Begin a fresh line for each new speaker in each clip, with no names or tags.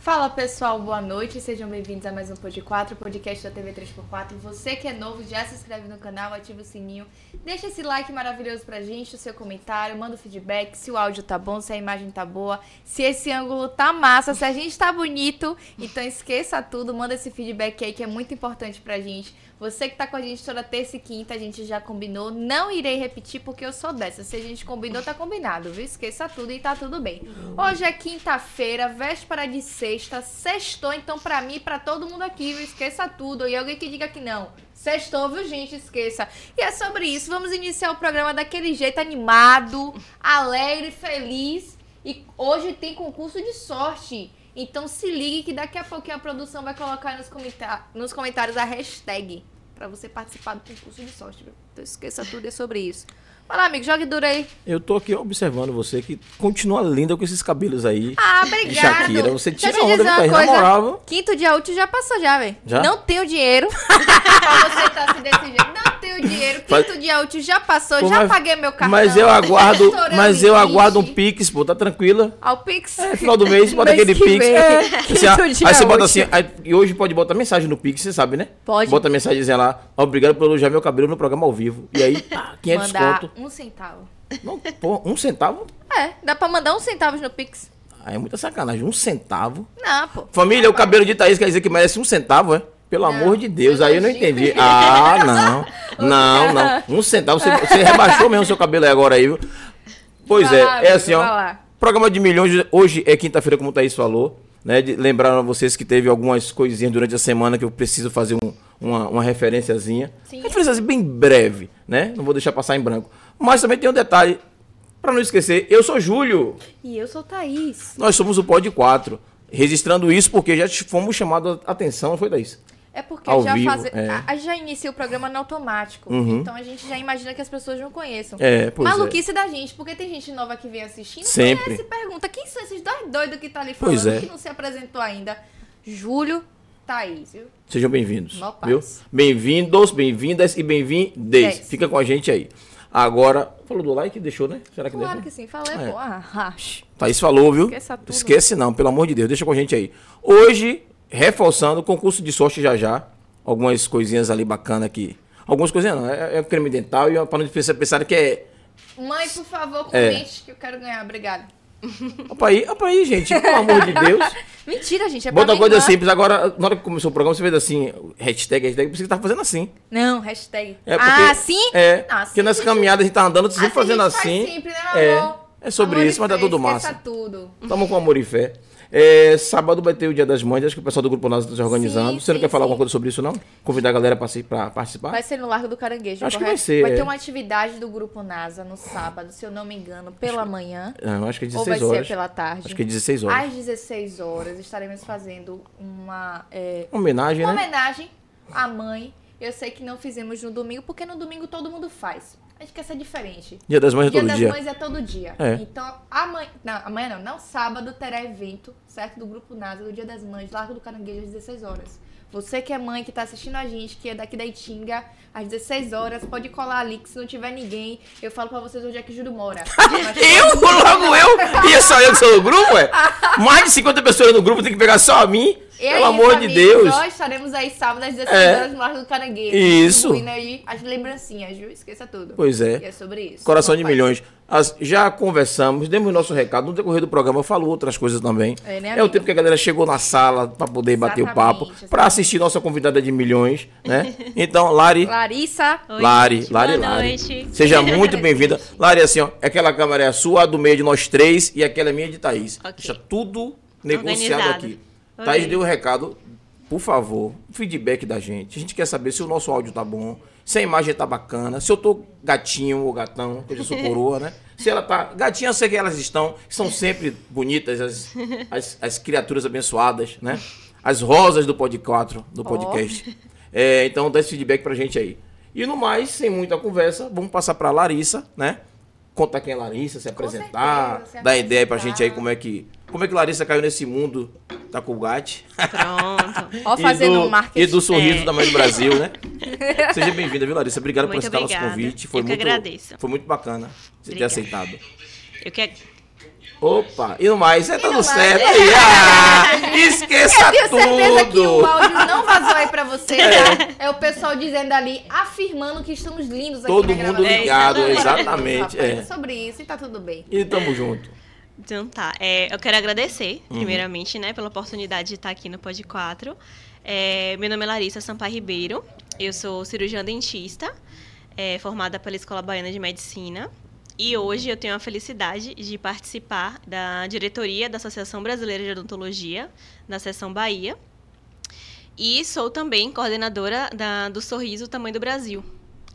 Fala pessoal, boa noite, sejam bem-vindos a mais um Pod 4, podcast da TV 3x4. Você que é novo, já se inscreve no canal, ativa o sininho, deixa esse like maravilhoso pra gente, o seu comentário, manda o feedback, se o áudio tá bom, se a imagem tá boa, se esse ângulo tá massa, se a gente tá bonito. Então esqueça tudo, manda esse feedback aí que é muito importante pra gente. Você que tá com a gente toda terça e quinta, a gente já combinou. Não irei repetir porque eu sou dessa. Se a gente combinou, tá combinado, viu? Esqueça tudo e tá tudo bem. Hoje é quinta-feira, véspera de sexta, sextou, então pra mim e pra todo mundo aqui, viu? Esqueça tudo. E alguém que diga que não. Sextou, viu, gente? Esqueça. E é sobre isso. Vamos iniciar o programa daquele jeito animado, alegre, feliz. E hoje tem concurso de sorte. Então se ligue que daqui a pouquinho a produção vai colocar nos, comenta nos comentários a hashtag para você participar do concurso de sorte. Então esqueça tudo é sobre isso. Vai lá, amigo, jogue duro aí.
Eu tô aqui observando você que continua linda com esses cabelos aí.
Ah, obrigado.
Shakira. Você
Deixa
tira
te
onda,
uma coisa.
viu?
Quinto dia útil já passou já, velho.
Já?
Não tenho dinheiro. pra você tá se desse jeito. Não tenho dinheiro. Quinto dia útil já passou.
Pô,
já
mas-
paguei meu cartão.
Mas eu aguardo, mas eu aguardo um Pix, pô, tá tranquila.
Ao Pix.
É, final do mês, bota
Mês
aquele
que
Pix. É,
Quinto
assim, aí você bota
útil.
assim, aí- e hoje pode botar mensagem no Pix, você sabe, né?
Pode.
Bota mensagem dizendo lá, obrigado por elogiar meu cabelo no programa ao vivo. E aí, pá, 500
Mandar
conto.
Um centavo.
Não, pô, um centavo?
É, dá pra mandar uns centavos no Pix.
Aí é muita sacanagem, um centavo.
Não, pô.
Família, o cabelo de Thaís quer dizer que merece um centavo, é? Pelo amor de Deus, aí eu não entendi. Ah, não. Não, não. Um centavo, você, você rebaixou mesmo o seu cabelo aí agora aí, viu? Pois
Vai
é,
lá,
é assim, ó.
lá.
Programa de milhões, hoje é quinta-feira, como o Thaís falou. Né, de, lembraram a vocês que teve algumas coisinhas durante a semana que eu preciso fazer um- uma, uma referenciazinha.
Sim.
Referenciazinha bem breve, né? Não vou deixar passar em branco. Mas também tem um detalhe, pra não esquecer, eu sou Júlio.
E eu sou Thaís.
Nós somos o Pod 4. Registrando isso porque já fomos chamados a atenção, foi Thaís?
É porque
Ao
já
vivo,
faze-
é.
a, já inicia o programa no automático.
Uhum.
Então a gente já imagina que as pessoas não conheçam.
É, pois é.
Maluquice da gente, porque tem gente nova que vem assistindo
Sempre.
conhece e pergunta quem são esses dois doidos que tá ali falando
Pois é.
que não se apresentou ainda. Júlio, Thaís, viu?
Sejam bem-vindos. Bem-vindos, bem-vindas e bem-vindes. Fica com a gente aí. Agora, falou do like? Deixou, né? Será que
Claro
deixou?
que sim, falei,
É.
pô. Ah, acho.
Thaís falou, viu?
Esqueça tudo.
Esquece não, pelo amor de Deus. Deixa com a gente aí. Hoje, reforçando, concurso de sorte já já. Algumas coisinhas ali bacanas aqui. Algumas coisinhas não. É, é creme dental e para não pensar, pensar que é...
Mãe, por favor,
É.
comente que eu quero ganhar. Obrigada.
Opa aí, opa aí, gente. Pelo amor de Deus.
Mentira, gente. É
Bota
minha
coisa simples. Agora, na hora que começou o programa, você fez assim, hashtag, hashtag, você que tava fazendo assim.
Não, hashtag.
É porque,
ah, sim?
É,
Ah,
porque
gente.
caminhadas a gente tá andando, sempre
Assim
fazendo
a gente faz
assim.
sempre, né,
é,
amor?
é sobre
Amor
isso, mas tá
fé,
tudo massa.
tudo.
Tamo com amor e fé. É, sábado vai ter o Dia das Mães, acho que o pessoal do Grupo Nasa tá se organizando.
Sim,
Você não
sim,
quer falar
sim.
alguma coisa sobre isso, não? Convidar a galera pra participar?
Vai ser no Largo do Caranguejo,
Acho que
correto?
vai ser,
Vai
é.
ter uma atividade do Grupo NASA no sábado, se eu não me engano, pela manhã.
Não, acho que é
Ou vai
16 horas.
ser pela tarde?
Acho que é 16 horas.
Às 16 horas estaremos fazendo uma, é,
Homenagem,
uma
né?
homenagem à mãe. Eu sei que não fizemos no domingo, porque no domingo todo mundo faz. A gente quer ser diferente.
Dia das Mães é
Dia
todo
das
dia.
Mães é todo dia.
É.
Então, amanhã, não, amanhã não, não, sábado terá evento, certo? Do Grupo NASA, do Dia das Mães, Largo do Caranguejo, às 16 horas. Você que é mãe, que tá assistindo a gente, que é daqui da Itinga, às 16 horas, pode colar ali, que se não tiver ninguém, eu falo pra vocês onde é que Júlio mora.
Eu? Logo eu? E é só eu que sou do grupo, é? Mais de 50 pessoas no grupo, tem que pegar só a mim?
E é
Pelo
isso,
amor de
amigos,
Deus.
Nós estaremos aí sábado às 16
É.
horas no Largo do Caranguejo.
Isso.
aí as lembrancinhas, viu? Esqueça tudo.
Pois é.
E é sobre isso.
Coração de milhões. As- já conversamos, demos nosso recado. No decorrer do programa eu falo outras coisas também.
É, né,
o
amigo?
tempo que a galera chegou na sala para poder bater o papo,
Exatamente,
para assistir nossa convidada de milhões, né? Então, Lari,
Larissa,
Oi,
Lari,
gente,
Lari,
boa
Lari.
noite.
Seja muito bem-vinda. Lari, assim, ó, aquela câmera é a sua, a do meio de nós três e aquela é minha de Thaís.
Ok.
Deixa tudo negociado
Organizado.
aqui.
Ok.
Thaís deu o recado. Por favor, feedback da gente. A gente quer saber se o nosso áudio tá bom, se a imagem tá bacana, se eu tô gatinho ou gatão, que eu já sou coroa, né? Se ela tá. Gatinha, eu sei que elas estão, que são sempre bonitas, as, as, as criaturas abençoadas, né? As rosas do Pod 4, do podcast. É, então dá esse feedback pra gente aí. E no mais, sem muita conversa, vamos passar pra Larissa, né? Contar quem é Larissa, se apresentar,
certeza, se
dar ideia pra gente aí
apresentar.
como é que. Como é que Larissa caiu nesse mundo da Colgate?
Pronto.
ó
E
fazendo
do-
marketing.
E do sorriso
É.
da mãe do Brasil, né? Seja bem-vinda, viu, Larissa? Obrigado por
Muito
aceitar nosso
obrigada.
convite. Foi
Eu que
muito,
agradeço.
Foi muito bacana você ter
Obrigada.
aceitado.
Eu quero.
Opa, e no mais, é
no
tudo
mais.
certo aí. Ah, Esqueça
Eu tenho certeza que o
tudo.
áudio não vazou aí pra você, tá? É o pessoal dizendo ali, afirmando que estamos lindos aqui
Todo
na
mundo
gravação.
ligado,
É,
exatamente, é.
é sobre isso e tá tudo bem.
E tamo junto.
Então tá, é, eu quero agradecer,
Uhum.
primeiramente, né, pela oportunidade de estar aqui no Pod 4. É, meu nome é Larissa Sampaio Ribeiro, eu sou cirurgiã dentista, é, formada pela Escola Baiana de Medicina. E hoje eu tenho a felicidade de participar da diretoria da Associação Brasileira de Odontologia, na seção Bahia. E sou também coordenadora da- do Sorriso Tamanho do Brasil,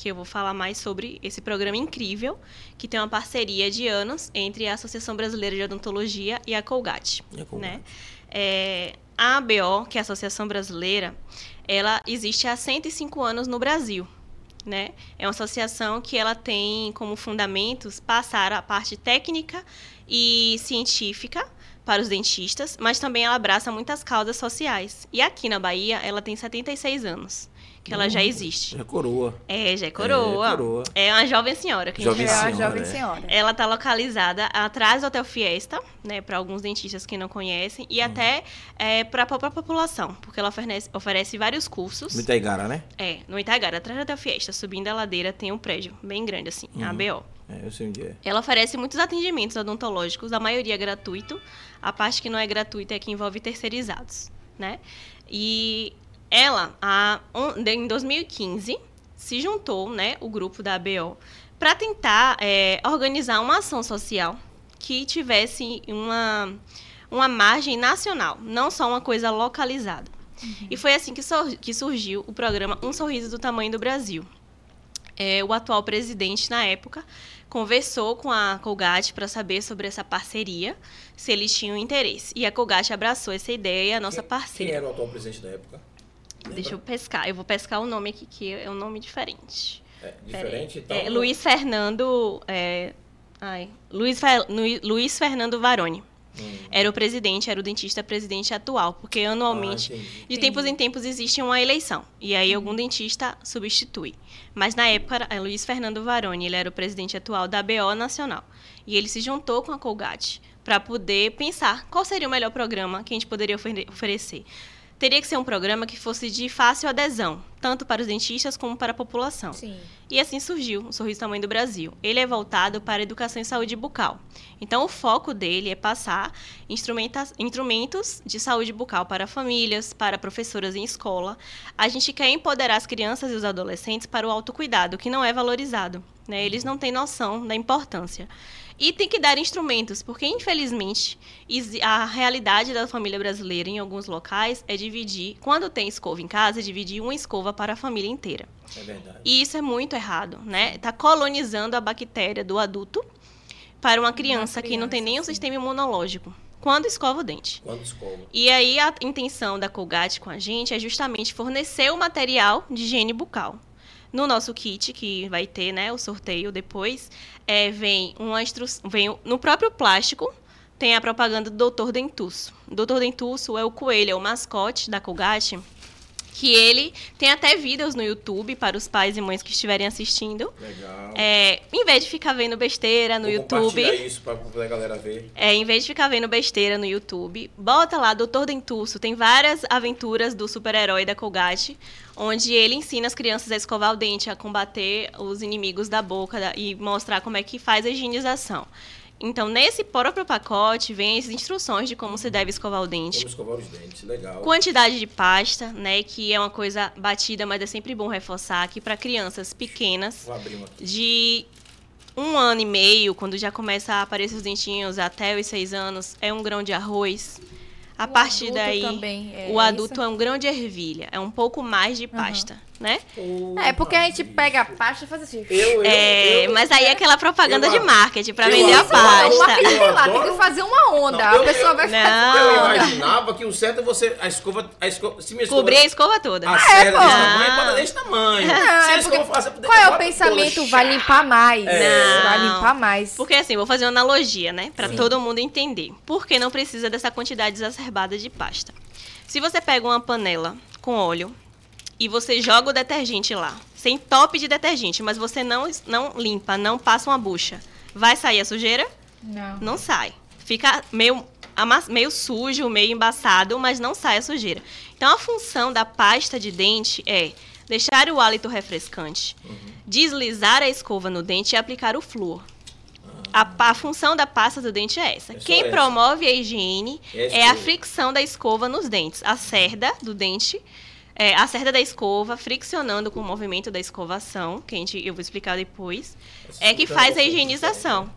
que eu vou falar mais sobre esse programa incrível, que tem uma parceria de anos entre a Associação Brasileira de Odontologia e a Colgate.
E a Colgate.
Né? É, a ABO, que é a Associação Brasileira, ela existe há 105 anos no Brasil. Né? É uma associação que ela tem como fundamentos passar a parte técnica e científica para os dentistas, mas também ela abraça muitas causas sociais. E aqui na Bahia, ela tem 76 anos, que ela já existe.
É coroa.
É, já é coroa.
É, coroa.
É uma jovem senhora. Que
Jovem
a gente
É a
senhora,
jovem
é.
senhora.
ela está localizada atrás do Hotel Fiesta, né, para alguns dentistas que não conhecem, e até é, para a própria população, porque ela oferece, oferece vários cursos.
No Itaigara, né?
É, no Itagara, atrás do Hotel Fiesta, subindo a ladeira, tem um prédio bem grande assim, a ABO.
É, eu sei onde é.
Ela oferece muitos atendimentos odontológicos, a maioria é gratuito. A parte que não é gratuita é que envolve terceirizados, né? E ela, a, em 2015, se juntou, né, o grupo da ABO, para tentar é, organizar uma ação social que tivesse uma, uma margem nacional, não só uma coisa localizada. E foi assim que, sur- que surgiu o programa Um Sorriso do Tamanho do Brasil é, o atual presidente na época conversou com a Colgate para saber sobre essa parceria, se eles tinham interesse. E a Colgate abraçou essa ideia e a nossa parceira.
Quem era o atual presidente da época?
Deixa eu pescar. Eu vou pescar o nome aqui, que é um nome diferente.
É, diferente então?
É, Luiz Fernando. é, ai, Luiz, Luiz Fernando Varone.
Hum.
Era o presidente, era o dentista presidente atual, porque anualmente
Ah,
de tempos em tempos existe uma eleição. E aí algum dentista substitui. Mas na época, era- é Luiz Fernando Varone, ele era o presidente atual da ABO Nacional. E ele se juntou com a Colgate para poder pensar qual seria o melhor programa que a gente poderia ofere- oferecer. Teria que ser um programa que fosse de fácil adesão, tanto para os dentistas como para a população.
Sim.
E assim surgiu o Sorriso Tamanho do Brasil. Ele é voltado para a educação e saúde bucal. Então, o foco dele é passar instrumentos de saúde bucal para famílias, para professoras em escola. A gente quer empoderar as crianças e os adolescentes para o autocuidado, que não é valorizado. né? Eles não têm noção da importância. E tem que dar instrumentos, porque infelizmente a realidade da família brasileira em alguns locais é dividir, quando tem escova em casa, é dividir uma escova para a família inteira.
É verdade.
E isso é muito errado, né? Tá colonizando a bactéria do adulto para uma criança, que não tem
criança,
nenhum
sim.
sistema imunológico quando escova o dente.
Quando escova?
E aí a intenção da Colgate com a gente é justamente fornecer o material de higiene bucal. No nosso kit, que vai ter né, o sorteio depois, é, vem uma instru... vem no próprio plástico tem a propaganda do Dr. Dentuço. Dr. Dentuço é o coelho, é o mascote da Colgate, que ele tem até vídeos no YouTube para os pais e mães que estiverem assistindo.
Legal.
É, em vez de ficar vendo besteira no
Vou
YouTube,
isso pra, pra galera ver.
é, em vez de ficar vendo besteira no YouTube, bota lá Doutor Dentuço. Tem várias aventuras do super-herói da Colgate, onde ele ensina as crianças a escovar o dente, a combater os inimigos da boca e mostrar como é que faz a higienização. Então, nesse próprio pacote, vem as instruções de como se deve escovar o dente.
Como escovar os dentes. Legal.
Quantidade de pasta, né, que é uma coisa batida, mas é sempre bom reforçar que para crianças pequenas,
Vou abrir uma aqui.
de um ano e meio, quando já começa a aparecer os dentinhos, até os seis anos, é um grão de arroz. A
O
partir daí,
é
o adulto
isso?
é um grão de ervilha, é um pouco mais de pasta, né?
É, porque a gente pega a pasta e faz assim.
Eu, eu,
É,
eu-
mas aí é aquela propaganda de marketing para vender a
Não,
pasta.
marketing, sei lá, tem que fazer uma onda.
Não,
a pessoa
eu-
vai
Não.
fazer
Eu
uma onda.
imaginava que o certo é você. A escova. A escova se minha escova.
Cobrir a escova toda.
A séria
pô.
desse tamanho, bota desse tamanho.
Não,
se
é
a
porque-
escova
Qual é o pensamento?
Poxa.
Vai limpar mais.
É.
Vai
Não.
limpar mais.
Porque assim, vou fazer uma analogia, né? Pra
Sim.
todo mundo entender. Por que não precisa dessa quantidade exacerbada de pasta? Se você pega uma panela com óleo e você joga o detergente lá, sem top de detergente, mas você não, não limpa, não passa uma bucha, vai sair a sujeira?
Não.
Não sai. Fica meio meio sujo, meio embaçado, mas não sai a sujeira. Então a função da pasta de dente é deixar o hálito refrescante, deslizar a escova no dente e aplicar o flúor. A, pa- a função da pasta do dente é essa.
É
Quem
essa.
promove a higiene
É a
é a fricção da escova nos dentes. A cerda do dente, é, a cerda da escova friccionando com o movimento da escovação, que a gente, eu vou explicar depois, é que faz a higienização.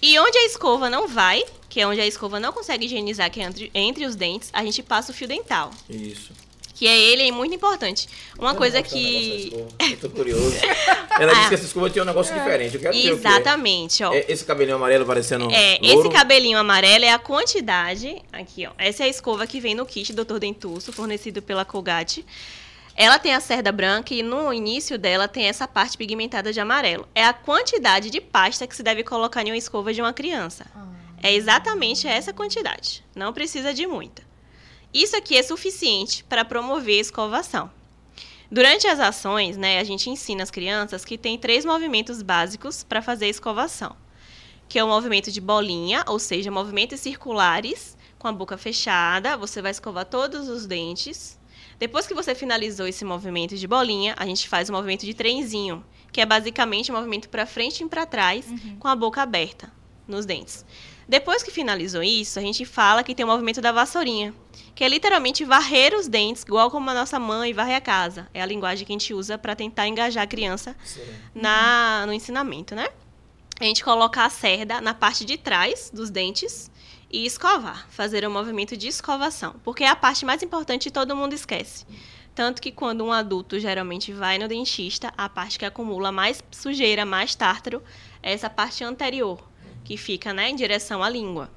E onde a escova não vai, que é onde a escova não consegue higienizar, que é entre, entre os dentes, a gente passa o fio dental.
Isso.
Que é ele é muito importante. Uma
Vamos
coisa
um
que.
Eu tô curioso. Ela disse que essa escova tinha um negócio diferente. Eu quero ver o que é.
Exatamente, ó.
É esse cabelinho amarelo parecendo
É,
louro.
esse cabelinho amarelo é a quantidade. Aqui, ó. Essa é a escova que vem no kit Dr. Dentuço, fornecido pela Colgate. Ela tem a cerda branca e no início dela tem essa parte pigmentada de amarelo. É a quantidade de pasta que se deve colocar em uma escova de uma criança. É exatamente essa quantidade. Não precisa de muita. Isso aqui é suficiente para promover a escovação. Durante as ações, né, a gente ensina as crianças que tem três movimentos básicos para fazer a escovação que é o movimento de bolinha, ou seja, movimentos circulares com a boca fechada. Você vai escovar todos os dentes. Depois que você finalizou esse movimento de bolinha, a gente faz o movimento de trenzinho, que é basicamente um movimento para frente e para trás, com a boca aberta nos dentes. Depois que finalizou isso, a gente fala que tem o movimento da vassourinha, que é literalmente varrer os dentes, igual como a nossa mãe varre a casa. É a linguagem que a gente usa para tentar engajar a criança
Sim.
na, no ensinamento, né? A gente coloca a cerda na parte de trás dos dentes e escovar, fazer o movimento de escovação, porque é a parte mais importante e todo mundo esquece. Tanto que quando um adulto geralmente vai no dentista, a parte que acumula mais sujeira, mais tártaro, é essa parte anterior, que fica né, em direção à língua.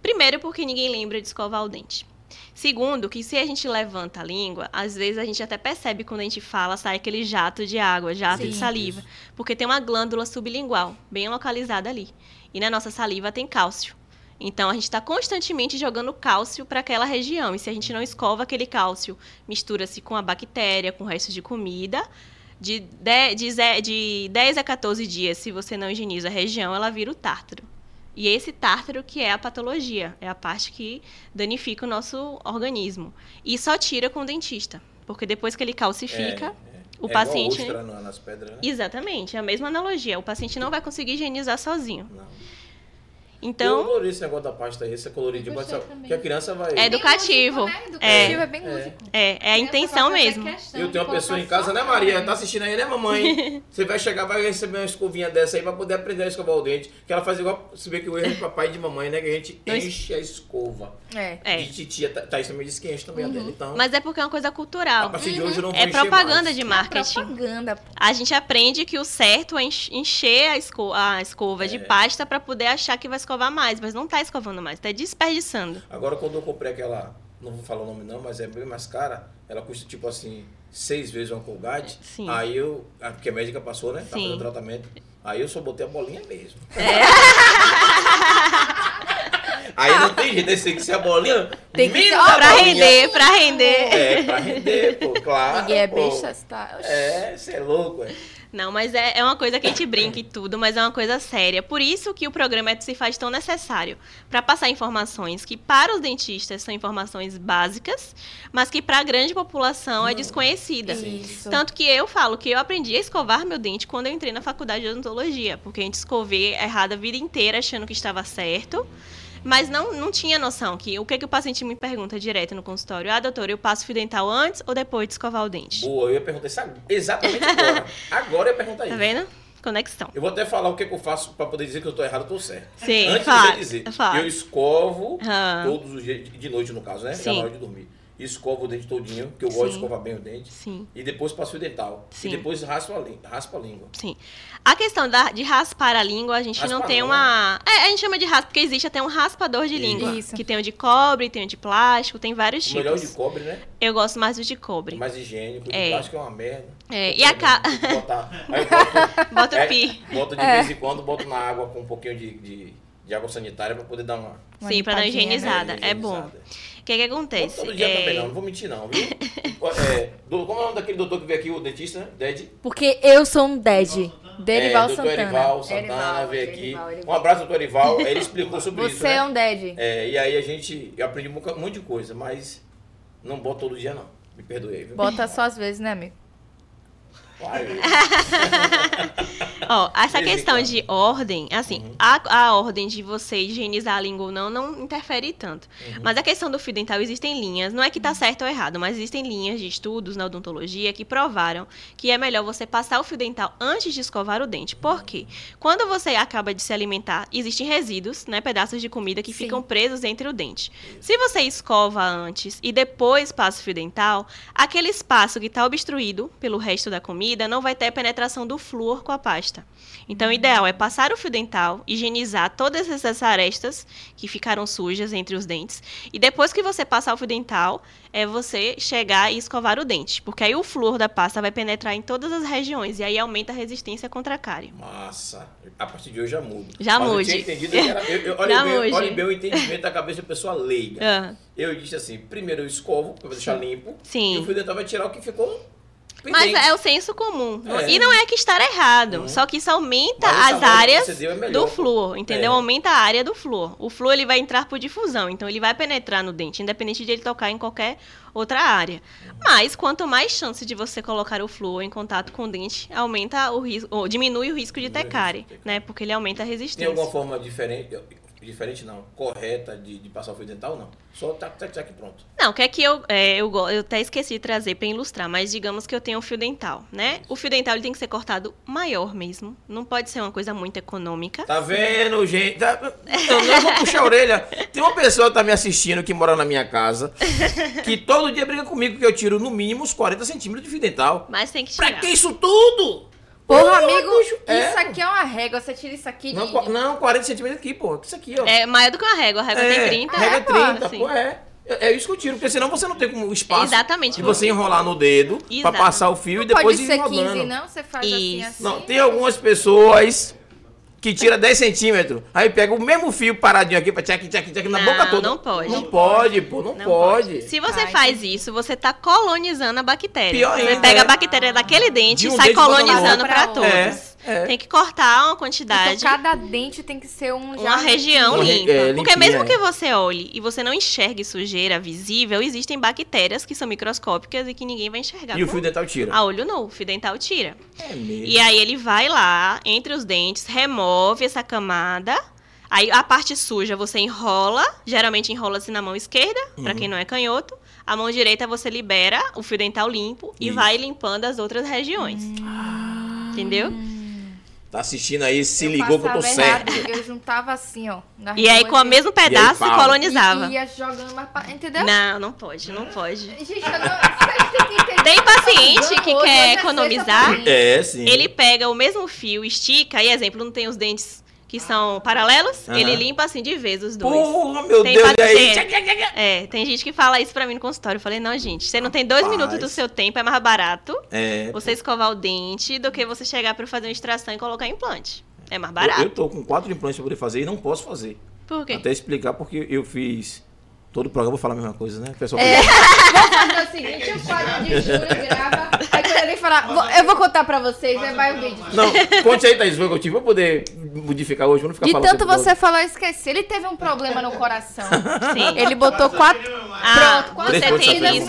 Primeiro, porque ninguém lembra de escovar o dente. Segundo, que se a gente levanta a língua, às vezes a gente até percebe quando a gente fala, sai aquele jato de água, jato de
Sim.
saliva. Porque tem uma glândula sublingual, bem localizada ali. E na nossa saliva tem cálcio. Então a gente está constantemente jogando cálcio para aquela região. E se a gente não escova aquele cálcio, mistura-se com a bactéria, com o resto de comida. De 10, de ze- de 10 a 14 dias, se você não higieniza a região, ela vira o tártaro. E esse tártaro que é a patologia, é a parte que danifica o nosso organismo. E só tira com o dentista. Porque depois que ele calcifica,
É, é.
o
É igual
paciente.
ostra na- nas pedras, né?
Exatamente, é a mesma analogia. O paciente não vai conseguir higienizar sozinho.
Não.
Então,
Eu adorei esse negócio da pasta aí, esse coloridinho,
Eu
mas
gostei
sabe
também.
que a criança vai...
É educativo.
Bem né? Educativo,
É.
é, bem
É.
lúdico.
é, é a
Criança
intenção mesmo.
Eu
de
tenho uma pessoa em casa, né,
a
Maria? Tá assistindo aí, né, mamãe? Você vai chegar, vai receber uma escovinha dessa aí pra poder aprender a escovar o dente. Que ela faz igual, se vê que o erro é de papai e de mamãe, né? Que a gente enche a escova.
É.
É.
De titia, Tha- Thaís também disse que enche também a dela. Então,
Mas é porque é uma coisa
a
cultural.
partir de hoje eu não vou
É propaganda
mais.
de marketing.
Propaganda. pô.
A gente aprende que o certo é ench- encher a, esco- a escova de pasta para poder achar que vai escovar mais, mas não tá escovando mais, tá desperdiçando.
Agora, quando eu comprei aquela, não vou falar o nome não, mas é bem mais cara, ela custa tipo assim, seis vezes uma Colgate.
Sim.
Aí eu, a- porque a médica passou, né? Tá
Sim.
fazendo tratamento. Aí eu só botei a bolinha mesmo.
É.
Aí não tem jeito, tem que ser a bolinha.
Tem que ser- ó,
Pra
bolinha.
render, pra render.
É, pra render, pô, claro.
Ninguém é
pô.
besta, você tá... Oxi.
É, você é louco, é.
Não, mas é, é uma coisa que a gente brinca e tudo, mas é uma coisa séria. Por isso que o programa é se faz tão necessário. Para passar informações que para os dentistas são informações básicas, mas que para a grande população é desconhecida.
Isso.
Tanto que eu falo que eu aprendi a escovar meu dente quando eu entrei na faculdade de odontologia, porque a gente escovei errado a vida inteira achando que estava certo. Mas não, não tinha noção que o que, que o paciente me pergunta direto no consultório? Ah, doutor, eu passo fio dental antes ou depois de escovar o dente?
Boa, eu ia perguntar isso exatamente agora. Agora eu ia perguntar
Tá
isso.
vendo? Conexão.
Eu vou até falar o que, que eu faço pra poder dizer que eu tô errado ou tô certo.
Sim,
Antes
fala,
de dizer,
fala.
eu escovo
Ah.
todos os dias, de noite no caso, né?
Sim.
na hora de dormir. Escovo o dente todinho, que eu gosto de
Sim.
escovar bem o dente.
Sim.
E depois passo o dental.
Sim.
E depois raspo a, lí- raspo a língua.
Sim. A questão da, de raspar a língua, a gente não
Raspar
tem
não,
uma. É, a gente chama de raspa, porque existe até um raspador de língua.
Isso.
Que tem o de cobre, tem o de plástico, tem vários
O melhor é o
tipos.
de cobre, né?
Eu gosto mais do de cobre.
Mais higiênico. O de
É.
plástico é uma merda.
É, e a ca...
Botar- Aí boto,
Bota
é,
o pi.
boto de
É.
vez em quando, boto na água com um pouquinho de, de, de água sanitária pra poder dar uma...
Uma
Sim, pra dar uma
limpadinha, né?
higienizada. É bom. Que que
Não
acontece?
todo dia
É,
também não, não vou mentir não, viu? É, do- como é o nome daquele doutor que veio aqui, o dentista, né? Ded?
Porque eu sou um dead. Derival
é,
Santana.
Erival Santana
Erival,
veio aqui.
Erival, Erival.
Um abraço, doutor Erival. Ele explicou sobre isso.
Você
né?
é um dead.
É, e aí a gente. Eu aprendi um monte de coisa, mas não boto todo dia, não. Me perdoe aí, viu?
Bota só às vezes, né, amigo?
Ó, essa questão de ordem, assim,
Uhum.
a, a ordem de você higienizar a língua ou não, não interfere tanto.
Uhum.
Mas a questão do fio dental, existem linhas, não é que tá certo ou errado, mas existem linhas de estudos na odontologia que provaram que é melhor você passar o fio dental antes de escovar o dente. Por quê? Quando você acaba de se alimentar, existem resíduos, né, pedaços de comida que
Sim.
ficam presos entre o dente. Se você escova antes e depois passa o fio dental, aquele espaço que está obstruído pelo resto da comida não vai ter penetração do flúor com a pasta. Então, o ideal é passar o fio dental, higienizar todas essas arestas que ficaram sujas entre os dentes. E depois que você passar o fio dental, é você chegar e escovar o dente. Porque aí o flúor da pasta vai penetrar em todas as regiões. E aí aumenta a resistência contra a cárie.
Massa. A partir de hoje já mudo.
Já
Mas
mude.
Eu tinha entendido que era. Eu, eu, olha,
Já
bem,
mude.
olha o entendimento da cabeça da pessoa leiga.
Ah,
Eu disse assim: primeiro eu escovo, pra deixar limpo.
Sim.
E o fio dental vai tirar o que ficou.
Mas é o senso comum.
É.
E não é que estar errado.
Uhum.
Só que isso aumenta
Mas
as áreas
é
do flúor, entendeu?
É.
Aumenta a área do flúor. O flúor ele vai entrar por difusão, então ele vai penetrar no dente, independente de ele tocar em qualquer outra área. Mas quanto mais chance de você colocar o flúor em contato com o dente, aumenta o risco, ou diminui o risco de
o risco de
né? Porque ele aumenta a
Tem
resistência.
alguma forma diferente, diferente não, correta de, de passar o fio dental? Não. Só tac, tac, tac, pronto.
Não, que é que eu, é, eu, eu até esqueci de trazer para ilustrar, mas digamos que eu tenho um fio dental, né? O fio dental ele tem que ser cortado maior mesmo, não pode ser uma coisa muito econômica.
Tá vendo, gente? Tá- Eu não vou puxar a orelha. Tem uma pessoa que tá me assistindo que mora na minha casa, que todo dia briga comigo que eu tiro no mínimo uns 40 centímetros de fio dental.
Mas tem que
Pra
tirar.
que isso tudo?
Porra,
Porra,
amigo,
bicho, é.
isso aqui é uma régua. Você tira isso aqui de...
Não, não, 40 centímetros aqui, pô. Isso aqui, ó.
É maior do que uma régua, a régua
É,
tem 30.
Regra
É, pô,
30,
assim.
pô, é. É é isso que eu tiro, porque senão você não tem como espaço
Exatamente.
de você enrolar no dedo pra
Exato.
passar o fio e
Não
depois
pode
ir
ser
rodando.
15, não? Você faz assim,
Isso.
assim.
Não, tem algumas pessoas que tira 10 centímetros, aí pega o mesmo fio paradinho aqui pra tchac, tchac, tchac na
Não,
boca toda.
não pode.
Não pode, pô, não,
Não
pode.
Se você
Ai,
faz isso, você tá colonizando a bactéria.
Pior
você
ainda,
pega
é.
a bactéria daquele dente
De um
e sai
dente
colonizando
outro.
pra todos.
É, é.
Tem que cortar uma quantidade.
Então, cada dente tem que ser um...
Uma região limpa.
é,
Porque
limpinha,
mesmo
é.
que você olhe e você não enxergue sujeira visível, existem bactérias que são microscópicas e que ninguém vai enxergar.
E o fio dental tira.
A olho nu, o fio dental tira.
É mesmo.
E aí ele vai lá, entre os dentes, remove essa camada. Aí a parte suja você enrola, geralmente enrola-se na mão esquerda, pra
Uhum.
quem não é canhoto. A mão direita você libera o fio dental limpo e
Isso.
vai limpando as outras regiões. Entendeu?
Tá assistindo aí, se ligou que eu tô
passava
certo.
errado, Eu juntava assim, ó.
E aí com o mesmo pedaço
pau?
colonizava.
E ia jogando mais pra... Entendeu?
Não, não pode, não pode.
Gente, eu não...
Tem paciente que quer
é
economizar.
É, sim.
Ele pega o mesmo fio, estica, e exemplo, não tem os dentes que são paralelos,
Aham.
ele limpa assim de vez os dois.
Porra, meu
Tem
Deus, e aí?
paciente- É, tem gente que fala isso pra mim no consultório. Eu falei, não, gente, você não tem dois
Rapaz.
minutos do seu tempo, é mais barato
É,
você escovar o dente do que você chegar pra fazer uma extração e colocar implante. É mais
eu,
barato.
eu tô com quatro implantes pra poder fazer e não posso fazer.
Por quê?
Até explicar porque eu fiz todo o programa, vou falar a mesma coisa, né? O pessoal
É. Vamos fazer o seguinte, o quadro de Júlio grava. Ele falar, "Vou- eu vou contar pra vocês, aí vai o vídeo.
Não, conte aí, Thaís, o que eu tive. Vou poder modificar hoje, vou não ficar
De
falando
tanto você falar, eu esqueci. Ele teve um problema no coração.
Sim.
Ele botou quatro.
Ah,
Pronto,
você
Três
tem risco
de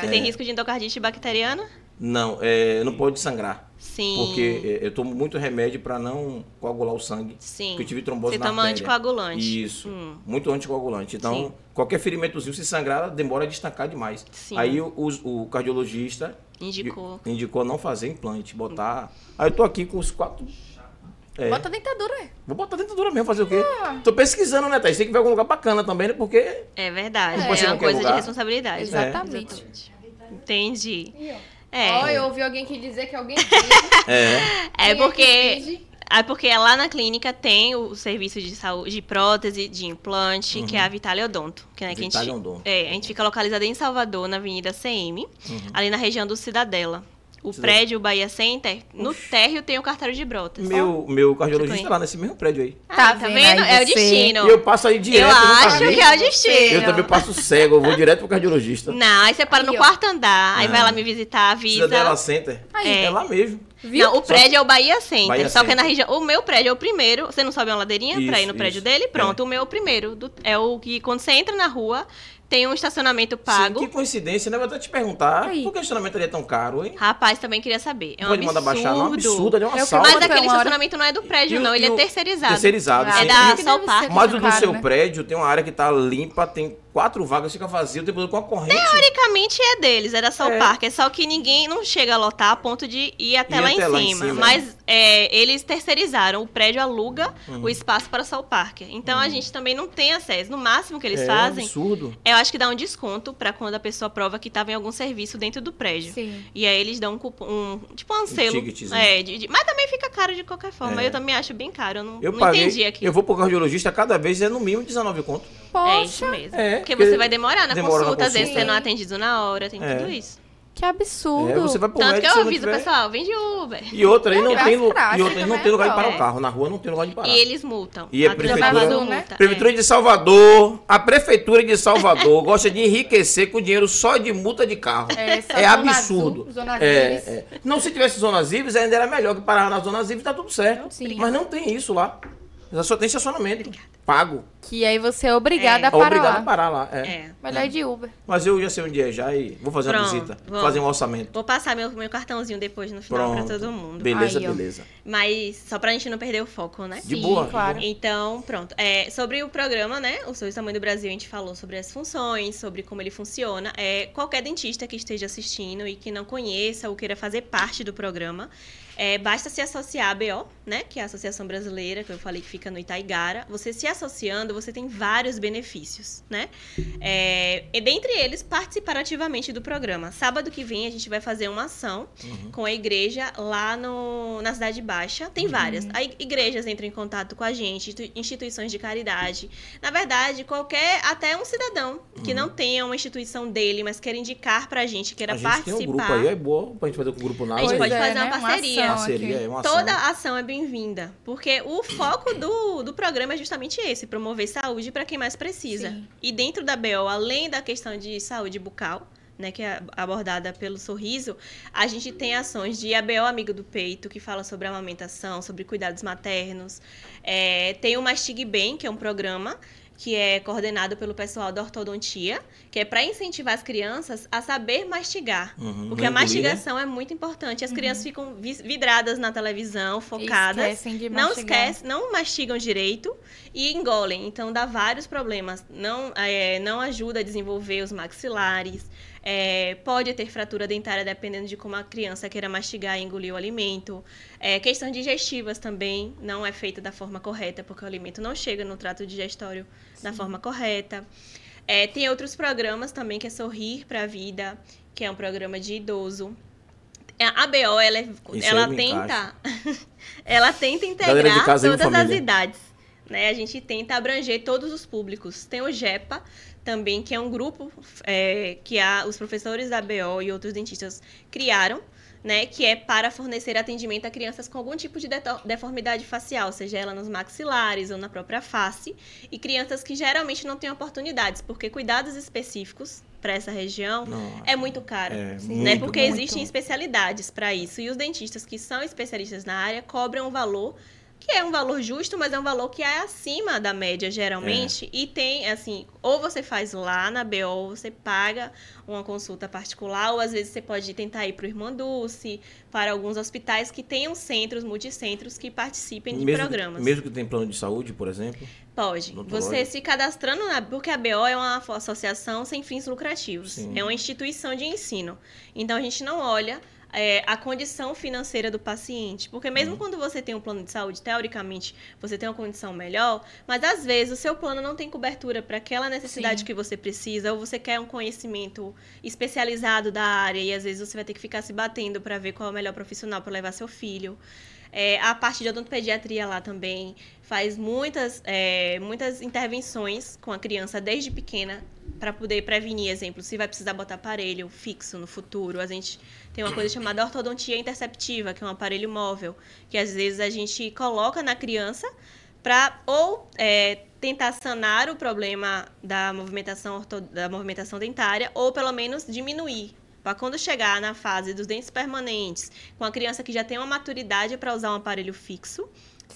você tem
É.
risco de endocardite bacteriana?
Não, é, não pode sangrar.
Sim.
Porque é, eu tomo muito remédio pra não coagular o sangue.
Sim.
Porque eu tive trombose
Você
na
toma
artéria.
anticoagulante.
Isso.
Hum.
Muito anticoagulante. Então,
Sim.
qualquer ferimentozinho, se sangrar, demora a destacar demais.
Sim.
Aí o, o- o cardiologista
Indicou.
indicou não fazer implante, botar. Aí eu tô aqui com os quatro. É,
Bota dentadura aí.
Vou botar dentadura mesmo, fazer o quê? Tô pesquisando, né, Thaís? Tem que ver algum lugar bacana também, né? Porque.
É verdade.
É.
É, uma coisa de
lugar?
responsabilidade.
Exatamente.
Exatamente. Entendi.
Ó,
É.
eu ouvi alguém que dizer que alguém
É.
É porque. É porque lá na clínica tem o serviço de saúde de prótese, de implante, que é a Vitalia Odonto. Que, né, que a gente, é, a gente fica localizada em Salvador, na Avenida CM, ali na região do Cidadela. O
Precisa-
prédio, o Bahia Center, no térreo tem o cartório de Brotas.
Meu, meu cardiologista
conhece?
tá lá nesse mesmo prédio aí.
Ah,
Tá
tá
vendo
É o destino.
E eu passo aí direto.
Eu acho que é o destino.
Eu também passo cego, eu vou direto pro cardiologista.
Não, aí você para
Aí,
no
ó.
quarto andar, aí
Ah.
vai lá me visitar,
Precisa
avisa.
dela Center.
Aí.
É lá mesmo.
Viu?
Não, o prédio é o Bahia Center.
Bahia
só que
Center.
na região. O meu prédio é o primeiro. Você não sobe uma ladeirinha pra ir no
Isso,
prédio
isso.
dele? Pronto, o meu é o primeiro. do- é o que quando você entra na rua, tem um estacionamento pago.
Sim, que coincidência, né? Vou até te perguntar,
Aí.
por que o estacionamento ali é tão caro, hein?
Rapaz, também queria saber. É um
Pode
absurdo.
mandar baixar, não é um absurdo, ali é uma
Eu
sala.
Mas aquele
hora?
estacionamento não é do prédio,
E
não. Ele
e o-
é terceirizado.
Terceirizado,
Ah,
sim.
É da Sol Park.
Mas o do seu
né?
prédio tem uma área que tá limpa, tem quatro vagas, fica vazio, tem com a corrente.
Teoricamente é deles, é da Sol
É.
Park. É só que ninguém não chega a lotar a ponto de ir até, lá,
até
em
lá em
cima. Mas é, eles terceirizaram. O prédio aluga
Uhum.
o espaço para Sol Park. Então a gente também não tem acesso. No máximo que eles
é
fazem,
absurdo.
eu acho que dá um desconto para quando a pessoa prova que estava em algum serviço dentro do prédio.
Sim.
E aí eles dão um cupom, um, tipo um selo.
ticketzinho.
é, de- de- mas também fica caro de qualquer forma.
É.
Eu também acho bem caro. Eu não,
Eu
não
paguei,
entendi aqui.
eu vou pro cardiologista cada vez é no mínimo 19 conto.
É isso
Poxa,
mesmo.
É,
porque
porque
você vai demorar na
demora na
consulta, às vezes você não
é.
é atendido na hora, tem
É.
tudo isso.
que absurdo.
É, você vai pro
Tanto que
médico,
eu
se não
aviso o
tiver-
pessoal, vem de Uber.
E outra, aí não tem, lu- e outra, aí não
também
tem lugar
é
de parar o carro. Na rua não tem lugar de parar.
E eles multam.
E a
prefeitura
prefeitura-
Azul, né?
Prefeitura de Salvador, a Prefeitura de Salvador gosta de enriquecer com dinheiro só de multa de carro.
É,
É
zona
absurdo.
azul, zona
É, é. Não, se tivesse zonas livres, ainda era melhor que parar nas zonas livres, tá tudo certo.
Sim.
Mas não tem isso lá. Só tem estacionamento. Pago.
Que aí você é obrigada
É.
a parar
Obrigado
lá.
a parar lá. É.
É.
Melhor ir de Uber.
Mas eu já sei onde é já e vou fazer uma
Pronto,
visita.
vamos.
Fazer um orçamento.
Vou passar meu, meu cartãozinho depois no final
Pronto.
pra todo mundo.
Beleza,
Aí,
beleza.
Mas só pra gente não perder o foco, né?
De
Sim,
boa.
claro.
Então, pronto. É, sobre o programa, né? O Sorriso Tamanho do Brasil, a gente falou sobre as funções, sobre como ele funciona. É, qualquer dentista que esteja assistindo e que não conheça ou queira fazer parte do programa, é, basta se associar à ABO, né? Que é a Associação Brasileira, que eu falei que fica no Itaigara. Você se associando, você tem vários benefícios, né? É, e dentre eles, participar ativamente do programa. Sábado que vem a gente vai fazer uma ação
Uhum.
com a igreja lá no, na Cidade Baixa. Tem várias. Aí igrejas entram em contato com a gente, institui- instituições de caridade. Na verdade, qualquer, até um cidadão que não tenha uma instituição dele, mas queira indicar pra gente, queira
a gente
participar.
tem um grupo aí, é boa pra gente fazer com o grupo
A
Nada.
gente pode
é,
fazer
né?
uma parceria.
ação
Parceria,
aqui.
é uma ação.
Toda ação é bem-vinda, porque o foco do, do programa é justamente esse, promover saúde para quem mais precisa.
Sim.
E dentro da BO, além da questão de saúde bucal, né, que é abordada pelo sorriso, a gente tem ações de ABO Amigo do Peito, que fala sobre amamentação, sobre cuidados maternos. É, tem o Mastigue Bem, que é um programa que é coordenado pelo pessoal da ortodontia, que é para incentivar as crianças a saber mastigar.
Uhum.
Porque
Não
a
engolir, né?
mastigação é muito importante. As crianças ficam vi- vidradas na televisão, focadas.
Esquecem de
Não
mastigar.
esquece, não mastigam direito e engolem. Então dá vários problemas. Não, é, não ajuda a desenvolver os maxilares. É, pode ter fratura dentária dependendo de como a criança queira mastigar e engolir o alimento. É, questões digestivas também não é feita da forma correta, porque o alimento não chega no trato digestório da forma correta. É, tem outros programas também, que é Sorrir para a Vida, que é um programa de idoso. É, A BO, ela, é-
Isso
ela tenta, ela tenta integrar todas as idades. Né? A gente tenta abranger todos os públicos. Tem o GEPA também, que é um grupo é, que a, os professores da BO e outros dentistas criaram, né, que é para fornecer atendimento a crianças com algum tipo de deformidade facial, seja ela nos maxilares ou na própria face, e crianças que geralmente não têm oportunidades, porque cuidados específicos para essa região
Não,
é muito caro.
É,
né?
muito,
Porque
muito.
existem especialidades para isso. E os dentistas que são especialistas na área cobram um valor que é um valor justo, mas é um valor que é acima da média, geralmente.
É.
E tem, assim, ou você faz lá na BO, ou você paga uma consulta particular, ou às vezes você pode tentar ir para o Irmã Dulce, para alguns hospitais que tenham centros, multicentros, que participem de
mesmo,
programas.
mesmo que tem plano de saúde, por exemplo.
Pode. Você se cadastrando na. Porque a BO é uma associação sem fins lucrativos.
Sim.
É uma instituição de ensino. Então a gente não olha é, a condição financeira do paciente. Porque
Uhum.
mesmo quando você tem um plano de saúde, teoricamente, você tem uma condição melhor, mas às vezes o seu plano não tem cobertura para aquela necessidade
Sim.
que você precisa, ou você quer um conhecimento especializado da área, e às vezes você vai ter que ficar se batendo para ver qual é o melhor profissional para levar seu filho. É, a parte de odontopediatria lá também faz muitas, é, muitas intervenções com a criança desde pequena para poder prevenir, exemplo, se vai precisar botar aparelho fixo no futuro. A gente tem uma coisa chamada ortodontia interceptiva, que é um aparelho móvel, que às vezes a gente coloca na criança para ou é, tentar sanar o problema da movimentação, orto, da movimentação dentária, ou pelo menos diminuir. Para quando chegar na fase dos dentes permanentes, com a criança que já tem uma maturidade para usar um aparelho fixo,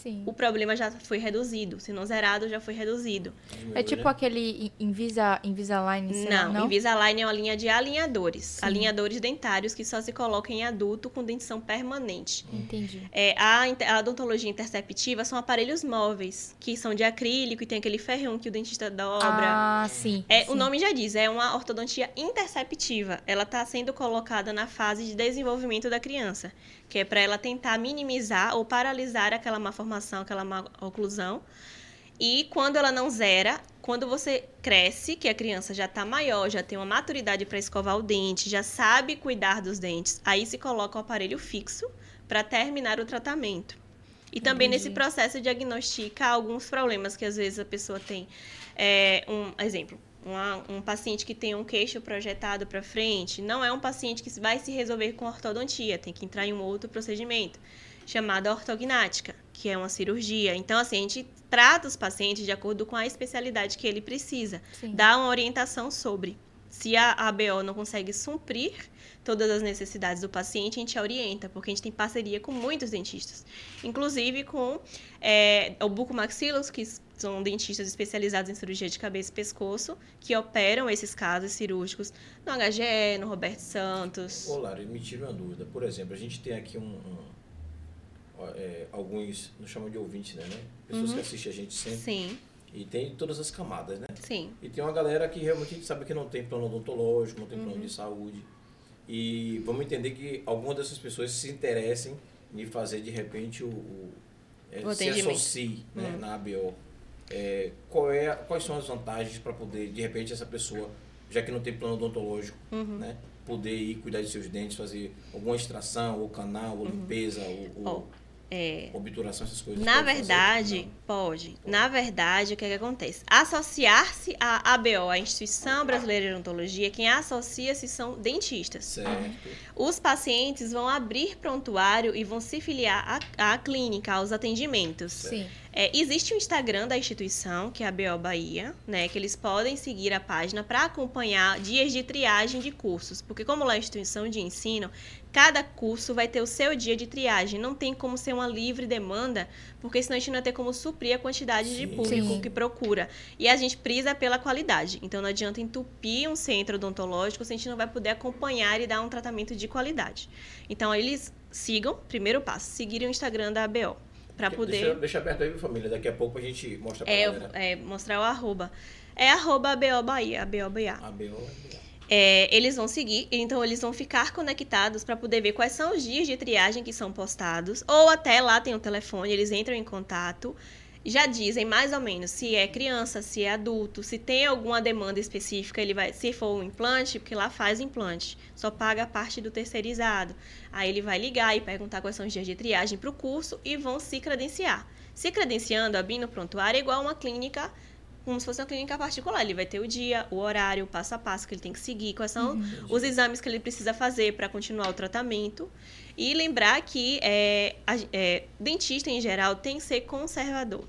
Sim. o problema já foi reduzido. Se não zerado, já foi reduzido.
É tipo aquele Invisa, Invisalign?
Não, não, Invisalign é uma linha de alinhadores. Sim. Alinhadores dentários que só se colocam em adulto com dentição permanente.
Entendi.
É, a, a odontologia interceptiva são aparelhos móveis, que são de acrílico e tem aquele ferrão que o dentista dobra.
Ah, sim.
É,
sim.
O nome já diz, é uma ortodontia interceptiva. Ela está sendo colocada na fase de desenvolvimento da criança que é para ela tentar minimizar ou paralisar aquela má formação, aquela má oclusão. E quando ela não zera, quando você cresce, que a criança já está maior, já tem uma maturidade para escovar o dente, já sabe cuidar dos dentes, aí se coloca o aparelho fixo para terminar o tratamento. E também Entendi. nesse processo diagnostica alguns problemas que às vezes a pessoa tem. É, um exemplo, uma, um paciente que tem um queixo projetado para frente não é um paciente que vai se resolver com ortodontia, tem que entrar em um outro procedimento chamado ortognática, que é uma cirurgia. Então, assim, a gente trata os pacientes de acordo com a especialidade que ele precisa, Sim. dá uma orientação sobre. Se a ABO não consegue suprir todas as necessidades do paciente, a gente orienta, porque a gente tem parceria com muitos dentistas, inclusive com é, o bucomaxilos, que são dentistas especializados em cirurgia de cabeça e pescoço, que operam esses casos cirúrgicos no HGE, no Roberto Santos.
Ô, Lara, me tira uma dúvida. Por exemplo, a gente tem aqui um, um é, alguns, nos chamam de ouvintes, né? né? Pessoas uhum. que assistem a gente sempre.
Sim.
E tem todas as camadas, né?
Sim.
E tem uma galera que realmente a gente sabe que não tem plano odontológico, não tem plano uhum. de saúde. E vamos entender que algumas dessas pessoas se interessem em fazer de repente o, o, é, o se associe né, uhum. na ABO. É, qual é, quais são as vantagens para poder, de repente, essa pessoa, já que não tem plano odontológico, uhum. né, poder ir cuidar de seus dentes, fazer alguma extração, ou canal, ou uhum. limpeza, ou, ou oh é, Obturação, essas coisas.
Na verdade, pode. pode. Na verdade, o que, é que acontece? Associar-se à ABO, a Instituição Brasileira de Odontologia, quem associa-se são dentistas.
Certo.
Os pacientes vão abrir prontuário e vão se filiar à, à clínica, aos atendimentos.
Sim.
É, existe o Instagram da instituição, que é a BO Bahia, né? Que eles podem seguir a página para acompanhar dias de triagem de cursos. Porque como lá é instituição de ensino, cada curso vai ter o seu dia de triagem. Não tem como ser uma livre demanda, porque senão a gente não vai ter como suprir a quantidade Sim. de público Sim. que procura. E a gente prisa pela qualidade. Então não adianta entupir um centro odontológico se a gente não vai poder acompanhar e dar um tratamento de qualidade. Então eles sigam, primeiro passo, seguirem o Instagram da ABO para poder.
Deixa, deixa aberto aí, família. Daqui a pouco a gente mostra pra é, galera.
É, mostrar o arroba. É arroba ABO Bahia, ABO Bahia.
ABO
é, eles vão seguir, então eles vão ficar conectados para poder ver quais são os dias de triagem que são postados, ou até lá tem um telefone, eles entram em contato já dizem mais ou menos se é criança, se é adulto, se tem alguma demanda específica, ele vai, se for um implante, porque lá faz implante, só paga a parte do terceirizado. Aí ele vai ligar e perguntar quais são os dias de triagem para o curso e vão se credenciar. Se credenciando, abrindo prontuário é igual uma clínica como se fosse uma clínica particular. Ele vai ter o dia, o horário, o passo a passo que ele tem que seguir, quais são uhum. os exames que ele precisa fazer para continuar o tratamento. E lembrar que é, é, dentista, em geral, tem que ser conservador.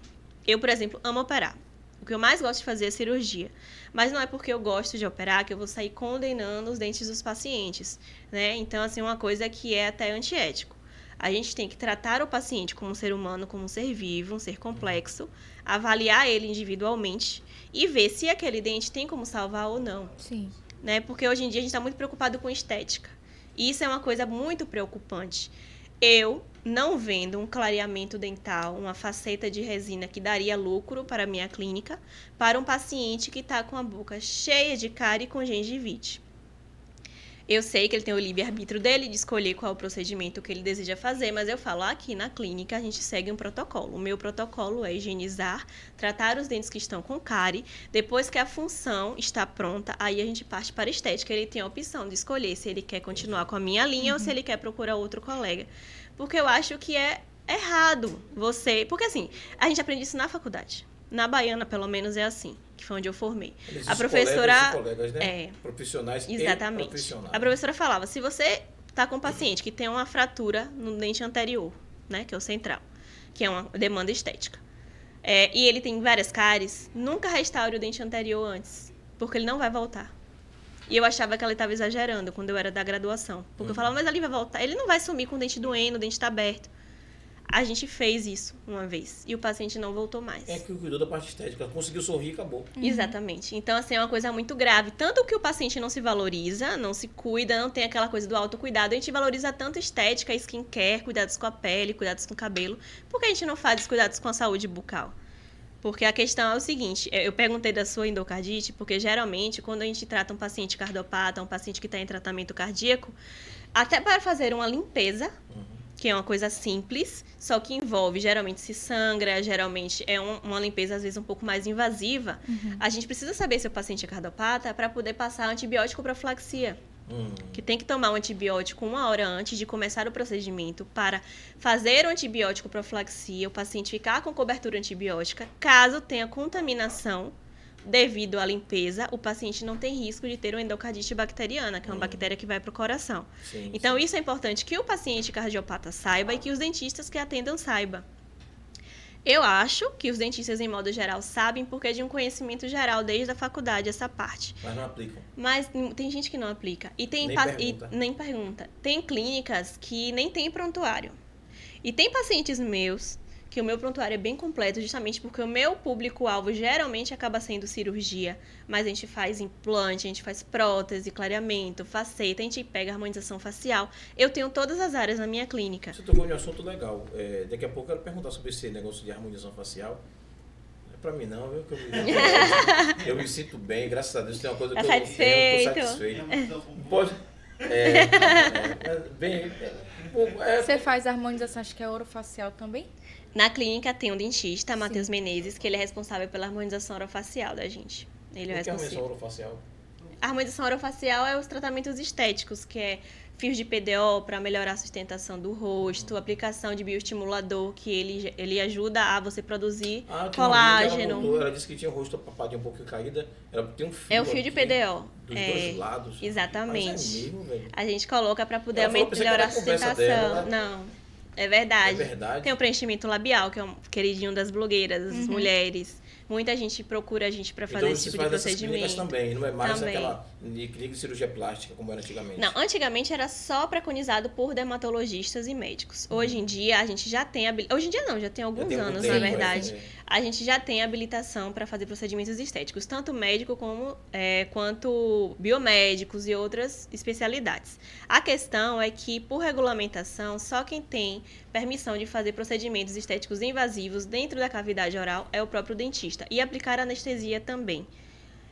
Eu, por exemplo, amo operar. O que eu mais gosto de fazer é cirurgia. Mas não é porque eu gosto de operar que eu vou sair condenando os dentes dos pacientes. Né? Então, assim, uma coisa que é até antiético. A gente tem que tratar o paciente como um ser humano, como um ser vivo, um ser complexo, avaliar ele individualmente e ver se aquele dente tem como salvar ou não.
Sim.
Né? Porque hoje em dia a gente está muito preocupado com estética. E isso é uma coisa muito preocupante. Eu não vendo um clareamento dental, uma faceta de resina que daria lucro para a minha clínica, para um paciente que está com a boca cheia de cárie e com gengivite. Eu sei que ele tem o livre-arbítrio dele de escolher qual o procedimento que ele deseja fazer, mas eu falo aqui na clínica a gente segue um protocolo. O meu protocolo é higienizar, tratar os dentes que estão com cárie. Depois que a função está pronta, aí a gente parte para a estética. Ele tem a opção de escolher se ele quer continuar com a minha linha uhum. ou se ele quer procurar outro colega. Porque eu acho que é errado você. Porque assim, a gente aprende isso na faculdade. Na Baiana, pelo menos, é assim, que foi onde eu formei.
Eles
A professora.
colegas, né?
É.
Profissionais
Exatamente.
profissionais.
A professora falava: se você tá com um paciente que tem uma fratura no dente anterior, né, que é o central, que é uma demanda estética, é, e ele tem várias cáries, nunca restaure o dente anterior antes, porque ele não vai voltar. E eu achava que ela estava exagerando quando eu era da graduação. Porque eu falava, mas ali vai voltar. Ele não vai sumir com o dente doendo, o dente está aberto. A gente fez isso uma vez. E o paciente não voltou mais.
É que cuidou da parte estética. Conseguiu sorrir e acabou.
Exatamente. Então, assim, é uma coisa muito grave. Tanto que o paciente não se valoriza, não se cuida, não tem aquela coisa do autocuidado. A gente valoriza tanto estética, skincare, cuidados com a pele, cuidados com o cabelo. Por que a gente não faz os cuidados com a saúde bucal? Porque a questão é o seguinte, eu perguntei da sua endocardite, porque geralmente quando a gente trata um paciente cardiopata, um paciente que está em tratamento cardíaco, até para fazer uma limpeza, que é uma coisa simples, só que envolve, geralmente se sangra, geralmente é um- uma limpeza às vezes um pouco mais invasiva, a gente precisa saber se o paciente é cardiopata para poder passar antibiótico profilaxia
Hum.
que tem que tomar um antibiótico uma hora antes de começar o procedimento para fazer o antibiótico profilaxia, o paciente ficar com cobertura antibiótica. Caso tenha contaminação devido à limpeza, o paciente não tem risco de ter uma endocardite bacteriana, que é uma bactéria que vai para o coração.
Sim,
Então, isso é importante que o paciente cardiopata saiba e que os dentistas que atendam saibam. Eu acho que os dentistas, em modo geral, sabem porque é de um conhecimento geral desde a faculdade essa parte.
Mas não aplicam.
Mas hum, tem gente que não aplica. E tem
Nem pergunta.
e nem pergunta. Tem clínicas que nem tem prontuário. E tem pacientes meus que o meu prontuário é bem completo, justamente porque o meu público-alvo geralmente acaba sendo cirurgia, mas a gente faz implante, a gente faz prótese, clareamento, faceta, a gente pega harmonização facial. Eu tenho todas as áreas na minha clínica.
Você tocou em um assunto legal. É, daqui a pouco eu quero perguntar sobre esse negócio de harmonização facial. Não é pra mim não, viu? Que eu, me, eu me sinto bem, graças a Deus. Tem uma coisa
Tá
que eu não tenho, eu tô
satisfeito?
satisfeito. Pode. É, é, é, bem. É, pouco- é,
Você faz harmonização, acho que é orofacial também?
Na clínica tem um dentista, Matheus Menezes, que ele é responsável pela harmonização orofacial da gente. Ele é o
o que é a
responsável.
harmonização orofacial?
A harmonização orofacial é os tratamentos estéticos, que é fios de PDO para melhorar a sustentação do rosto, aplicação de bioestimulador, que ele, ele ajuda a você produzir
Ah, que Ela,
colágeno.
contou, ela disse que tinha o rosto papadinho um pouquinho caída. Ela tem um fio.
É o fio de
aqui,
PDO.
Dos
É,
dois lados.
exatamente.
É mesmo, velho.
A gente coloca para poder
Ela que
melhorar a sustentação.
dela.
Não, é verdade.
É verdade.
Tem o preenchimento labial, que é um queridinho das blogueiras, das mulheres. Muita gente procura a gente para fazer
Então
esse tipo de procedimento.
também, não é mais
Também.
aquela clínica de cirurgia plástica como era antigamente.
Não, antigamente era só preconizado por dermatologistas e médicos. Hoje em dia a gente já tem habil- hoje em dia não, já tem alguns
Uhum. tem
anos,
tempo,
na
é,
verdade.
é.
A gente já tem habilitação para fazer procedimentos estéticos, tanto médico como é, quanto biomédicos e outras especialidades. A questão é que por regulamentação, só quem tem permissão de fazer procedimentos estéticos invasivos dentro da cavidade oral é o próprio dentista e aplicar anestesia também.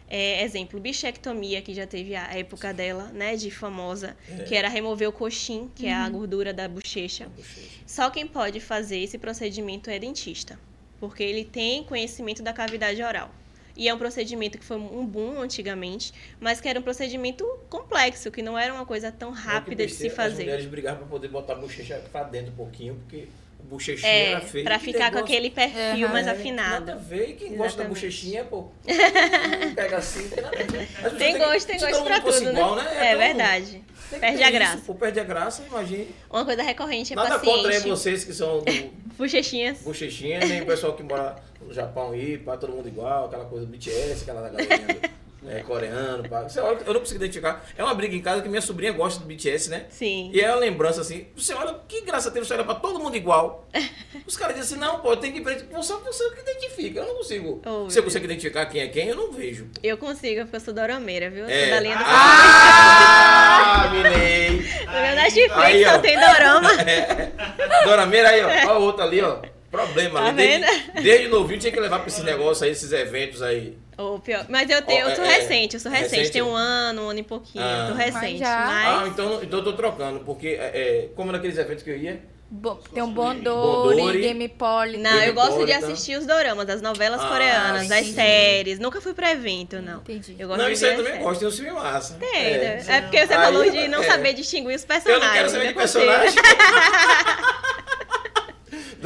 É, exemplo, bichectomia, que já teve a época dela, né, de famosa,
É.
que era remover o coxim, que é a gordura da bochecha.
Bochecha.
Só quem pode fazer esse procedimento é dentista, porque ele tem conhecimento da cavidade oral. E é um procedimento que foi um boom antigamente, mas que era um procedimento complexo, que não era uma coisa tão
que
rápida de se
besteira, As
fazer.
mulheres brigavam pra poder botar a bochecha pra dentro um pouquinho, porque o bochechinho
É,
era feio.
pra ficar com aquele perfil
Aham.
mais
É,
afinado.
Nada a ver. Quem gosta da
Exatamente.
bochechinha, pô. Pega assim, tem nada a ver. As
Tem gosto, tem gosto pra tudo,
igual,
né?
né?
É
todo-
verdade. Perde a
isso,
graça.
Pô, perde a graça, imagine.
Uma coisa recorrente é
Nada contra aí
paciente.
vocês que são do
Bochechinhas.
bochechinha, nem o pessoal que mora no Japão aí, pá, todo mundo igual, aquela coisa do BTS, aquela galerinha do- é, coreano. Você olha, eu não consigo identificar. É uma briga em casa que minha sobrinha gosta do BTS, né?
Sim.
E é uma lembrança assim, você olha, que graça teve você olhar pra todo mundo igual. Os caras dizem assim, não, pô, tem que só você que identifica. Eu não consigo.
Oh,
você consegue identificar quem é quem? Eu não vejo.
Eu consigo, porque eu sou doromeira, viu?
É.
Sou da linha do
Ah, Minei!
No meu Netflix
Aí,
só tem dorama.
Dona Meira aí, ó. Olha o outro ali, ó. Problema
Tá
ali. Desde, desde novinho tinha que levar pra esses negócios aí, esses eventos aí.
Ou pior. Mas eu tenho, eu sou
é, é.
recente, eu sou recente.
Recente?
Tem um ano, um ano e pouquinho.
Ah.
tô
Mas
recente.
já-
Mas,
Ah, então, então eu tô trocando, porque é, é, como naqueles eventos que eu ia,
Bo- tem um Bondori,
Bondori.
Game Poly.
Não, eu gosto de assistir os doramas, das novelas
Ah,
coreanas, das
sim.
séries. Nunca fui pra evento, não.
Entendi.
Eu gosto
não,
de
isso aí eu
as
também
séries.
gosto, tem um filme massa.
Tem,
É.
né? é porque você
Aí,
falou de não
é.
saber distinguir os
Eu
personagens.
não quero saber de
eu consigo.
personagem.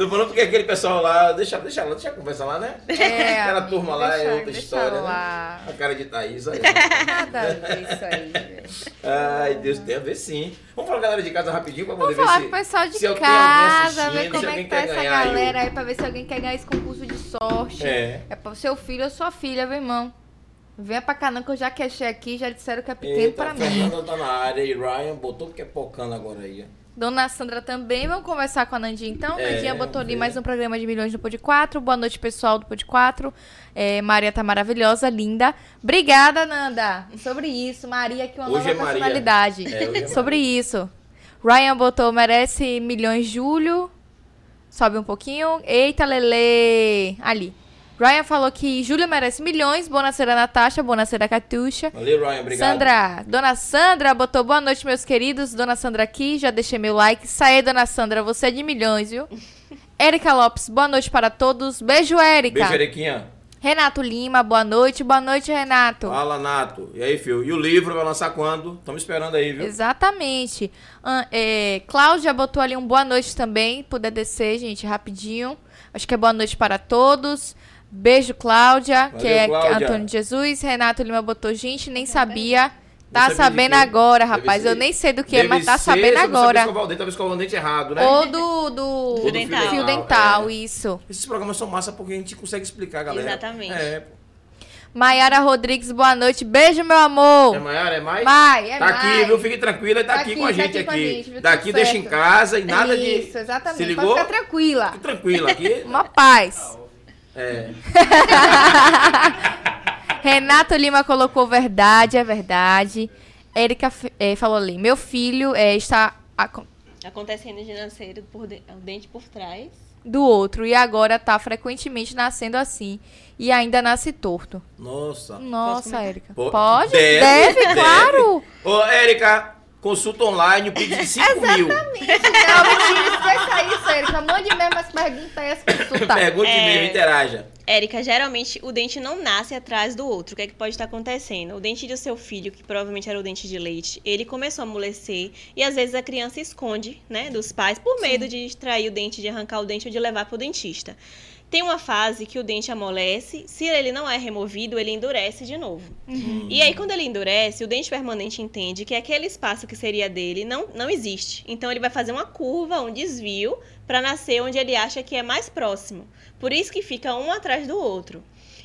Tô falando porque aquele pessoal lá, deixa, deixa lá, deixa a conversa lá, né?
É,
Aquela
amigo,
turma lá é
deixa-
outra
deixa
história,
lá.
né? A cara de Thaís, aí.
Nada a ver isso aí.
Ai, Deus, tem a ver sim. Vamos falar com a galera de casa rapidinho pra poder
Vamos falar
ver
o
se...
pessoal de
se eu tenho
casa, ver como é que tá essa
ganhar o-
galera aí, pra ver se alguém quer ganhar esse concurso de sorte.
É.
É pra seu filho ou sua filha, meu irmão. Venha pra cá não, que eu já queixei aqui, já disseram que é pequeno
Eita,
pra mim.
Fernanda tá na área e Ryan botou porque é pocando agora aí. ó.
Dona Sandra também, vamos conversar com a Nandinha então.
É,
Nandinha botou ali mais um programa de milhões do Pod 4. Boa noite, pessoal do Pod 4. É, Maria tá maravilhosa, linda. Obrigada, Nanda. Sobre isso, Maria, que uma
Hoje
nova
é Maria.
personalidade.
É, é
Sobre isso. Ryan botou, merece milhões, Júlio. Sobe um pouquinho. Eita, Lele. Ali. Ryan falou que Júlio merece milhões. Bonaceira, Natasha. Bonaceira, Catuxa.
Valeu, Ryan, obrigado.
Sandra, Dona Sandra botou boa noite, meus queridos. Dona Sandra aqui, já deixei meu like. Sai, Dona Sandra, você é de milhões, viu? Érica Lopes, boa noite para todos. Beijo, Érica.
Beijo, Erequinha.
Renato Lima, boa noite. Boa noite, Renato.
Fala, Nato. E aí, filho? E o livro vai lançar quando? Estamos esperando aí, viu?
Exatamente. Ah, é, Cláudia botou ali um boa noite também. Puder descer, gente, rapidinho. Acho que é boa noite para todos. Beijo, Cláudia, que
Valeu,
é
Cláudia.
Antônio Jesus. Renato Lima botou, gente, nem sabia. Tá sabendo
quê?
agora,
Deve
rapaz.
ser-
Eu nem sei do que é, mas tá
ser
sabendo agora.
escovar o dente, tava escovando o dente errado, né?
Ou do, do
Fio dental.
fio dental,
é.
isso.
Esses programas são massa porque a gente consegue explicar, galera.
Exatamente.
É.
Maiara Rodrigues, boa noite. Beijo, meu amor.
É Maiara, é mais?
Vai, é
Tá aqui,
mais.
viu? Fique tranquila, tá,
Tá
aqui
aqui,
com a
tá
gente
aqui com a
aqui.
gente, viu?
Daqui
Tudo
deixa em
certo.
casa e nada de.
Isso, exatamente.
Se
Pode
ligou?
ficar tranquila.
Fique tranquila aqui.
Uma paz.
É.
Renato Lima colocou verdade, é verdade. Érica eh, falou ali, meu filho eh, está acon-
Acontecendo de nascer por de- o dente por trás.
do outro e agora tá frequentemente nascendo assim e ainda nasce torto.
Nossa.
Nossa? Érica. Pode?
deve,
Deve,
deve.
claro.
Ô, Érica, consulta online, o Pix de 5 mil.
Não, mentira, esqueça isso, Érica. Mande mesmo as perguntas e as consultas.
Pergunte
É.
mesmo, interaja.
Érica, geralmente o dente não nasce atrás do outro. O que é que pode estar acontecendo? O dente do seu filho, que provavelmente era o dente de leite, ele começou a amolecer e às vezes a criança esconde, né, dos pais por medo de extrair o dente, de arrancar o dente ou de levar para o dentista. Tem uma fase que o dente amolece, se ele não é removido, ele endurece de novo. E aí, quando ele endurece, o dente permanente entende que aquele espaço que seria dele não, não existe. Então, ele vai fazer uma curva, um desvio, para nascer onde ele acha que é mais próximo. Por isso que fica um atrás do outro.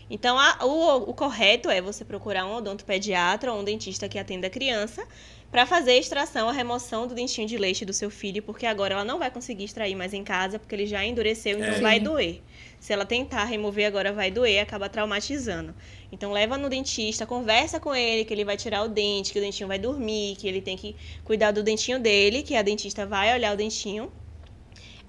Então, a- o, o correto é você procurar um odontopediatra ou um dentista que atenda a criança para fazer a extração, a remoção do dentinho de leite do seu filho, porque agora ela não vai conseguir extrair mais em casa, porque ele já endureceu, então
É.
vai
Sim.
doer. Se ela tentar remover agora, vai doer, acaba traumatizando. Então, leva no dentista, conversa com ele que ele vai tirar o dente, que o dentinho vai dormir, que ele tem que cuidar do dentinho dele, que a dentista vai olhar o dentinho.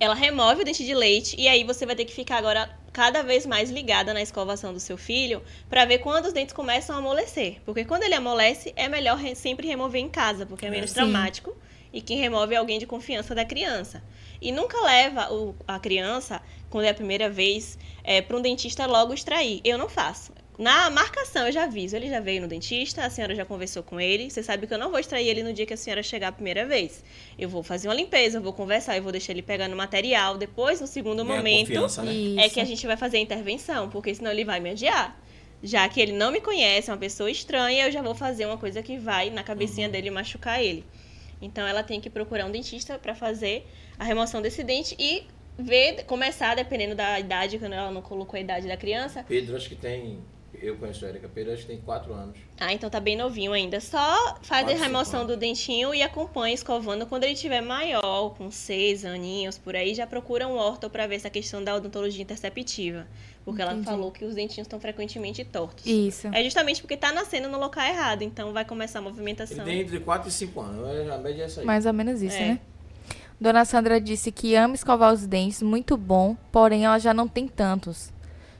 Ela remove o dente de leite e aí você vai ter que ficar agora cada vez mais ligada na escovação do seu filho para ver quando os dentes começam a amolecer. Porque quando ele amolece, é melhor re- sempre remover em casa, porque é menos
Sim.
traumático e quem remove é alguém de confiança da criança. E nunca leva o- a criança, quando é a primeira vez, para um dentista logo extrair. Eu não faço. Na marcação eu já aviso, ele já veio no dentista, a senhora já conversou com ele, você sabe que eu não vou extrair ele no dia que a senhora chegar a primeira vez. Eu vou fazer uma limpeza, eu vou conversar, eu vou deixar ele pegar no material, depois no segundo
Ganha
momento
né?
É que a gente vai fazer a intervenção, porque senão ele vai me odiar. Já que ele não me conhece, é uma pessoa estranha, eu já vou fazer uma coisa que vai na cabecinha dele machucar ele. Então ela tem que procurar um dentista para fazer a remoção desse dente e ver, começar, dependendo da idade, quando ela não colocou a idade da criança.
Pedro, acho que tem. Eu conheço a Erika. Pedro, acho que tem 4 anos.
Ah, então tá bem novinho ainda. Só faz
Quatro,
a remoção
cinco
do dentinho e acompanha escovando. Quando ele tiver maior, com seis aninhos por aí, já procura um orto para ver essa questão da odontologia interceptiva. Porque ela
Entendi.
falou que os dentinhos estão frequentemente tortos.
Isso.
É justamente porque tá nascendo no local errado, então vai começar a
Ele
movimentação.
tem entre 4 e 5 anos. A média é essa aí.
Mais ou menos isso,
É.
né? Dona Sandra disse que ama escovar os dentes, muito bom, porém ela já não tem tantos.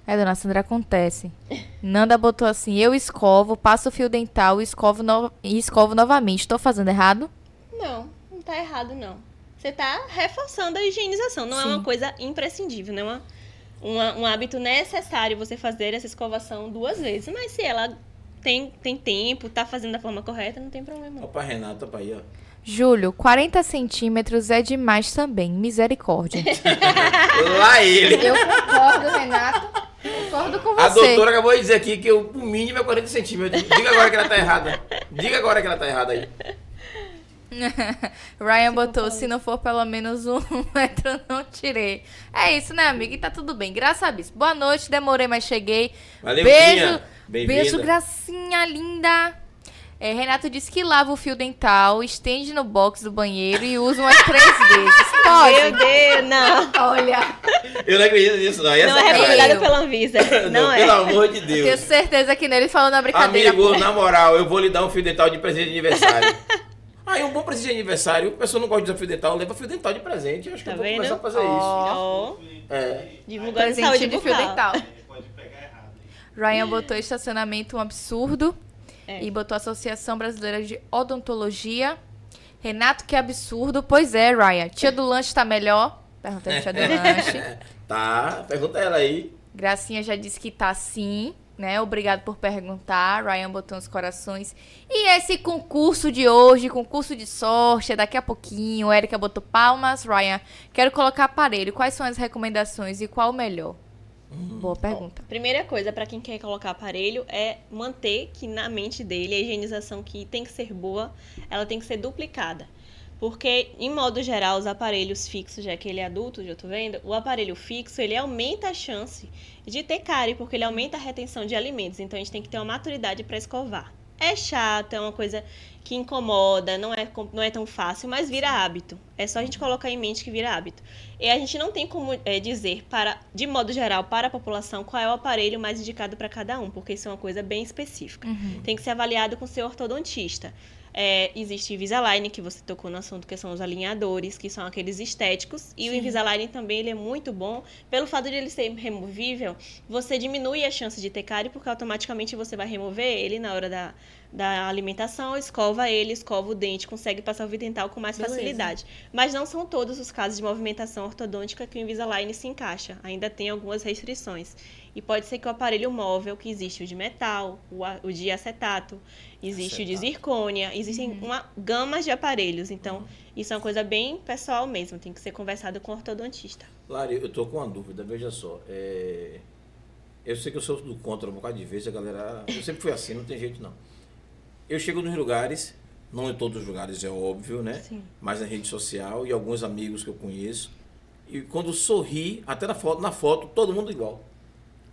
É, Dona Sandra, acontece. Nanda botou assim, eu escovo, passo o fio dental e escovo, no- e escovo novamente. Estou fazendo errado?
Não, não tá errado, não. Você tá reforçando a higienização. Não é
Sim.
uma coisa imprescindível, não é uma, uma- um hábito necessário você fazer essa escovação duas vezes. Mas se ela tem, tem tempo, tá fazendo da forma correta, não tem problema.
Ó pra Renata, pra aí, ó.
Júlio, 40 centímetros é demais também. Misericórdia.
Lá ele.
Eu concordo, Renato. Concordo com
A
você.
doutora acabou de dizer aqui que o mínimo é 40 centímetros. Diga agora que ela tá errada. Diga agora que ela tá errada aí.
Ryan botou, se não for pelo menos um metro, não tirei. É isso, né, amiga? E tá tudo bem. Graças a Deus. Boa noite, demorei, mas cheguei.
Valeu,
beijo, beijo, gracinha linda. É, Renato disse que lava o fio dental, estende no box do banheiro e usa umas três vezes.
Meu
Pode?
Deus, não.
Olha,
Eu não acredito nisso, não. Aí é
Não é
Eu.
pela Anvisa.
Não,
Não,
pelo
é.
amor de
tenho
Deus.
certeza que nele falando na brincadeira.
Amigo, na moral, eu vou lhe dar um fio dental de presente de aniversário. Aí, um bom presente de aniversário, a pessoa não gosta de usar fio dental, leva fio dental de presente. Eu acho que
Tá
eu vou
vendo?
começar a fazer.
Ó,
isso. É.
divulgando
Presente de fio
bucal.
dental.
Pode pegar errado. hein?
Ryan botou estacionamento um absurdo.
É.
E botou Associação Brasileira de Odontologia. Renato, que absurdo. Pois é, Ryan. Tia do lanche tá melhor? Perguntei a tia do lanche.
Tá, pergunta ela aí.
Gracinha já disse que tá sim, né? Obrigado por perguntar. Ryan botou uns corações. E esse concurso de hoje, concurso de sorte, é daqui a pouquinho. Erika botou palmas. Ryan, quero colocar aparelho. Quais são as recomendações e qual o melhor? Boa pergunta.
Primeira coisa para quem quer colocar aparelho é manter que na mente dele a higienização que tem que ser boa, ela tem que ser duplicada. Porque, em modo geral, os aparelhos fixos, já que ele é adulto, já tô vendo, o aparelho fixo, ele aumenta a chance de ter cárie, porque ele aumenta a retenção de alimentos. Então, a gente tem que ter uma maturidade para escovar. É chato, é uma coisa que incomoda, não é, não é tão fácil, mas vira hábito. É só a gente colocar em mente que vira hábito. E a gente não tem como é, dizer, para, de modo geral, para a população, qual é o aparelho mais indicado para cada um, porque isso é uma coisa bem específica. Tem que ser avaliado com seu ortodontista. É, existe Invisalign, que você tocou no assunto, que são os alinhadores, que são aqueles estéticos. E o Invisalign também ele é muito bom. Pelo fato de ele ser removível, você diminui a chance de ter cárie, porque automaticamente você vai remover ele na hora da, da alimentação, escova ele, escova o dente, consegue passar o dental com mais
Beleza.
facilidade. Mas não são todos os casos de movimentação ortodôntica que o Invisalign se encaixa. Ainda tem algumas restrições. E pode ser que o aparelho móvel, que existe o de metal, o, a- o de acetato, existe o de
Acetato.
zircônia, existem
Uhum.
uma gama de aparelhos. Então, isso é uma coisa bem pessoal mesmo, tem que ser conversado com o ortodontista.
Lari, eu tô com uma dúvida, veja só. é, Eu sei que eu sou do contra um bocado de vezes, a galera. Eu sempre fui assim, não tem jeito não. Eu chego nos lugares, não em todos os lugares, é óbvio, né?
Sim.
Mas na rede social e alguns amigos que eu conheço. E quando sorri, até na foto, na foto, todo mundo igual.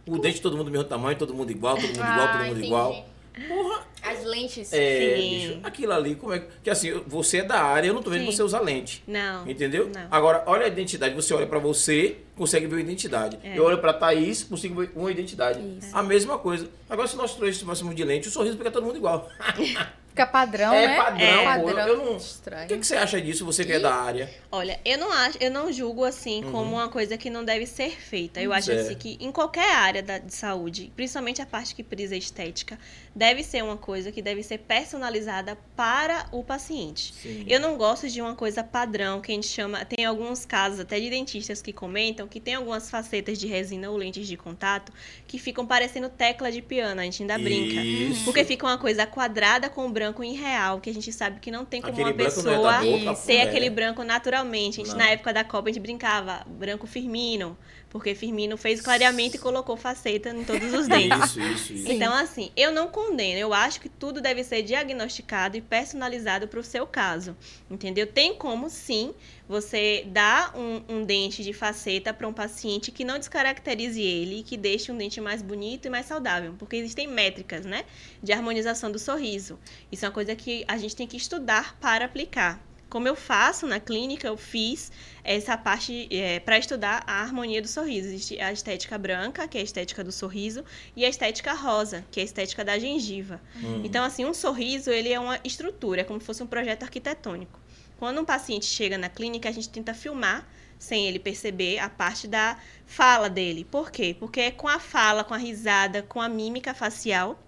O dente, todo mundo do mesmo tamanho, todo mundo igual, todo mundo igual, todo mundo igual. Porra,
As lentes.
é,
Sim.
bicho, aquilo ali, como é que. Que assim, você é da área, eu não tô vendo
Sim.
você usar lente.
Não.
Entendeu?
Não.
Agora, olha a identidade. Você olha pra você, consegue ver a identidade.
É.
Eu olho pra Thaís, consigo ver uma identidade.
Isso.
A mesma coisa. Agora, se nós três estivéssemos de lente, o sorriso fica todo mundo igual.
Fica padrão,
é
né?
padrão. Eu,
padrão.
eu não. O
Estranho.
que, que você acha disso, você que é da área?
Olha, eu não acho, eu não julgo assim
Uhum.
como uma coisa que não deve ser feita. Eu acho
Certo.
assim que em qualquer área da, de saúde, principalmente a parte que prisa estética, deve ser uma coisa que deve ser personalizada para o paciente.
Sim.
Eu não gosto de uma coisa padrão que a gente chama. Tem alguns casos até de dentistas que comentam que tem algumas facetas de resina ou lentes de contato que ficam parecendo tecla de piano. A gente ainda brinca.
Isso.
Porque fica uma coisa quadrada com branco irreal, que a gente sabe que não tem como
Aquele
uma
é
pessoa
da boca,
ter
é.
aquele branco naturalmente. A gente,
Não.
na época da Copa, a gente brincava branco Firmino, porque Firmino fez clareamento e colocou faceta em todos os dentes.
Isso, isso, isso.
Então, assim, eu não condeno. Eu acho que tudo deve ser diagnosticado e personalizado para o seu caso. Entendeu? Tem como, sim, você dar um, um dente de faceta para um paciente que não descaracterize ele e que deixe um dente mais bonito e mais saudável. Porque existem métricas, né? De harmonização do sorriso. Isso é uma coisa que a gente tem que estudar para aplicar. Como eu faço na clínica, eu fiz essa parte para estudar a harmonia do sorriso. Existe a estética branca, que é a estética do sorriso, e a estética rosa, que é a estética da gengiva.
Hum.
Então, assim, um sorriso, ele é uma estrutura, é como se fosse um projeto arquitetônico. Quando um paciente chega na clínica, a gente tenta filmar, sem ele perceber, a parte da fala dele. Por quê? Porque é com a fala, com a risada, com a mímica facial,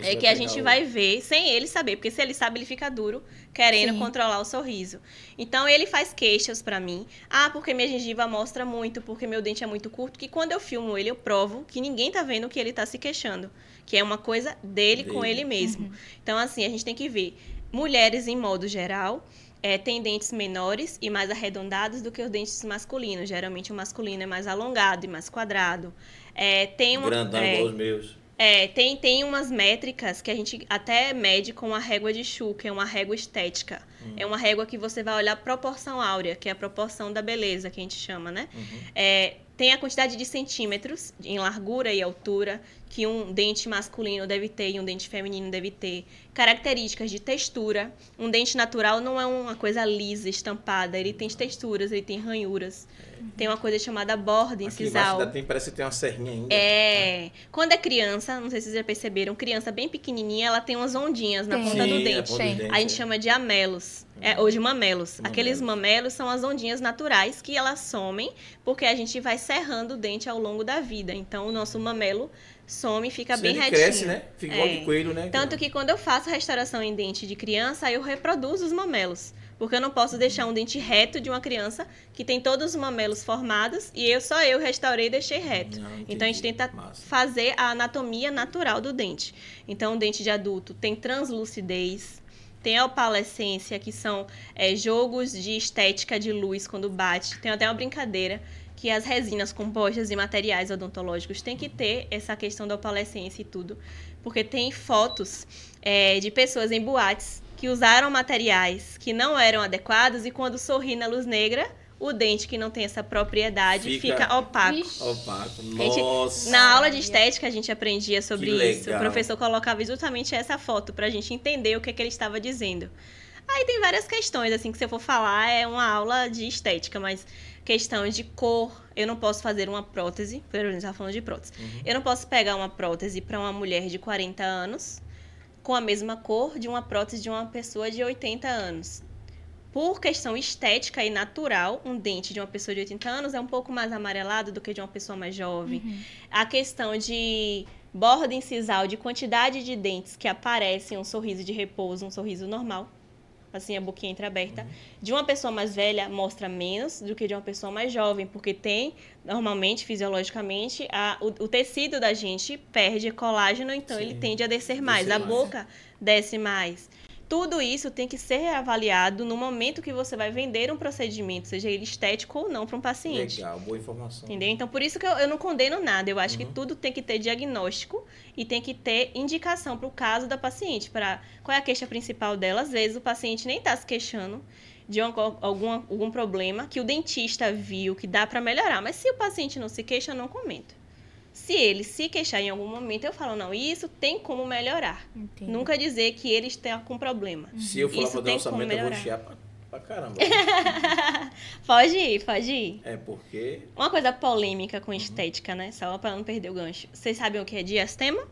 É que a gente
o-
vai ver sem ele saber, porque se ele sabe, ele fica duro, querendo
Sim.
controlar o sorriso. Então ele faz queixas pra mim. Ah, porque minha gengiva mostra muito, porque meu dente é muito curto, que quando eu filmo ele, eu provo que ninguém tá vendo que ele tá se queixando, que é uma coisa dele, com ele mesmo. Então assim, a gente tem que ver mulheres em modo geral, é, têm dentes menores e mais arredondados do que os dentes masculinos. Geralmente o masculino é mais alongado e mais quadrado. É, tem uma,
Grandão
é,
igual os meus.
É, tem, tem umas métricas que a gente até mede com a régua de Schuh, que é uma régua estética. É uma régua que você vai olhar a proporção áurea, que é a proporção da beleza, que a gente chama, né? É, tem a quantidade de centímetros em largura e altura que um dente masculino deve ter e um dente feminino deve ter. Características de textura. Um dente natural não é uma coisa lisa, estampada. Ele tem texturas, ele tem ranhuras. Tem uma coisa chamada borda
Aqui
incisal.
ainda tem, parece que tem uma serrinha ainda.
É. Quando é criança, não sei se vocês já perceberam, criança bem pequenininha, ela tem umas ondinhas na
Tem.
ponta do dente.
ponta do dente,
A gente
é.
chama de amelos. É, ou de mamelos.
Mamelos.
Aqueles mamelos são as ondinhas naturais que elas somem porque a gente vai serrando o dente ao longo da vida. Então o nosso mamelo some e fica bem
ele
retinho.
cresce, né? Fica igual
É.
de coelho, né?
Tanto que quando eu faço restauração em dente de criança, eu reproduzo os mamelos. Porque eu não posso deixar um dente reto de uma criança que tem todos os mamelos formados e eu só eu restaurei e deixei reto.
Não,
então a gente tenta
Massa.
fazer a anatomia natural do dente. Então o dente de adulto tem translucidez, tem a opalescência, que são é, jogos de estética de luz quando bate. Tem até uma brincadeira que as resinas compostas de materiais odontológicos têm que ter essa questão da opalescência e tudo. Porque tem fotos é, de pessoas em boates que usaram materiais que não eram adequados e quando sorri na luz negra, o dente que não tem essa propriedade
Fica-
fica, opaco.
Vixe.
Opaco.
gente-
Nossa.
Na aula de estética a gente aprendia sobre isso. O professor colocava justamente essa foto pra gente entender o que, é que ele estava dizendo. Aí tem várias questões, assim, que se eu for falar é uma aula de estética, mas questões de cor, eu não posso fazer uma prótese, por exemplo, a gente tá falando de prótese.
Uhum.
Eu não posso pegar uma prótese para uma mulher de 40 anos com a mesma cor de uma prótese de uma pessoa de 80 anos. Por questão estética e natural, um dente de uma pessoa de 80 anos é um pouco mais amarelado do que de uma pessoa mais jovem. A questão de borda incisal, de quantidade de dentes que aparecem, um sorriso de repouso, um sorriso normal, assim, a boquinha entreaberta, de uma pessoa mais velha mostra menos do que de uma pessoa mais jovem, porque tem, normalmente, fisiologicamente, a, o, o tecido da gente perde colágeno, então ele
Sim,
tende a descer mais,
descer
a
mais.
boca desce mais. Tudo isso tem que ser avaliado no momento que você vai vender um procedimento, seja ele estético ou não, para um paciente.
Legal, boa informação.
Entendeu? Então, por isso que eu, eu não condeno nada. Eu acho que
Uhum.
tudo tem que ter diagnóstico e tem que ter indicação para o caso da paciente. Para qual é a queixa principal dela? Às vezes o paciente nem está se queixando de uma- algum, algum problema que o dentista viu que dá para melhorar. Mas se o paciente não se queixa, eu não comento. Se ele se queixar em algum momento, eu falo, não, isso tem como melhorar.
Entendi.
Nunca dizer que ele está com problema.
Se eu for lá
Isso
fazer um orçamento, eu vou chiar pra, pra caramba.
Pode ir, pode ir.
é porque.
Uma coisa polêmica com estética, né? Só pra não perder o gancho. Vocês sabem o que é diastema?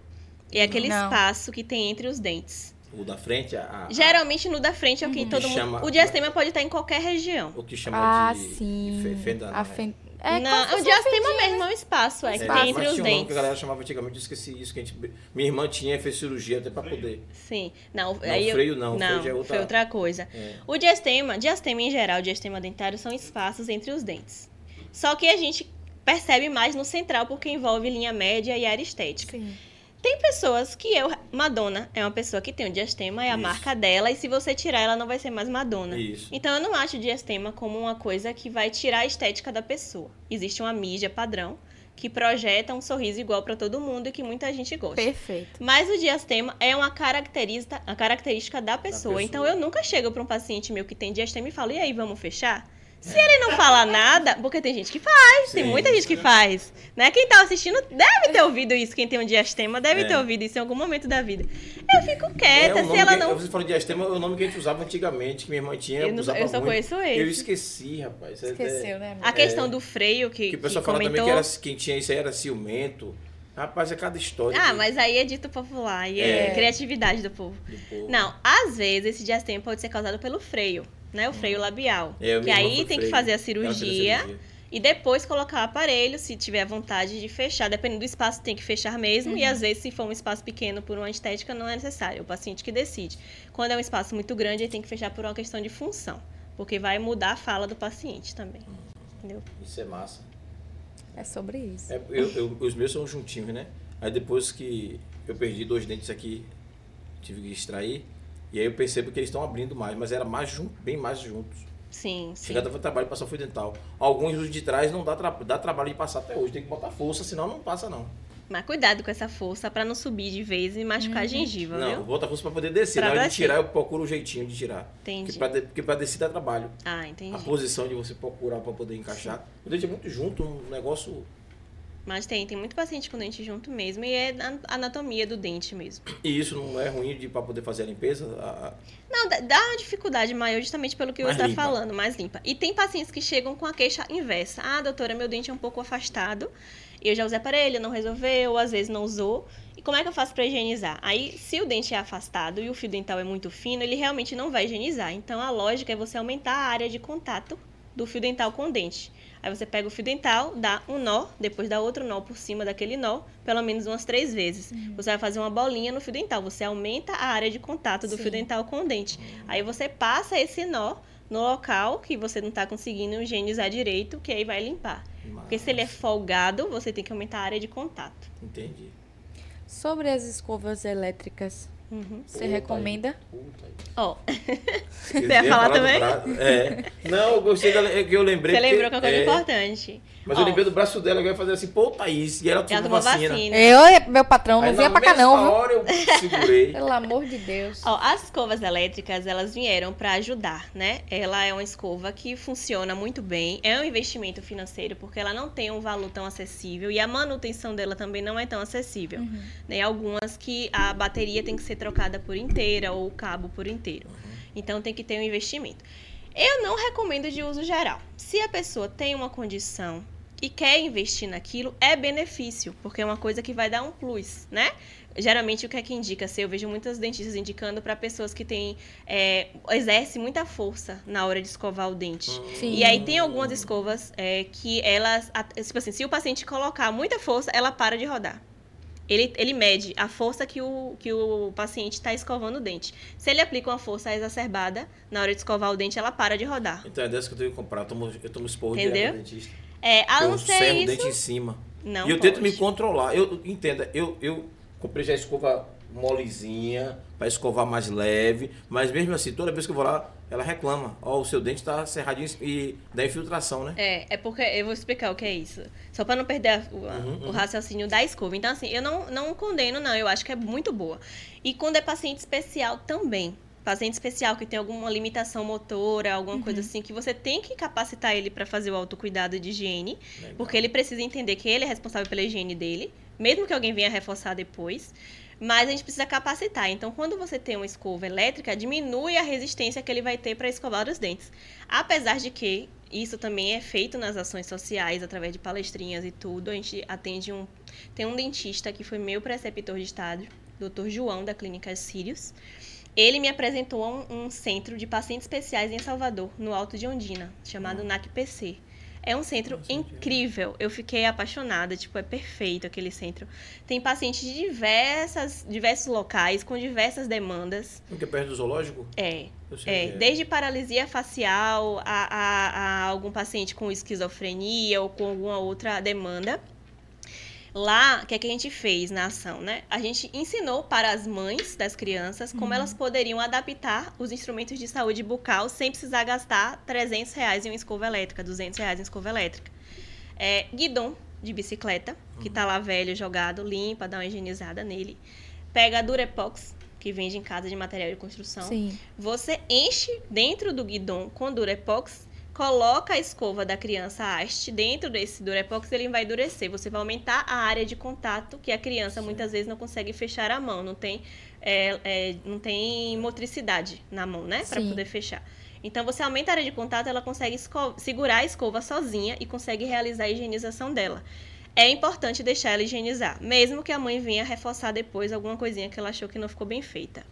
É aquele
Não.
espaço que tem entre os dentes.
O da frente, a, a-
Geralmente no da frente é o que todo mundo.
Chama-
O diastema pode estar em qualquer região.
o que chama
Ah,
de
sim.
fe- fenda,
A
né?
É,
Não, diastema mesmo é um espaço, é, que
Espaço.
tem entre os
tinha um que
dentes.
a galera chamava antigamente, eu esqueci isso, que a gente. Minha irmã tinha e fez cirurgia até pra poder.
Sim. Não,
Não,
aí
freio não, freio
Não,
já é outra-
foi outra coisa.
É.
O diastema, diastema em geral, diastema dentário são espaços entre os dentes. Só que a gente percebe mais no central porque envolve linha média e área estética.
Sim.
Tem pessoas que eu. Madonna é uma pessoa que tem o diastema, é a
Isso.
marca dela, e se você tirar, ela não vai ser mais Madonna.
Isso.
Então eu não acho o diastema como uma coisa que vai tirar a estética da pessoa. Existe uma mídia padrão que projeta um sorriso igual para todo mundo e que muita gente gosta.
Perfeito.
Mas o diastema é uma característica, a característica da pessoa.
pessoa.
Então eu nunca chego para um paciente meu que tem diastema e falo: "E aí, vamos fechar?" Se ele não falar nada, porque tem gente que faz, tem
Sim.
muita gente que faz, né? Quem tá assistindo deve ter ouvido isso, quem tem um diastema deve
É.
ter ouvido isso em algum momento da vida. Eu fico quieta,
É
se ela
que-
não
Você falou diastema, é o nome que a gente usava antigamente, que minha irmã tinha.
Eu não-
usava
eu só
muito.
conheço esse.
Eu esqueci, rapaz. É-
Esqueceu, né?
A questão do freio que,
Que o pessoal fala
comentou.
também que era, quem tinha isso aí era ciumento. Rapaz, é cada história.
Ah,
que-
mas aí é dito popular e é,
É.
criatividade do povo.
do povo.
Não, às vezes esse diastema pode ser causado pelo freio, né? O freio labial.
É,
que aí tem que fazer a cirurgia.
cirurgia.
e depois colocar o aparelho, se tiver vontade de fechar. Dependendo do espaço, tem que fechar mesmo. E às vezes, se for um espaço pequeno por uma estética, não é necessário. É o paciente que decide. Quando é um espaço muito grande, ele tem que fechar por uma questão de função. Porque vai mudar a fala do paciente também. Entendeu?
Isso é massa.
É sobre isso.
É, eu, eu- os meus são juntinhos, né? Aí depois que eu perdi dois dentes aqui, tive que extrair. E aí eu percebo que eles estão abrindo mais, mas era mais jun- bem mais juntos.
Sim, sim.
Chega dava trabalho de passar fio dental. Alguns os de trás não dá, tra dá trabalho de passar até hoje. Tem que botar força, senão não passa não.
Mas cuidado com essa força pra não subir de vez e machucar a gengiva,
não,
viu?
bota força para poder descer.
Pra
Na hora de tirar, eu procuro o jeitinho de tirar.
Entendi.
Porque pra, de- porque pra descer dá trabalho.
Ah,
A
entendi.
posição de você procurar para poder encaixar. O dente é muito junto, um negócio.
Mas tem, tem muito paciente com dente junto mesmo e é a anatomia do dente mesmo.
E isso não é ruim de para poder fazer a limpeza? A-
Não, dá- uma dificuldade maior justamente pelo que
Mais
você está falando, mais limpa. E tem pacientes que chegam com a queixa inversa. Ah, doutora, meu dente é um pouco afastado. Eu já usei aparelho, não resolveu, às vezes não usou. E como é que eu faço para higienizar? Aí, se o dente é afastado e o fio dental é muito fino, ele realmente não vai higienizar. Então, a lógica é você aumentar a área de contato do fio dental com o dente. Aí você pega o fio dental, dá um nó, depois dá outro nó por cima daquele nó, pelo menos umas três vezes. Você vai fazer uma bolinha no fio dental. Você aumenta a área de contato do
Sim.
fio dental com o dente. Aí você passa esse nó no local que você não está conseguindo higienizar direito, que aí vai limpar. Porque se ele é folgado, você tem que aumentar a área de contato.
Entendi.
Sobre as escovas elétricas,
Uhum.
você recomenda?
Ó,
Você
ia falar também?
braço? É. Não, eu gostei da, é que eu lembrei.
você
porque-
lembrou que é uma coisa
é,
importante.
Mas
Ó,
eu lembrei do braço dela que vai fazer assim, pô, Thaís. E ela
Ela
tomou vacina.
vacina.
Eu, meu patrão, não
Aí,
vinha
na
pra cá
mesma
não, viu?
hora eu segurei.
Pelo amor de Deus.
Ó, as escovas elétricas, elas vieram para ajudar, né? Ela é uma escova que funciona muito bem, é um investimento financeiro, porque ela não tem um valor tão acessível e a manutenção dela também não é tão acessível. Né? Algumas que a bateria tem que ser trocada por inteira ou o cabo por inteiro. Então tem que ter um investimento. Eu não recomendo de uso geral. Se a pessoa tem uma condição e quer investir naquilo, é benefício, porque é uma coisa que vai dar um plus, né? Geralmente o que é que indica? Se eu vejo muitas dentistas indicando para pessoas que têm é, exerce muita força na hora de escovar o dente.
Sim.
E aí tem algumas escovas é, que elas, tipo assim, se o paciente colocar muita força, ela para de rodar. Ele, ele mede a força que o, que o paciente está escovando o dente. Se ele aplica uma força exacerbada, na hora de escovar o dente, ela para de rodar.
Então é dessa que eu tenho que comprar. Eu tomo, eu tomo esporro
Entendeu?
direto do dentista.
É, a
eu
não ser
serro o
isso,
dente em cima.
não
e eu tento
pode.
me controlar. Eu entenda, eu, eu comprei já a escova molezinha, para escovar mais leve, mas mesmo assim, toda vez que eu vou lá, ela reclama. Ó, o seu dente tá serradinho e dá infiltração, né?
É, é porque eu vou explicar o que é isso. Só para não perder a- o,
Uhum,
o raciocínio da escova. Então, assim, eu não, não condeno, não. Eu acho que é muito boa. E quando é paciente especial também. Paciente especial que tem alguma limitação motora, alguma coisa assim, que você tem que capacitar ele para fazer o autocuidado de higiene.
Legal.
Porque ele precisa entender que ele é responsável pela higiene dele, mesmo que alguém venha reforçar depois. Mas a gente precisa capacitar. Então, quando você tem uma escova elétrica, diminui a resistência que ele vai ter para escovar os dentes. Apesar de que isso também é feito nas ações sociais, através de palestrinhas e tudo. A gente atende um. Tem um dentista que foi meu preceptor de estágio, Dr. João, da Clínica Sirius. Ele me apresentou um, um centro de pacientes especiais em Salvador, no Alto de Ondina, chamado NACPC. É um centro
que é.
incrível. Eu fiquei apaixonada, tipo, é perfeito aquele centro. Tem pacientes de diversas, diversos locais, com diversas demandas.
Porque perto do zoológico?
É, é,
que
desde paralisia facial a, a- a algum paciente com esquizofrenia ou com alguma outra demanda. Lá, o que, é que a gente fez na ação, né? A gente ensinou para as mães das crianças como elas poderiam adaptar os instrumentos de saúde bucal sem precisar gastar 300 reais em uma escova elétrica, 200 reais em escova elétrica. É, guidon de bicicleta, que tá lá velho, jogado, limpa, dá uma higienizada nele. Pega a Durepox, que vende em casa de material de construção.
Sim.
Você enche dentro do guidon com Durepox, coloca a escova da criança haste dentro desse Durepox, ele vai endurecer. Você vai aumentar a área de contato que a criança muitas vezes não consegue fechar a mão, não tem, é, é, não tem motricidade na mão, né? Para
Sim.
poder fechar. Então você aumenta a área de contato, ela consegue segurar a escova sozinha e consegue realizar a higienização dela. É importante deixar ela higienizar, mesmo que a mãe venha reforçar depois alguma coisinha que ela achou que não ficou bem feita.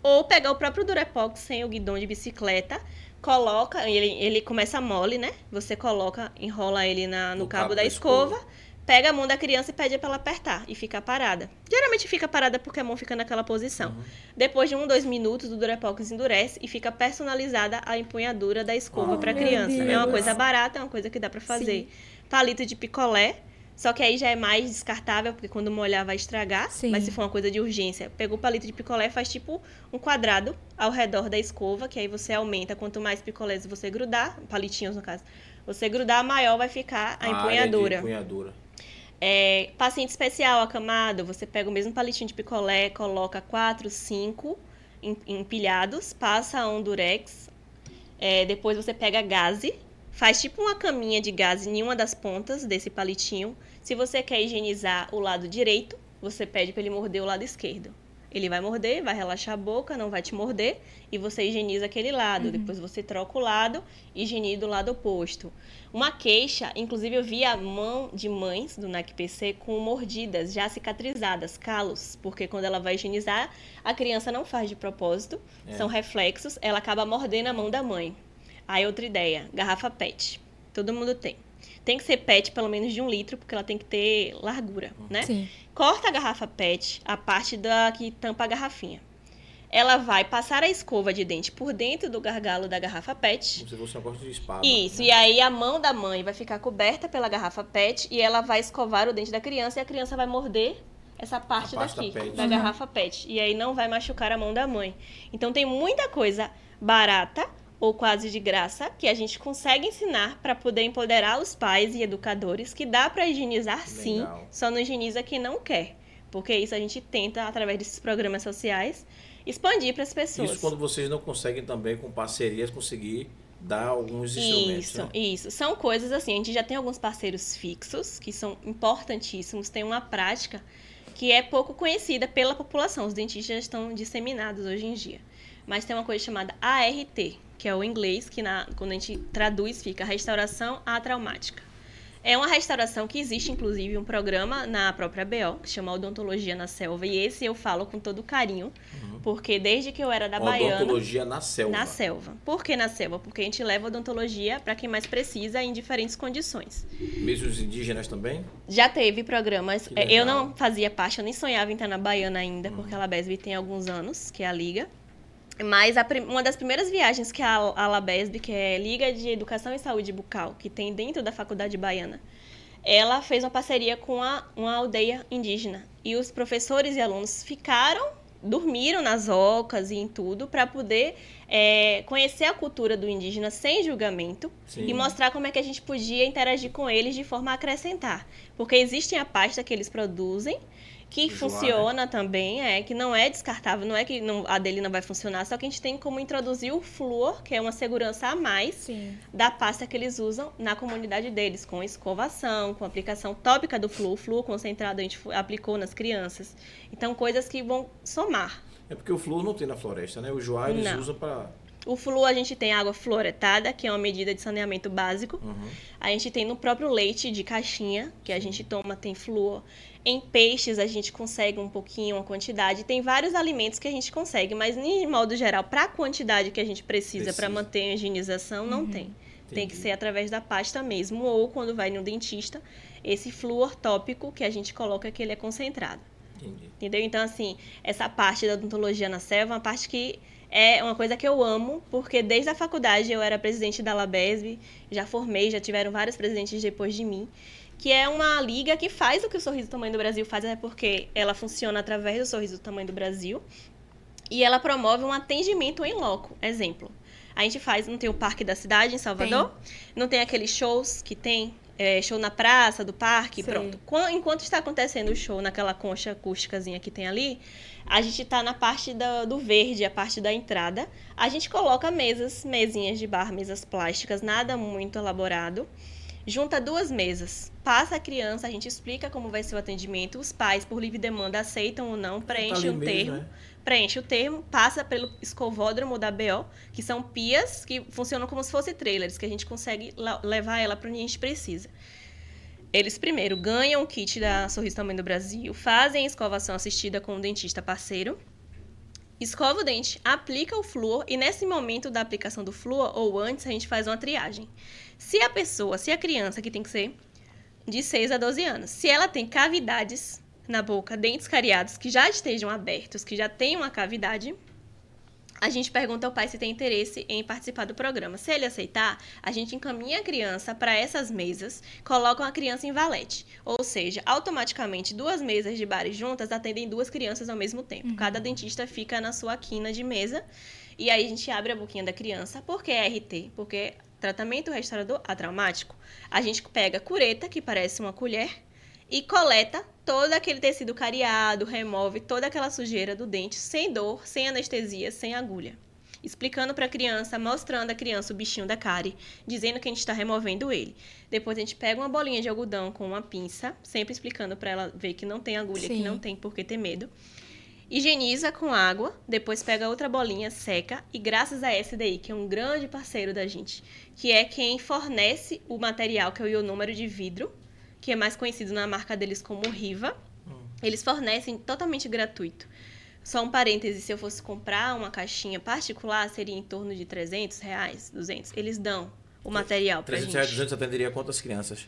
Ou pegar o próprio Durepox sem o guidão de bicicleta, coloca, ele, ele começa mole, né? Você coloca, enrola ele na, no,
No
cabo,
cabo
da,
da
escova,
escova.
pega a mão da criança e pede pra ela apertar e fica parada. Geralmente fica parada porque a mão fica naquela posição.
Uhum.
Depois de um, dois minutos, o Durepox endurece e fica personalizada a empunhadura da escova
Ah,
pra
meu
criança. É uma
Deus.
coisa barata, é uma coisa que dá pra fazer. Palito de picolé, só que aí já é mais descartável, porque quando molhar vai estragar.
Sim.
Mas se for uma coisa de urgência, pegou o palito de picolé, faz tipo um quadrado ao redor da escova, que aí você aumenta. Quanto mais picolés você grudar, palitinhos no caso, você grudar, maior vai ficar a
de
empunhadura.
empunhadura.
É, paciente especial acamado, você pega o mesmo palitinho de picolé, coloca quatro, cinco em- empilhados, passa um durex, é, depois você pega gaze, faz tipo uma caminha de gaze em uma das pontas desse palitinho. Se você quer higienizar o lado direito, você pede para ele morder o lado esquerdo. Ele vai morder, vai relaxar a boca, não vai te morder, e você higieniza aquele lado. Depois você troca o lado e higieniza o lado oposto. Uma queixa, inclusive eu vi a mão de mães do NACPC com mordidas já cicatrizadas, calos, porque quando ela vai higienizar, a criança não faz de propósito,
É.
são reflexos, ela acaba mordendo a mão da mãe. Aí outra ideia, garrafa PET. Todo mundo tem. Tem que ser PET pelo menos de um litro, porque ela tem que ter largura, né?
Sim.
Corta a garrafa PET, a parte da que tampa a garrafinha. Ela vai passar a escova de dente por dentro do gargalo da garrafa PET.
Como se fosse uma coisa de espada.
Isso,
né?
e aí a mão da mãe vai ficar coberta pela garrafa PET e ela vai escovar o dente da criança e a criança vai morder essa parte,
parte da
daqui,
PET.
da
Uhum.
garrafa PET. E aí não vai machucar a mão da mãe. Então tem muita coisa barata ou quase de graça que a gente consegue ensinar para poder empoderar os pais e educadores que dá para higienizar sim,
Legal.
só não higieniza quem não quer. Porque isso a gente tenta, através desses programas sociais, expandir para as pessoas.
Isso quando vocês não conseguem também, com parcerias, conseguir dar alguns instrumentos.
Isso,
né?
isso. São coisas assim, a gente já tem alguns parceiros fixos, que são importantíssimos, tem uma prática que é pouco conhecida pela população. Os dentistas já estão disseminados hoje em dia. Mas tem uma coisa chamada ART, que é o inglês, que na- quando a gente traduz fica restauração atraumática. É uma restauração que existe, inclusive, um programa na própria BO, que chama Odontologia na Selva, e esse eu falo com todo carinho, porque desde que eu era da Baiana...
Odontologia na selva.
Na selva. Por que na selva? Porque a gente leva odontologia para quem mais precisa em diferentes condições.
Mesmo os indígenas também?
Já teve programas. É. Eu não fazia parte, eu nem sonhava em estar na Baiana ainda, porque a Labesb tem alguns anos, que é a Liga. Mas a uma das primeiras viagens que a, a Labesb, que é Liga de Educação e Saúde Bucal, que tem dentro da Faculdade Baiana, ela fez uma parceria com a, uma aldeia indígena. E os professores e alunos ficaram, dormiram nas ocas e em tudo, para poder é, conhecer a cultura do indígena sem julgamento
Sim.
e mostrar como é que a gente podia interagir com eles de forma a acrescentar. Porque existem a pasta que eles produzem, que funciona também, é, que não é descartável, não é que não- a dele não vai funcionar, só que a gente tem como introduzir o flúor, que é uma segurança a mais
Sim.
da pasta que eles usam na comunidade deles, com escovação, com aplicação tópica do flúor, o flúor concentrado a gente aplicou nas crianças. Então, coisas que vão somar.
É porque o flúor não tem na floresta, né? O joá eles
Não.
usam para.
O flúor a gente tem água fluoretada, que é uma medida de saneamento básico.
Uhum.
A gente tem no próprio leite de caixinha, que a gente toma, tem flúor. Em peixes a gente consegue um pouquinho, uma quantidade. Tem vários alimentos que a gente consegue, mas de modo geral, para a quantidade que a gente precisa para manter a higienização, não tem. Tem que
Entendi.
ser através da pasta mesmo, ou quando vai no dentista, esse flúor tópico que a gente coloca que ele é concentrado.
Entendi.
Entendeu? Então, assim, essa parte da odontologia na selva é uma parte que é uma coisa que eu amo, porque desde a faculdade eu era presidente da Labesb, já formei, já tiveram vários presidentes depois de mim, que é uma liga que faz o que o Sorriso do Tamanho do Brasil faz, é porque ela funciona através do Sorriso do Tamanho do Brasil, e ela promove um atendimento em loco. Exemplo, a gente faz, não tem o Parque da Cidade em Salvador? Não tem aqueles shows que tem é, show na praça, do parque,
Sei.
pronto. Quan- Enquanto está acontecendo o show naquela concha acústicazinha que tem ali, a gente tá na parte da- do verde, a parte da entrada. A gente coloca mesas, mesinhas de bar, mesas plásticas, nada muito elaborado. Junta duas mesas, passa a criança, a gente explica como vai ser o atendimento. Os pais, por livre demanda, aceitam ou não,
Tá
preenchem
ali
um
mesmo,
termo
né?
Preenche o termo, passa pelo escovódromo da BO, que são pias que funcionam como se fossem trailers, que a gente consegue levar ela para onde a gente precisa. Eles primeiro ganham o kit da Sorriso Tamanho do Brasil, fazem a escovação assistida com um dentista parceiro, escova o dente, aplica o flúor e nesse momento da aplicação do flúor ou antes a gente faz uma triagem. Se a pessoa, se a criança que tem que ser de 6 a 12 anos, se ela tem cavidades na boca, dentes cariados que já estejam abertos, que já tem uma cavidade, a gente pergunta ao pai se tem interesse em participar do programa. Se ele aceitar, a gente encaminha a criança para essas mesas, coloca a criança em valete. Ou seja, automaticamente duas mesas de bares juntas atendem duas crianças ao mesmo tempo. Uhum. Cada dentista fica na sua quina de mesa e aí a gente abre a boquinha da criança. Por que RT? Porque tratamento restaurador atraumático. A gente pega cureta, que parece uma colher, e coleta todo aquele tecido cariado, remove toda aquela sujeira do dente sem dor, sem anestesia, sem agulha. Explicando para a criança, mostrando a criança o bichinho da cárie, dizendo que a gente está removendo ele. Depois a gente pega uma bolinha de algodão com uma pinça, sempre explicando para ela ver que não tem agulha, Sim. que não tem por que ter medo. Higieniza com água, depois pega outra bolinha seca e graças a SDI, que é um grande parceiro da gente, que é quem fornece o material que é o ionômero de vidro, que é mais conhecido na marca deles como Riva. Hum. Eles fornecem totalmente gratuito. Só um parêntese, se eu fosse comprar uma caixinha particular, seria em torno de 300 reais, 200. Eles dão o material para gente. 300 reais,
200 atenderia quantas crianças?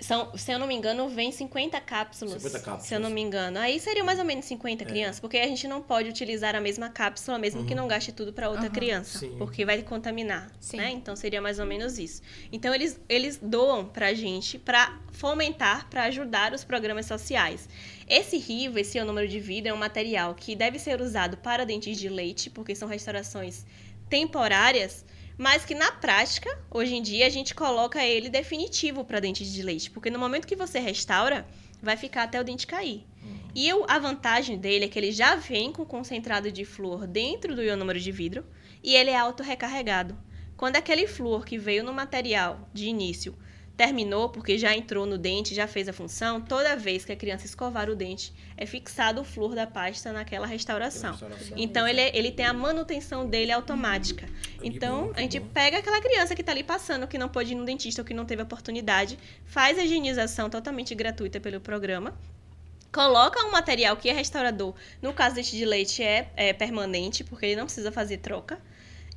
São, se eu não me engano, vem 50 cápsulas.
50 cápsulas.
Se eu não me engano. Aí seriam mais ou menos 50 é. crianças, porque a gente não pode utilizar a mesma cápsula, mesmo uhum. que não gaste tudo para outra uhum. criança, Sim. porque vai contaminar, Sim. né? Então seria mais ou menos isso. Então eles, eles doam pra gente para fomentar, para ajudar os programas sociais. Esse RIVA, esse é o número de vida, é um material que deve ser usado para dentes de leite, porque são restaurações temporárias mas que na prática, hoje em dia, a gente coloca ele definitivo para dentes de leite, porque no momento que você restaura, vai ficar até o dente cair. Uhum. E a vantagem dele é que ele já vem com concentrado de flúor dentro do ionômero de vidro e ele é auto-recarregado. Quando aquele flúor que veio no material de início terminou, porque já entrou no dente, já fez a função, toda vez que a criança escovar o dente, é fixado o flúor da pasta naquela restauração. restauração. Então, ele, é, ele tem a manutenção dele automática. Então, a gente pega aquela criança que está ali passando, que não pode ir no dentista ou que não teve oportunidade, faz a higienização totalmente gratuita pelo programa, coloca um material que é restaurador. No caso deste de leite, é, é permanente, porque ele não precisa fazer troca.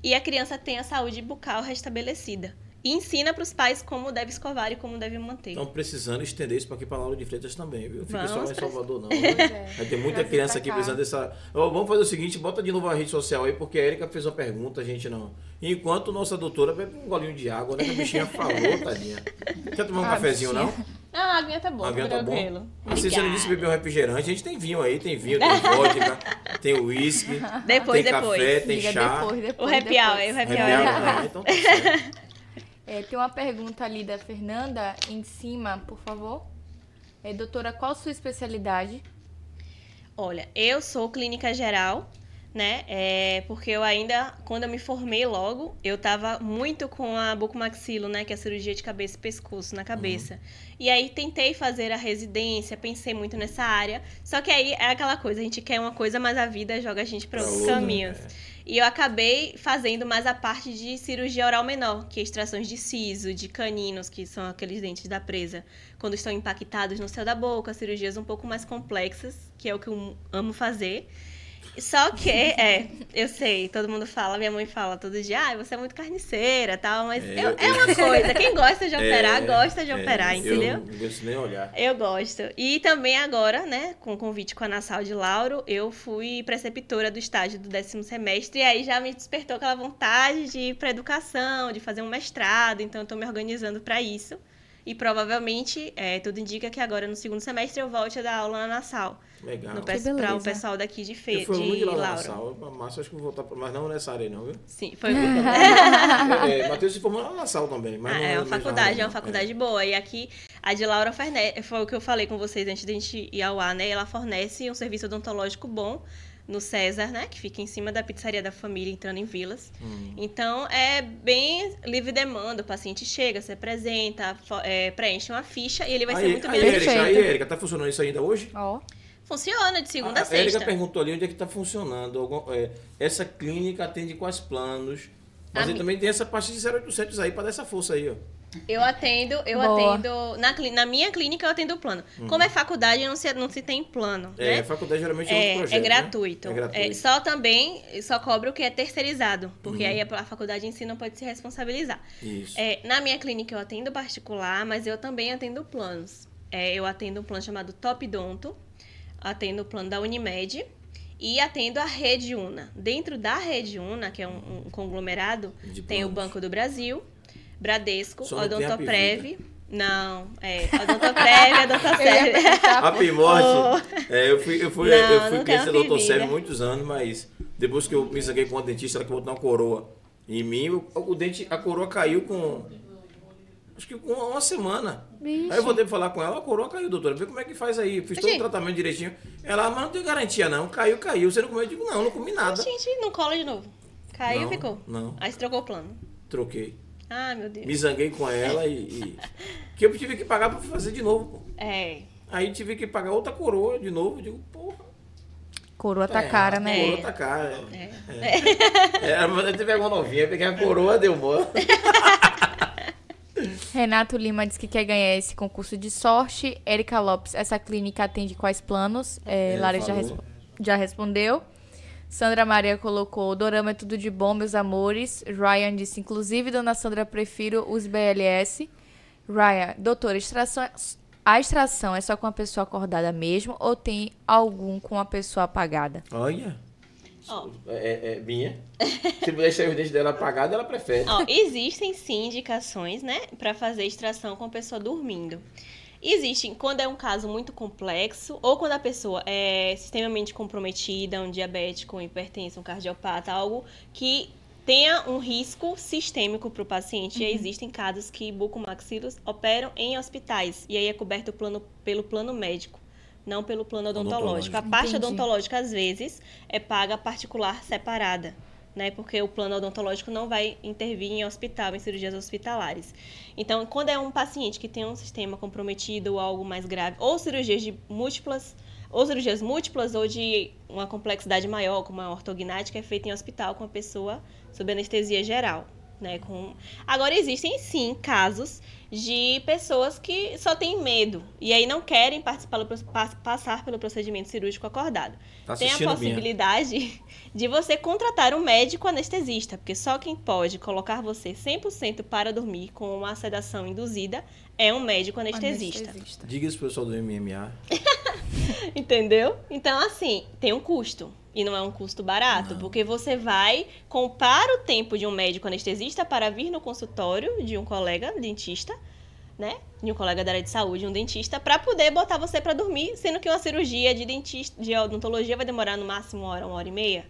E a criança tem a saúde bucal restabelecida e ensina para os pais como deve escovar e como deve manter.
Estão precisando estender isso para aqui para Lauro de Freitas também, viu? Fica só em Salvador, não. Né? Vai ter muita criança aqui precisando dessa. Oh, vamos fazer o seguinte: bota de novo a rede social aí, porque a Erika fez uma pergunta, a gente não. Enquanto nossa doutora bebe um golinho de água, né? Que a bichinha falou, tadinha. Quer tomar um ah, cafezinho, bichinha. não?
Ah, a aguinha tá boa, a aguinha tá
bom. Se você não disse beber um refrigerante, a gente tem vinho aí, tem vinho, tem vodka, tem uísque,
depois,
tem
depois.
café, tem Diga chá.
Depois, depois, o happy hour, o happy hour.
É então tá certo.
É, tem uma pergunta ali da Fernanda em cima, por favor. É, doutora, qual sua especialidade?
Olha, eu sou clínica geral, né? É, porque eu ainda, quando eu me formei logo, eu tava muito com a bucomaxilo, né? Que é a cirurgia de cabeça e pescoço na cabeça. Uhum. E aí tentei fazer a residência, pensei muito nessa área. Só que aí é aquela coisa, a gente quer uma coisa, mas a vida joga a gente para outros caminhos. É. E eu acabei fazendo mais a parte de cirurgia oral menor, que é extrações de siso, de caninos, que são aqueles dentes da presa, quando estão impactados no céu da boca, cirurgias um pouco mais complexas, que é o que eu amo fazer. Só que, é, eu sei, todo mundo fala, minha mãe fala todo dia, ah, você é muito carniceira tal, mas é, eu, é uma coisa, quem gosta de operar, é, gosta de é, operar, entendeu? Eu
não gosto nem olhar.
Eu gosto. E também agora, né, com o convite com a Nassau de Lauro, eu fui preceptora do estágio do décimo semestre, e aí já me despertou aquela vontade de ir para educação, de fazer um mestrado, então eu tô me organizando para isso. E provavelmente, é, tudo indica que agora no segundo semestre eu volte a dar aula na Nassau.
Legal.
No para o pessoal daqui de Fe, eu fui de lá Laura. Nassau,
mas acho que vou voltar, mas não nessa área não, viu?
Sim, foi.
é, Matheus se formou na Nassau também, mas
ah,
não
é uma faculdade, é uma faculdade é. boa. E aqui a de Laura fornece, foi o que eu falei com vocês antes de a gente ir ao ar, né? Ela fornece um serviço odontológico bom no César, né? Que fica em cima da pizzaria da família, entrando em vilas. Hum. Então, é bem livre demanda. O paciente chega, se apresenta, é, preenche uma ficha e ele vai
aí,
ser muito
bem
atendido.
Aí, Erika, tá funcionando isso ainda hoje?
Ó. Oh.
Funciona de segunda a, a, sexta.
A Erika perguntou ali onde é que tá funcionando. É, essa clínica atende quais planos? Mas
A
ele
mi-
também tem essa parte de 0800 aí pra dar essa força aí, ó.
Eu atendo, eu
Boa.
atendo. Na, na minha clínica eu atendo plano. Como é faculdade, não se, não se tem plano.
Uhum. É,
né?
a faculdade geralmente é,
É,
outro projeto.
é
né?
gratuito.
É gratuito. Uhum.
É, só também, só cobra o que é terceirizado, porque aí a, a faculdade em si não pode se responsabilizar.
Isso.
É, na minha clínica eu atendo particular, mas eu também atendo planos. É, eu atendo um plano chamado Top Donto, atendo o plano da Unimed e atendo a Rede Una. Dentro da Rede Una, que é um, um conglomerado, tem o. Banco do Brasil, Bradesco,
Só a
Odontoprev. Não, é, Odontoprev, Odontoserve.
A Pimorte, é, eu fui, eu fui,
Não,
eu fui cliente da. Sérgio muitos anos, mas depois que eu me saquei com uma dentista, ela que botou uma coroa em mim, o, o dente, a coroa caiu com. Acho que com uma semana.
Vixe.
Aí eu voltei pra falar com ela, a coroa caiu, doutora. Vê como é que faz aí. Fiz todo o
Gente.
tratamento direitinho. Ela, mas não tem garantia, não. Caiu, caiu. Você não comeu? Eu digo, não, não comi nada.
Gente, não cola de novo. Caiu
Não,
ficou.
não.
Aí você trocou o plano.
Troquei.
Ah, meu Deus.
Me zanguei com ela e, e- Que eu tive que pagar pra fazer de novo. pô.
É.
Aí tive que pagar outra coroa de novo. Eu digo, porra.
Coroa tá cara,
A
né?
coroa tá cara.
É.
É, é, mas eu tive uma novinha, peguei a coroa, deu bom.
Renato Lima diz que quer ganhar esse concurso de sorte. Erika Lopes, essa clínica atende quais planos? É,
Ele
Larissa já, respo- já respondeu. Sandra Maria colocou: Dorama é tudo de bom, meus amores. Ryan disse: inclusive, dona Sandra, prefiro os BLS. Ryan, doutora, extração, a extração é só com a pessoa acordada mesmo ou tem algum com a pessoa apagada?
Olha.
Ó.
É, é minha. Se puder sair os dentes dela apagados, ela prefere.
Ó, existem sim indicações, né, para fazer extração com a pessoa dormindo. Existem quando é um caso muito complexo ou quando a pessoa é extremamente comprometida, um diabético, um hipertenso, um cardiopata, algo que tenha um risco sistêmico para o paciente. E aí existem casos que bucomaxilos operam em hospitais e aí é coberto o plano, pelo plano médico, não pelo plano odontológico. A
Odontológico.
parte
Entendi.
odontológica às vezes é paga particular separada né? Porque o plano odontológico não vai intervir em hospital, em cirurgias hospitalares. Então, quando é um paciente que tem um sistema comprometido ou algo mais grave, ou cirurgias de múltiplas, ou cirurgias múltiplas ou de uma complexidade maior, como a ortognática, é feita em hospital com a pessoa sob anestesia geral. Né, com... Agora, existem sim casos de pessoas que só têm medo e aí não querem participar, passar pelo procedimento cirúrgico acordado.
Tá
Tem a possibilidade de você contratar um médico anestesista, porque só quem pode colocar você 100% para dormir com uma sedação induzida é um médico anestesista.
Diga isso pro pessoal do MMA.
Entendeu? Então, assim, tem um custo. E não é um custo barato, porque você vai comprar o tempo de um médico anestesista para vir no consultório de um colega dentista, né? De um colega da área de saúde, um dentista, para poder botar você para dormir, sendo que uma cirurgia de dentista, de odontologia vai demorar no máximo uma hora, uma hora e meia.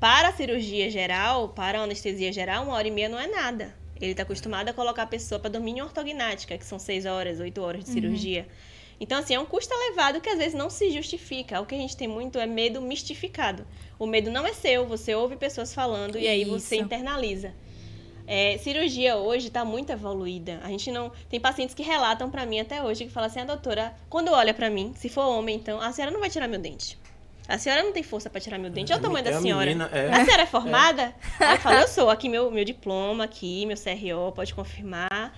Para a cirurgia geral, para a anestesia geral, uma hora e meia não é nada. Ele está acostumado a colocar a pessoa para dormir em ortognática, que são seis horas, oito horas de cirurgia. Então, assim, é um custo elevado que às vezes não se justifica. O que a gente tem muito é medo mistificado. O medo não é seu, você ouve pessoas falando e aí você
Isso.
internaliza. É, cirurgia hoje está muito evoluída. A gente não. Tem pacientes que relatam para mim até hoje que falam assim: a doutora, quando olha para mim, se for homem, então, a senhora não vai tirar meu dente. A senhora não tem força para tirar meu dente. Olha o tamanho
É
da
a
senhora.
menina, é.
A senhora é formada? Aí eu falo, eu sou. Aqui meu, meu diploma, aqui, meu CRO, pode confirmar.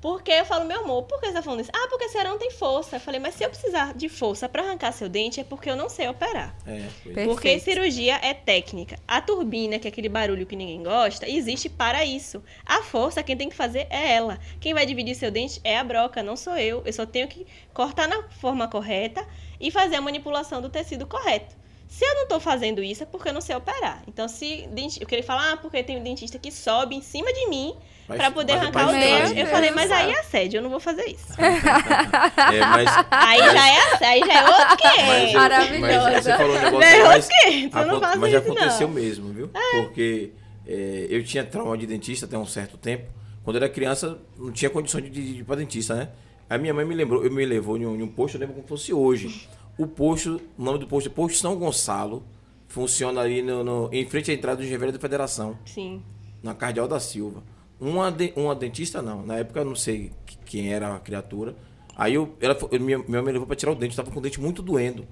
Porque eu falo, meu amor, por que você tá falando isso? Ah, porque a senhora não tem força. Eu falei, mas se eu precisar de força para arrancar seu dente, é porque eu não sei operar.
É, pois.
Perfeito.
Porque cirurgia é técnica. A turbina, que é aquele barulho que ninguém gosta, existe para isso. A força, quem tem que fazer é ela. Quem vai dividir seu dente é a broca, não sou eu. Eu só tenho que cortar na forma correta e fazer a manipulação do tecido correto. Se eu não tô fazendo isso, é porque eu não sei operar. Então, se eu queria falar, ah, porque tem um dentista que sobe em cima de mim
Mas-
para poder
mas é
arrancar o
pra
dente.
distrair,
Eu falei, mas aí é assédio, eu não vou fazer isso.
É, mas,
Aí já é assédio, aí já é outro que
mas,
Maravilhosa.
mas você falou um negócio
Não,
mas, acon-
faz
mas aconteceu
não.
mesmo, viu? Porque é, eu tinha trauma de dentista até um certo tempo. Quando eu era criança, não tinha condições de, de ir para dentista, né? A minha mãe me lembrou, eu me levou em um, em um posto, eu lembro como fosse hoje. O posto, o nome do posto é Posto São Gonçalo, funciona ali no, no- em frente à entrada do Engenheiro da Federação.
Sim.
na Cardeal da Silva. Uma, de- uma dentista, não. Na época eu não sei que- quem era a criatura. Aí eu, ela, eu- minha, minha mãe levou pra tirar o dente, eu tava com o dente muito doendo.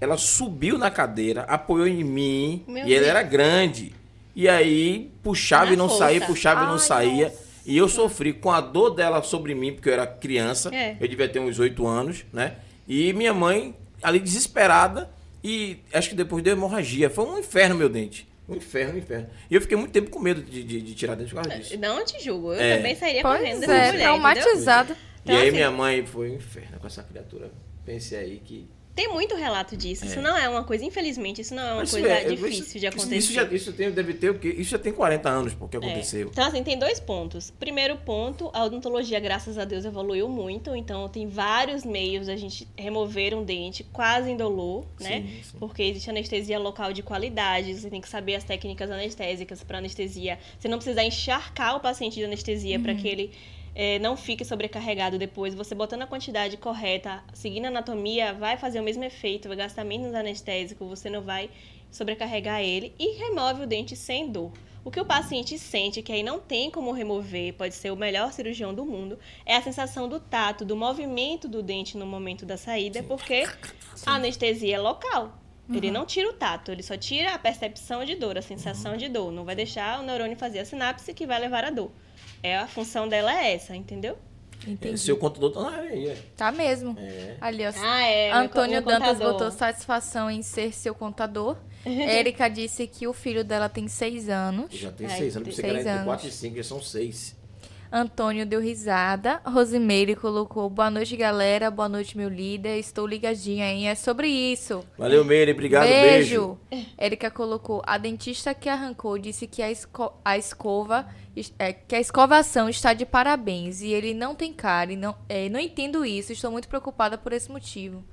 Ela subiu na cadeira, apoiou em mim,
Meu
e ela era grande. E aí puxava
Na
e não
força.
saía, puxava e não
Ai,
saía.
nossa.
E eu sofri com a dor dela sobre mim, porque eu era criança.
É.
Eu devia ter uns oito anos, né? E minha mãe ali desesperada. E acho que depois deu hemorragia. Foi um inferno meu dente. Um inferno, um inferno. E eu fiquei muito tempo com medo de, de, de tirar dente por causa disso.
Não te julgo, eu
É.
também sairia
Pois
correndo dessa
é,
mulher, entendeu?
traumatizado.
Então,
e aí
assim-
minha mãe foi um inferno com essa criatura. Pensei aí que.
Tem muito relato disso. Isso não é uma coisa, infelizmente, isso não é uma coisa
é,
difícil
isso-
de acontecer.
Isso, já, isso tem, deve ter o quê? Isso já tem 40 anos porque
É.
aconteceu.
Então, assim, tem dois pontos. Primeiro ponto, a odontologia, graças a Deus, evoluiu muito. Então, tem vários meios a gente remover um dente quase indolor, né?
Sim.
Porque existe anestesia local de qualidade, você tem que saber as técnicas anestésicas para anestesia. Você não precisa encharcar o paciente de anestesia para que ele eh, não fique sobrecarregado depois. Você botando a quantidade correta, seguindo a anatomia, vai fazer o mesmo efeito, vai gastar menos anestésico, você não vai sobrecarregar ele e remove o dente sem dor. O que o paciente sente, que aí não tem como remover, pode ser o melhor cirurgião do mundo, é a sensação do tato, do movimento do dente no momento da saída, porque a anestesia é local. Ele não tira o tato, ele só tira a percepção de dor, a sensação de dor. Não vai deixar o neurônio fazer a sinapse que vai levar a dor. É a função dela é essa, entendeu?
Entendi.
Seu contador tá na área aí. é.
Tá mesmo.
É.
Ali, ó.
Ah, é.
Antônio Dantas
contador.
botou satisfação em ser seu contador. Érica disse que o filho dela tem seis anos.
Já tem
Ai,
seis anos,
tem
você entre. 4 e 5, já são seis.
Antônio deu risada. Rosimeire colocou boa noite, galera. Boa noite, meu líder. Estou ligadinha, hein? É sobre isso.
Valeu, Meire, obrigado, beijo.
beijo. Érica colocou: a dentista que arrancou disse que a, esco- a escova. É, que a escovação está de parabéns e ele não tem cara. E não, é, não entendo isso. Estou muito preocupada por esse motivo.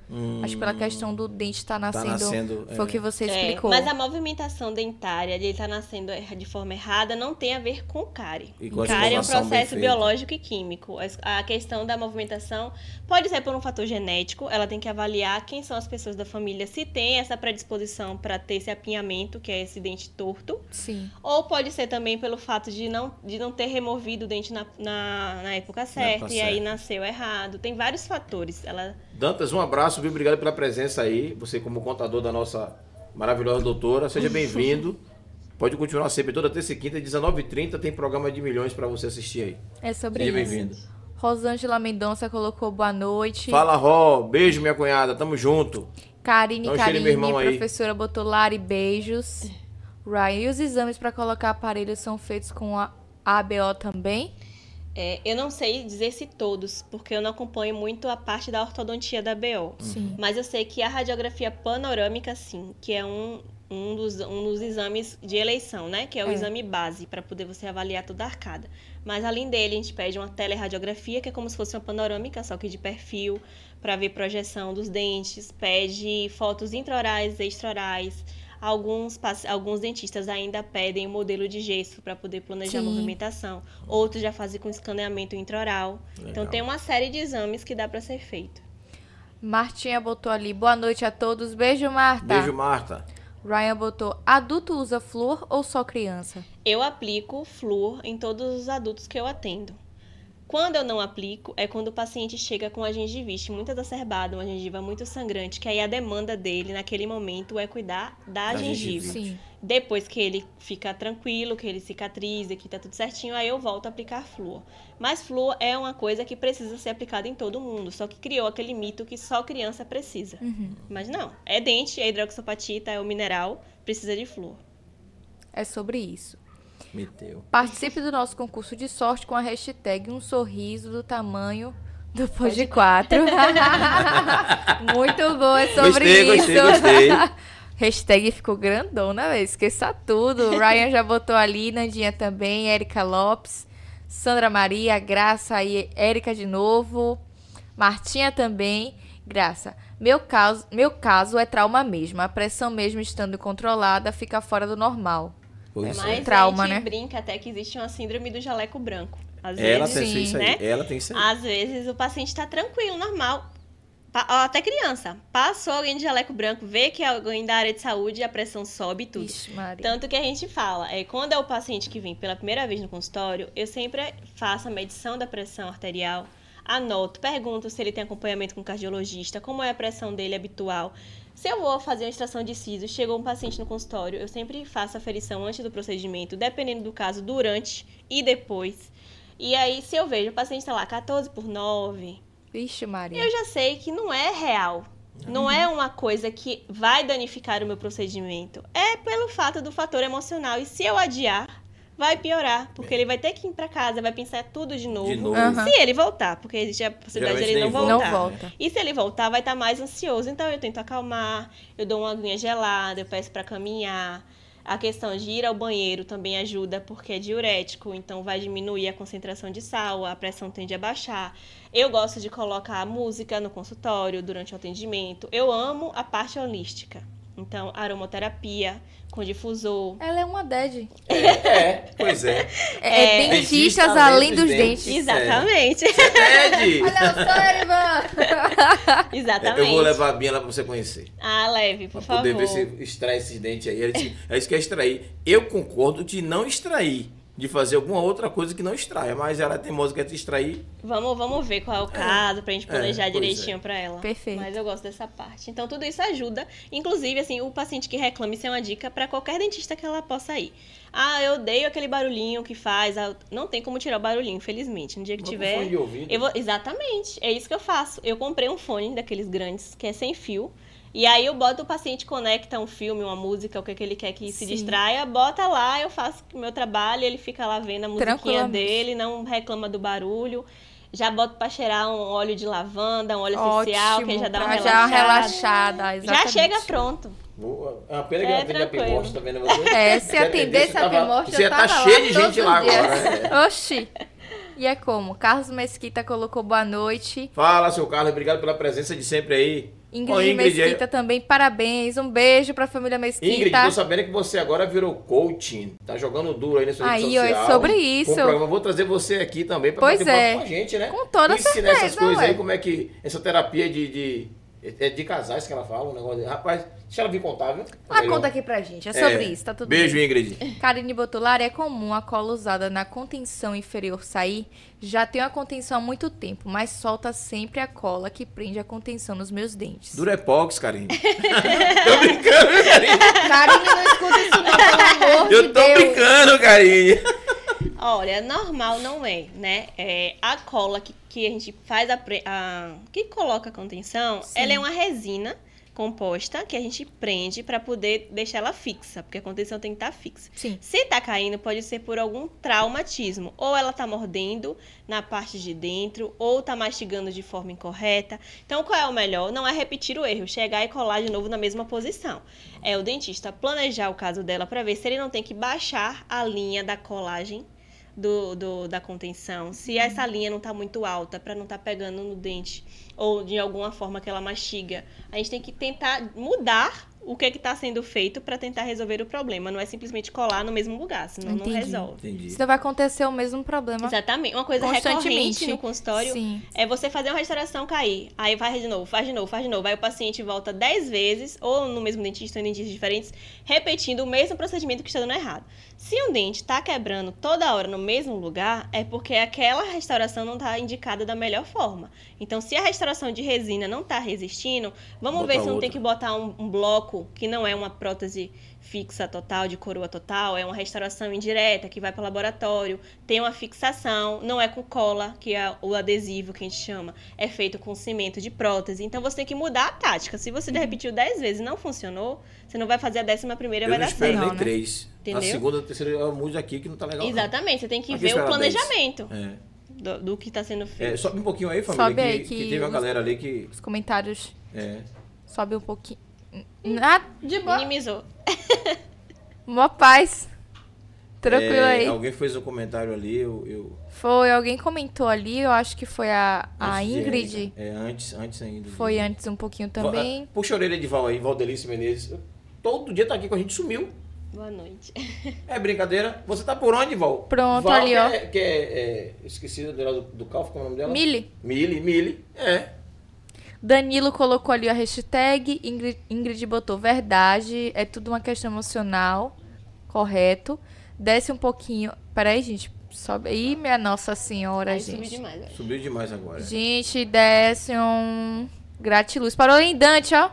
Acho que pela questão do dente estar nascendo.
nascendo,
foi o
é.
que você
É,
explicou.
mas a movimentação dentária, ele tá nascendo de forma errada, não tem a ver com cárie. Cárie é um processo biológico e químico. A questão da movimentação pode ser por um fator genético, ela tem que avaliar quem são as pessoas da família, se tem essa predisposição para ter esse apinhamento, que é esse dente torto,
Sim.
ou pode ser também pelo fato de não, de não ter removido o dente na, na, na época certa,
época
e aí
certa.
nasceu errado. Tem vários fatores. Ela
Dantas, um abraço, viu? Obrigado pela presença aí. Você, como contador da nossa maravilhosa doutora, seja bem-vindo. Pode continuar sempre, toda terça e quinta, 19h30, tem programa de milhões pra você assistir aí.
É sobre
Seja
isso.
bem-vindo.
Rosângela Mendonça colocou boa noite.
Fala, Ró. Beijo, minha cunhada. Tamo junto.
Karine
um
Karine,
irmão aí.
professora, botou Lari, beijos. Ryan, e os exames para colocar aparelhos são feitos com a ABO também?
É, eu não sei dizer se todos, porque eu não acompanho muito a parte da ortodontia da BO.
Sim.
Mas eu sei que a radiografia panorâmica, sim, que é um, um, dos, um dos exames de eleição, né? Que é o
É.
exame base, para poder você avaliar toda a arcada. Mas além dele, a gente pede uma teleradiografia, que é como se fosse uma panorâmica, só que de perfil, para ver projeção dos dentes. Pede fotos intraorais e extraorais. Alguns, alguns dentistas ainda pedem o modelo de gesso para poder planejar a
Sim.
movimentação. Outros já fazem com escaneamento intraoral. Então tem uma série de exames que dá para ser feito.
Martinha botou ali, boa noite a todos. Beijo, Marta.
Beijo, Marta.
Ryan botou, adulto usa flúor ou só criança?
Eu aplico flúor em todos os adultos que eu atendo. Quando eu não aplico, é quando o paciente chega com a gengivite muito exacerbada, uma gengiva muito sangrante, que aí a demanda dele naquele momento é cuidar da,
Da
gengiva.
gengiva.
Sim.
Depois que ele fica tranquilo, que ele cicatriza, que tá tudo certinho, aí eu volto a aplicar flúor. Mas flúor é uma coisa que precisa ser aplicada em todo mundo, só que criou aquele mito que só criança precisa. Mas não, é dente, é hidroxapatita, é o mineral, precisa de flúor.
É sobre isso.
Meteu.
Participe do nosso concurso de sorte com a hashtag um sorriso do tamanho do Pode 4. Muito bom, é sobre
Gostei,
isso.
gostei, gostei.
hashtag ficou grandona, velho. Esqueça tudo. Ryan já botou ali, Nandinha também, Érica Lopes, Sandra Maria, Graça e Érica de novo. Martinha também. Graça, meu caso, meu caso é trauma mesmo. A pressão mesmo estando controlada fica fora do normal.
Pois
É,
é.
Mas
trauma,
a gente
né?
brinca até que existe uma síndrome do jaleco branco. Às
Ela
vezes,
tem
Sim.
isso aí.
né?
Ela tem isso aí.
Às vezes o paciente está tranquilo, normal. Até criança. Passou alguém de jaleco branco, vê que é alguém da área de saúde, a pressão sobe e tudo.
Ixi.
Tanto que a gente fala, é, quando é o paciente que vem pela primeira vez no consultório, eu sempre faço a medição da pressão arterial, anoto, pergunto se ele tem acompanhamento com cardiologista, como é a pressão dele habitual. Se eu vou fazer uma extração de siso, chegou um paciente no consultório, eu sempre faço a ferição antes do procedimento, dependendo do caso, durante e depois. E aí, se eu vejo o paciente está lá 14 por 9,
Vixe, Maria.
eu já sei que não é real. Não é uma coisa que vai danificar o meu procedimento. É pelo fato do fator emocional. E se eu adiar, vai piorar. Porque ele vai ter que ir para casa, vai pensar tudo de novo.
De novo.
Aham.
Se ele voltar, porque existe a possibilidade de ele não voltar.
Não volta.
E se ele voltar, vai estar mais ansioso. Então eu tento acalmar, eu dou uma aguinha gelada, eu peço para caminhar. A questão de ir ao banheiro também ajuda, porque é diurético, então vai diminuir a concentração de sal, a pressão tende a baixar. Eu gosto de colocar música no consultório durante o atendimento. Eu amo a parte holística. Então, aromaterapia com difusor.
Ela é uma DED.
É, pois é.
É,
É.
dentistas
Dentista
além dos dentes.
dentes.
Exatamente.
Ted!
Olha o cérebro!
Exatamente.
Eu vou levar a Bia lá pra você conhecer.
Ah, leve, por
Pra
favor.
poder ver se extrai esses dentes aí. Ela disse, ela disse que é extrair. Eu concordo de não extrair. De fazer alguma outra coisa que não extraia. Mas ela é teimosa que quer te extrair.
Vamos, vamos ver qual é o caso pra gente planejar
É,
direitinho pra ela.
Perfeito.
Mas eu gosto dessa parte. Então tudo isso ajuda. Inclusive, assim, o paciente que reclame, isso é uma dica pra qualquer dentista que ela possa ir. Ah, eu odeio aquele barulhinho que faz. ah, Não tem como tirar o barulhinho, infelizmente. No dia que
um
tiver.
fone de ouvido.
Eu vou... Exatamente, é isso que eu faço. Eu comprei um fone daqueles grandes, que é sem fio. E aí eu boto o paciente conecta um filme, uma música, o que, é que ele quer que se
Sim.
distraia, bota lá, eu faço o meu trabalho, ele fica lá vendo a musiquinha dele, não reclama do barulho. Já boto pra cheirar um óleo de lavanda, um óleo essencial, que já dá uma
pra já
relaxada.
relaxada.
Já chega pronto.
Boa. É uma pena que
É,
atende a. Pimosta, tá vendo você?
É, se
Se
atendesse a Pimorte,
Você
eu
ia
tava
tá
lá
cheio de gente lá
dias.
agora.
Oxi. E é como? Carlos Mesquita colocou boa noite.
Fala, seu Carlos. Obrigado pela presença de sempre aí.
Ingrid,
Ó, Ingrid,
Mesquita também, parabéns. Um beijo pra família Mesquita.
Ingrid, tô sabendo que você agora virou coaching. Tá jogando duro aí nesse
Aí, ó, é
social.
sobre isso.
programa. Vou trazer você aqui também pra
Pois é.
com a gente, né?
Com toda
Ensinar
certeza,
essas coisas
ué.
aí, como é que... Essa terapia de... de é de casais que ela fala, um negócio... de- Rapaz, deixa ela vir contar, viu?
Ela
Melhor.
conta aqui pra gente. É sobre
É.
isso, tá tudo
Beijo,
bem.
Ingrid.
Karine Botular, é comum a cola usada na contenção inferior sair. Já tenho a contenção há muito tempo, mas solta sempre a cola que prende a contenção nos meus dentes.
Durepox, Karine. tô brincando, viu, Karine?
Karine, não escuta isso não, pelo amor
Eu
de
tô
Deus.
brincando, Karine.
Olha, normal não é, né? É, a cola que, que a gente faz a, a- que coloca a contenção,
Sim.
ela é uma resina composta que a gente prende para poder deixar ela fixa, porque a contenção tem que estar fixa.
Sim.
Se tá caindo, pode ser por algum traumatismo. Ou ela tá mordendo na parte de dentro, ou tá mastigando de forma incorreta. Então, qual é o melhor? Não é repetir o erro, chegar e colar de novo na mesma posição. É o dentista planejar o caso dela para ver se ele não tem que baixar a linha da colagem do, do- da contenção. Se essa linha não tá muito alta, para não tá pegando no dente, ou de alguma forma que ela mastiga. A gente tem que tentar mudar o que que tá sendo feito para tentar resolver o problema. Não é simplesmente colar no mesmo lugar, senão
Entendi.
não resolve.
Entendi.
Senão vai acontecer o mesmo problema
Exatamente. Uma coisa recorrente no consultório
Sim.
é você fazer uma restauração cair. Aí faz de novo, faz de novo, faz de novo. Aí o paciente volta 10 vezes, ou no mesmo dentista, ou em dentistas diferentes, repetindo o mesmo procedimento que está dando errado. Se um dente está quebrando toda hora no mesmo lugar, é porque aquela restauração não está indicada da melhor forma. Então, se a restauração de resina não está resistindo, vamos
Bota
ver se não
outra.
tem que botar um, um bloco que não é uma prótese fixa total, de coroa total, é uma restauração indireta que vai para o laboratório, tem uma fixação, não é com cola, que é o adesivo que a gente chama, é feito com cimento de prótese. Então você tem que mudar a tática. Se você já repetiu 10 vezes e não funcionou, você não vai fazer a décima primeira
Eu
vai
não
dar certo.
Não, né?
três.
Entendeu?
A segunda, a terceira, eu mudo aqui que não tá legal. não.
Exatamente, você tem que
Aqui
ver o
espera 10.
planejamento
É.
do, do que está sendo feito.
É, sobe um pouquinho aí, família,
Sobe
que,
aí,
que
que
teve uma
os-
galera ali que...
Os comentários
É.
sobe um pouquinho. Ah, de boa.
Minimizou.
Mó paz. Tranquilo
É,
aí.
Alguém fez um comentário ali, eu... eu
Foi, alguém comentou ali, eu acho que foi a, a
antes
Ingrid.
É, antes, antes ainda.
Foi
de-
antes um pouquinho
Va-
também.
Puxa a orelha de Val aí, Valdelice Menezes. Todo dia tá aqui com a gente, sumiu.
Boa noite.
É brincadeira. Você tá por onde, Val?
Pronto,
Val,
ali,
que
ó.
É, que é, é, esqueci do, do, do como é o nome dela?
Mili.
Mili, Mili. É.
Danilo colocou ali a hashtag, Ingrid, Ingrid botou verdade, é tudo uma questão emocional, correto. Desce um pouquinho. Peraí, gente, sobe aí, minha Nossa Senhora,
Aí subiu
gente.
demais, velho.
Subiu demais agora.
Gente, desce um gratiluz. Parou em Dante, ó.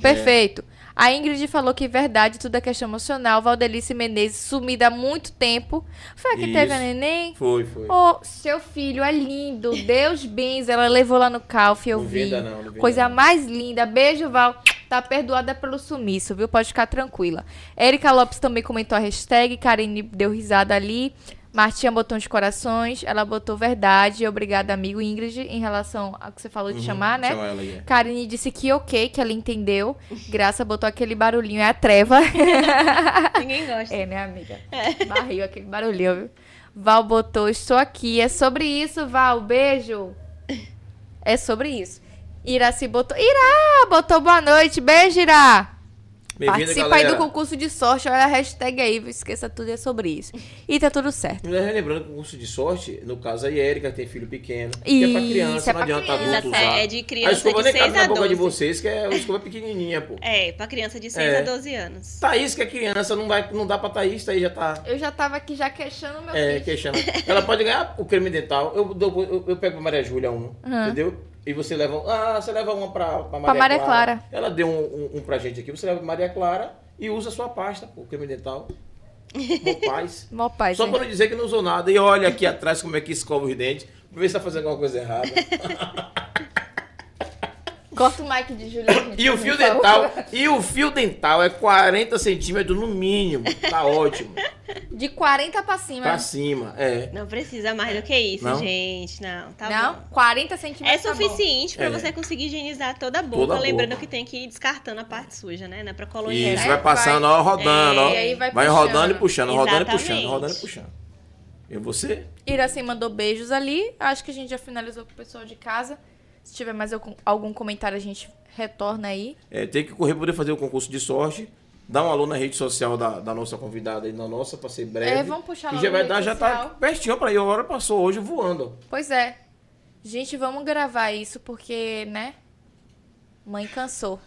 Perfeito. A Ingrid falou que verdade, tudo é questão emocional. Valdelice Menezes, sumida há muito tempo. Foi a que teve a
Isso.
neném?
Foi, foi.
Ô, seu filho é lindo. Deus bens. Ela levou lá no Calf, eu
Não
vi.
venda não, não
Coisa
não.
mais linda. Beijo, Val. Tá perdoada pelo sumiço, viu? Pode ficar tranquila. Erika Lopes também comentou a hashtag. Karine deu risada ali. Martinha botou uns corações. Ela botou verdade. Obrigada, amigo Ingrid, em relação ao que você falou de chamar, né?
Chama ela aí. é.
Karine disse que ok, que ela entendeu. Graça botou aquele barulhinho, é a treva.
Ninguém gosta.
É, né, amiga? Barril aquele barulhinho, viu? Val botou, estou aqui. É sobre isso, Val. Beijo. É sobre isso. Iraci botou. Irá! Botou boa noite. Beijo, Irá.
Bem-vinda,
Participa aí do concurso de sorte. Olha a hashtag aí. Esqueça tudo, é sobre isso. E tá tudo certo.
Mas Lembrando que o curso de sorte, no caso aí, a Erika tem filho pequeno. que é pra criança,
é
não
pra
adianta
criança.
adulto usar.
é de
a
criança
escova
de
nem cabe
6
na
a
boca de
12.
vocês, que é a escova pequenininha, pô.
É, pra criança de 6
É.
a 12 anos.
Thaís, que é criança, não, vai, não dá pra Thaís, Thaís já tá
Eu já tava aqui já queixando meu
é,
filho.
queixando. Ela pode ganhar o creme dental. Eu, dou- eu, eu pego pra Maria Júlia um, entendeu? E você leva um. Ah, você leva uma pra, pra Maria,
Maria Clara.
Ela deu um, um, um pra gente aqui. Você leva pra Maria Clara e usa a sua pasta, pô, creme dental. Mó paz.
Mó paz,
Só
hein?
pra não dizer que não usou nada. E olha aqui atrás como é que escova os dentes. Pra ver se tá fazendo alguma coisa errada.
Corta o mic de Juliana.
E o fio dental, e o fio dental é 40 centímetros no mínimo. Tá ótimo.
De 40 pra cima.
Pra cima, é.
Não precisa mais do que isso,
Não?
gente. Não, tá
não?
bom.
40
É
centímetros. tá bom.
suficiente pra
É.
você conseguir higienizar toda a boca.
Toda a
lembrando
boca.
que tem que ir descartando a parte suja, né? Não é pra colorir.
Isso,
É,
vai passando,
vai-
ó, rodando,
É,
ó.
e aí vai
vai
puxando.
rodando e puxando, rodando e puxando, rodando e puxando. E você?
Iraci mandou beijos ali. Acho que a gente já finalizou pro pessoal de casa. Se tiver mais algum, comentário, a gente retorna aí.
É, tem que correr pra poder fazer o concurso de sorte. Dá um alô na rede social da, da nossa convidada aí, na nossa, pra ser breve.
É, vamos puxar
E
logo
já vai dar, já tá pertinho pra ir. A hora passou hoje voando.
Pois é. Gente, vamos gravar isso porque, né? Mãe cansou.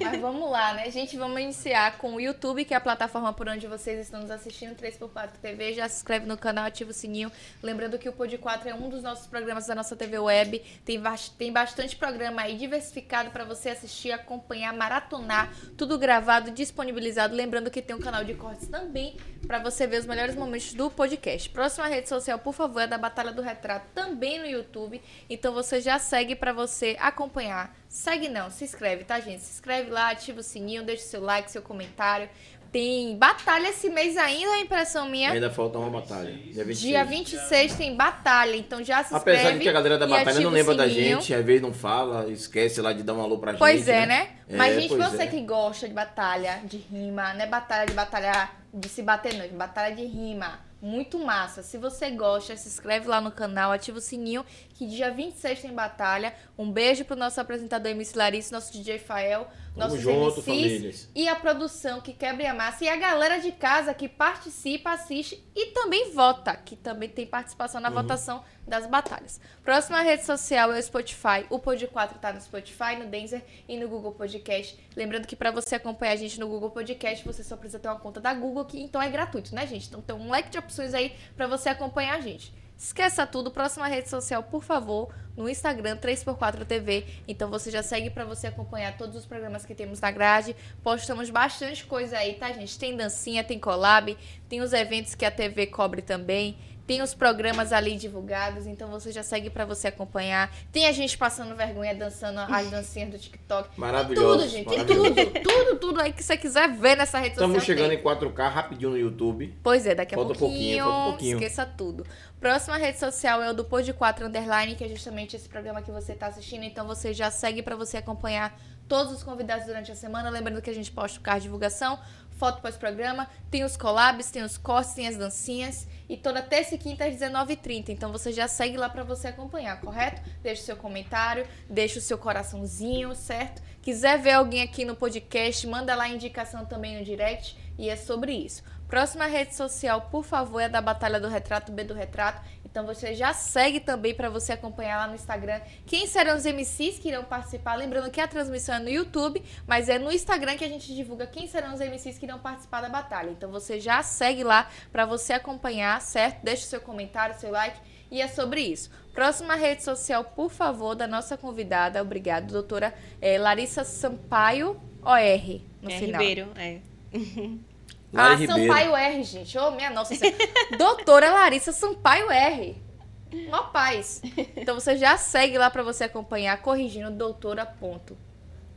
Mas vamos lá, né? Gente, vamos iniciar com o YouTube, que é a plataforma por onde vocês estão nos assistindo, 3x4 TV. Já se inscreve no canal, ativa o sininho. Lembrando que o Pod 4 é um dos nossos programas da nossa TV Web. Tem, tem bastante programa aí diversificado para você assistir, acompanhar, maratonar. Tudo gravado, disponibilizado. Lembrando que tem um canal de cortes também para você ver os melhores momentos do podcast. Próxima rede social, por favor, é da Batalha do Retrato, também no YouTube. Então você já segue para você acompanhar. Segue não, se inscreve, tá, gente? Se inscreve lá, ativa o sininho, deixa o seu like, seu comentário. Tem batalha esse mês ainda, é impressão minha.
Ainda falta uma batalha. Dia 26.
Dia 26 tem batalha, então já se inscreve.
Apesar de que a galera da batalha não lembra da gente, às vezes não fala, esquece lá de dar um alô pra gente.
Pois é, né? Mas,
É,
gente,
pois
você
é.
que gosta de batalha, de rima, não é batalha de batalhar, de se bater, não, é batalha de rima. Muito massa. Se você gosta, se inscreve lá no canal, ativa o sininho, que dia 26 tem batalha. Um beijo pro nosso apresentador MC Larissa, nosso DJ Fael,
Tamo
nossos
junto,
MCs
famílias.
e a produção que quebra e amassa. E a galera de casa que participa, assiste e também vota, que também tem participação
Uhum.
na votação das batalhas. Próxima rede social é o Spotify. O Pod 4 tá no Spotify, no Denzer e no Google Podcast. Lembrando que para você acompanhar a gente no Google Podcast, você só precisa ter uma conta da Google, que então é gratuito, né, gente? Então tem um leque de opções aí para você acompanhar a gente. Esqueça tudo, próxima rede social, por favor, no Instagram 3x4 TV. Então você já segue para você acompanhar todos os programas que temos na grade. Postamos bastante coisa aí, tá, gente? Tem dancinha, tem collab, tem os eventos que a TV cobre também. Tem os programas ali divulgados, então você já segue pra você acompanhar. Tem a gente passando vergonha, dançando as dancinhas do TikTok.
Maravilhoso.
Tudo, gente. Tem
maravilhoso.
tudo, tudo, tudo aí que você quiser ver nessa rede social.
Estamos chegando
tem.
em 4K rapidinho no YouTube.
Pois é, daqui a
Falta um
pouquinho,
pouquinho, falta um pouquinho.
Esqueça tudo. Próxima rede social é o do Pod 4 Underline, que é justamente esse programa que você tá assistindo. Então você já segue pra você acompanhar todos os convidados durante a semana. Lembrando que a gente posta o card de divulgação, foto pós-programa, tem os collabs, tem os cortes, tem as dancinhas. E toda terça e quinta às 19h30. Então você já segue lá pra você acompanhar, correto? Deixa o seu comentário, deixa o seu coraçãozinho, certo? Quiser ver alguém aqui no podcast, manda lá a indicação também no direct. E é sobre isso. Próxima rede social, por favor, é da Batalha do Retrato, B do Retrato. Então você já segue também para você acompanhar lá no Instagram quem serão os MCs que irão participar. Lembrando que a transmissão é no YouTube, mas é no Instagram que a gente divulga quem serão os MCs que irão participar da batalha. Então você já segue lá para você acompanhar, certo? Deixa o seu comentário, seu like E é sobre isso. Próxima rede social, por favor, da nossa convidada, obrigado, doutora é, Larissa Sampaio OR, no
é
final.
Ribeiro, é.
Lari
ah,
Ribeiro.
Sampaio R, gente. Ô, minha nossa senhora. doutora Larissa Sampaio R. Uma paz. Então você já segue lá pra você acompanhar, corrigindo, doutora ponto.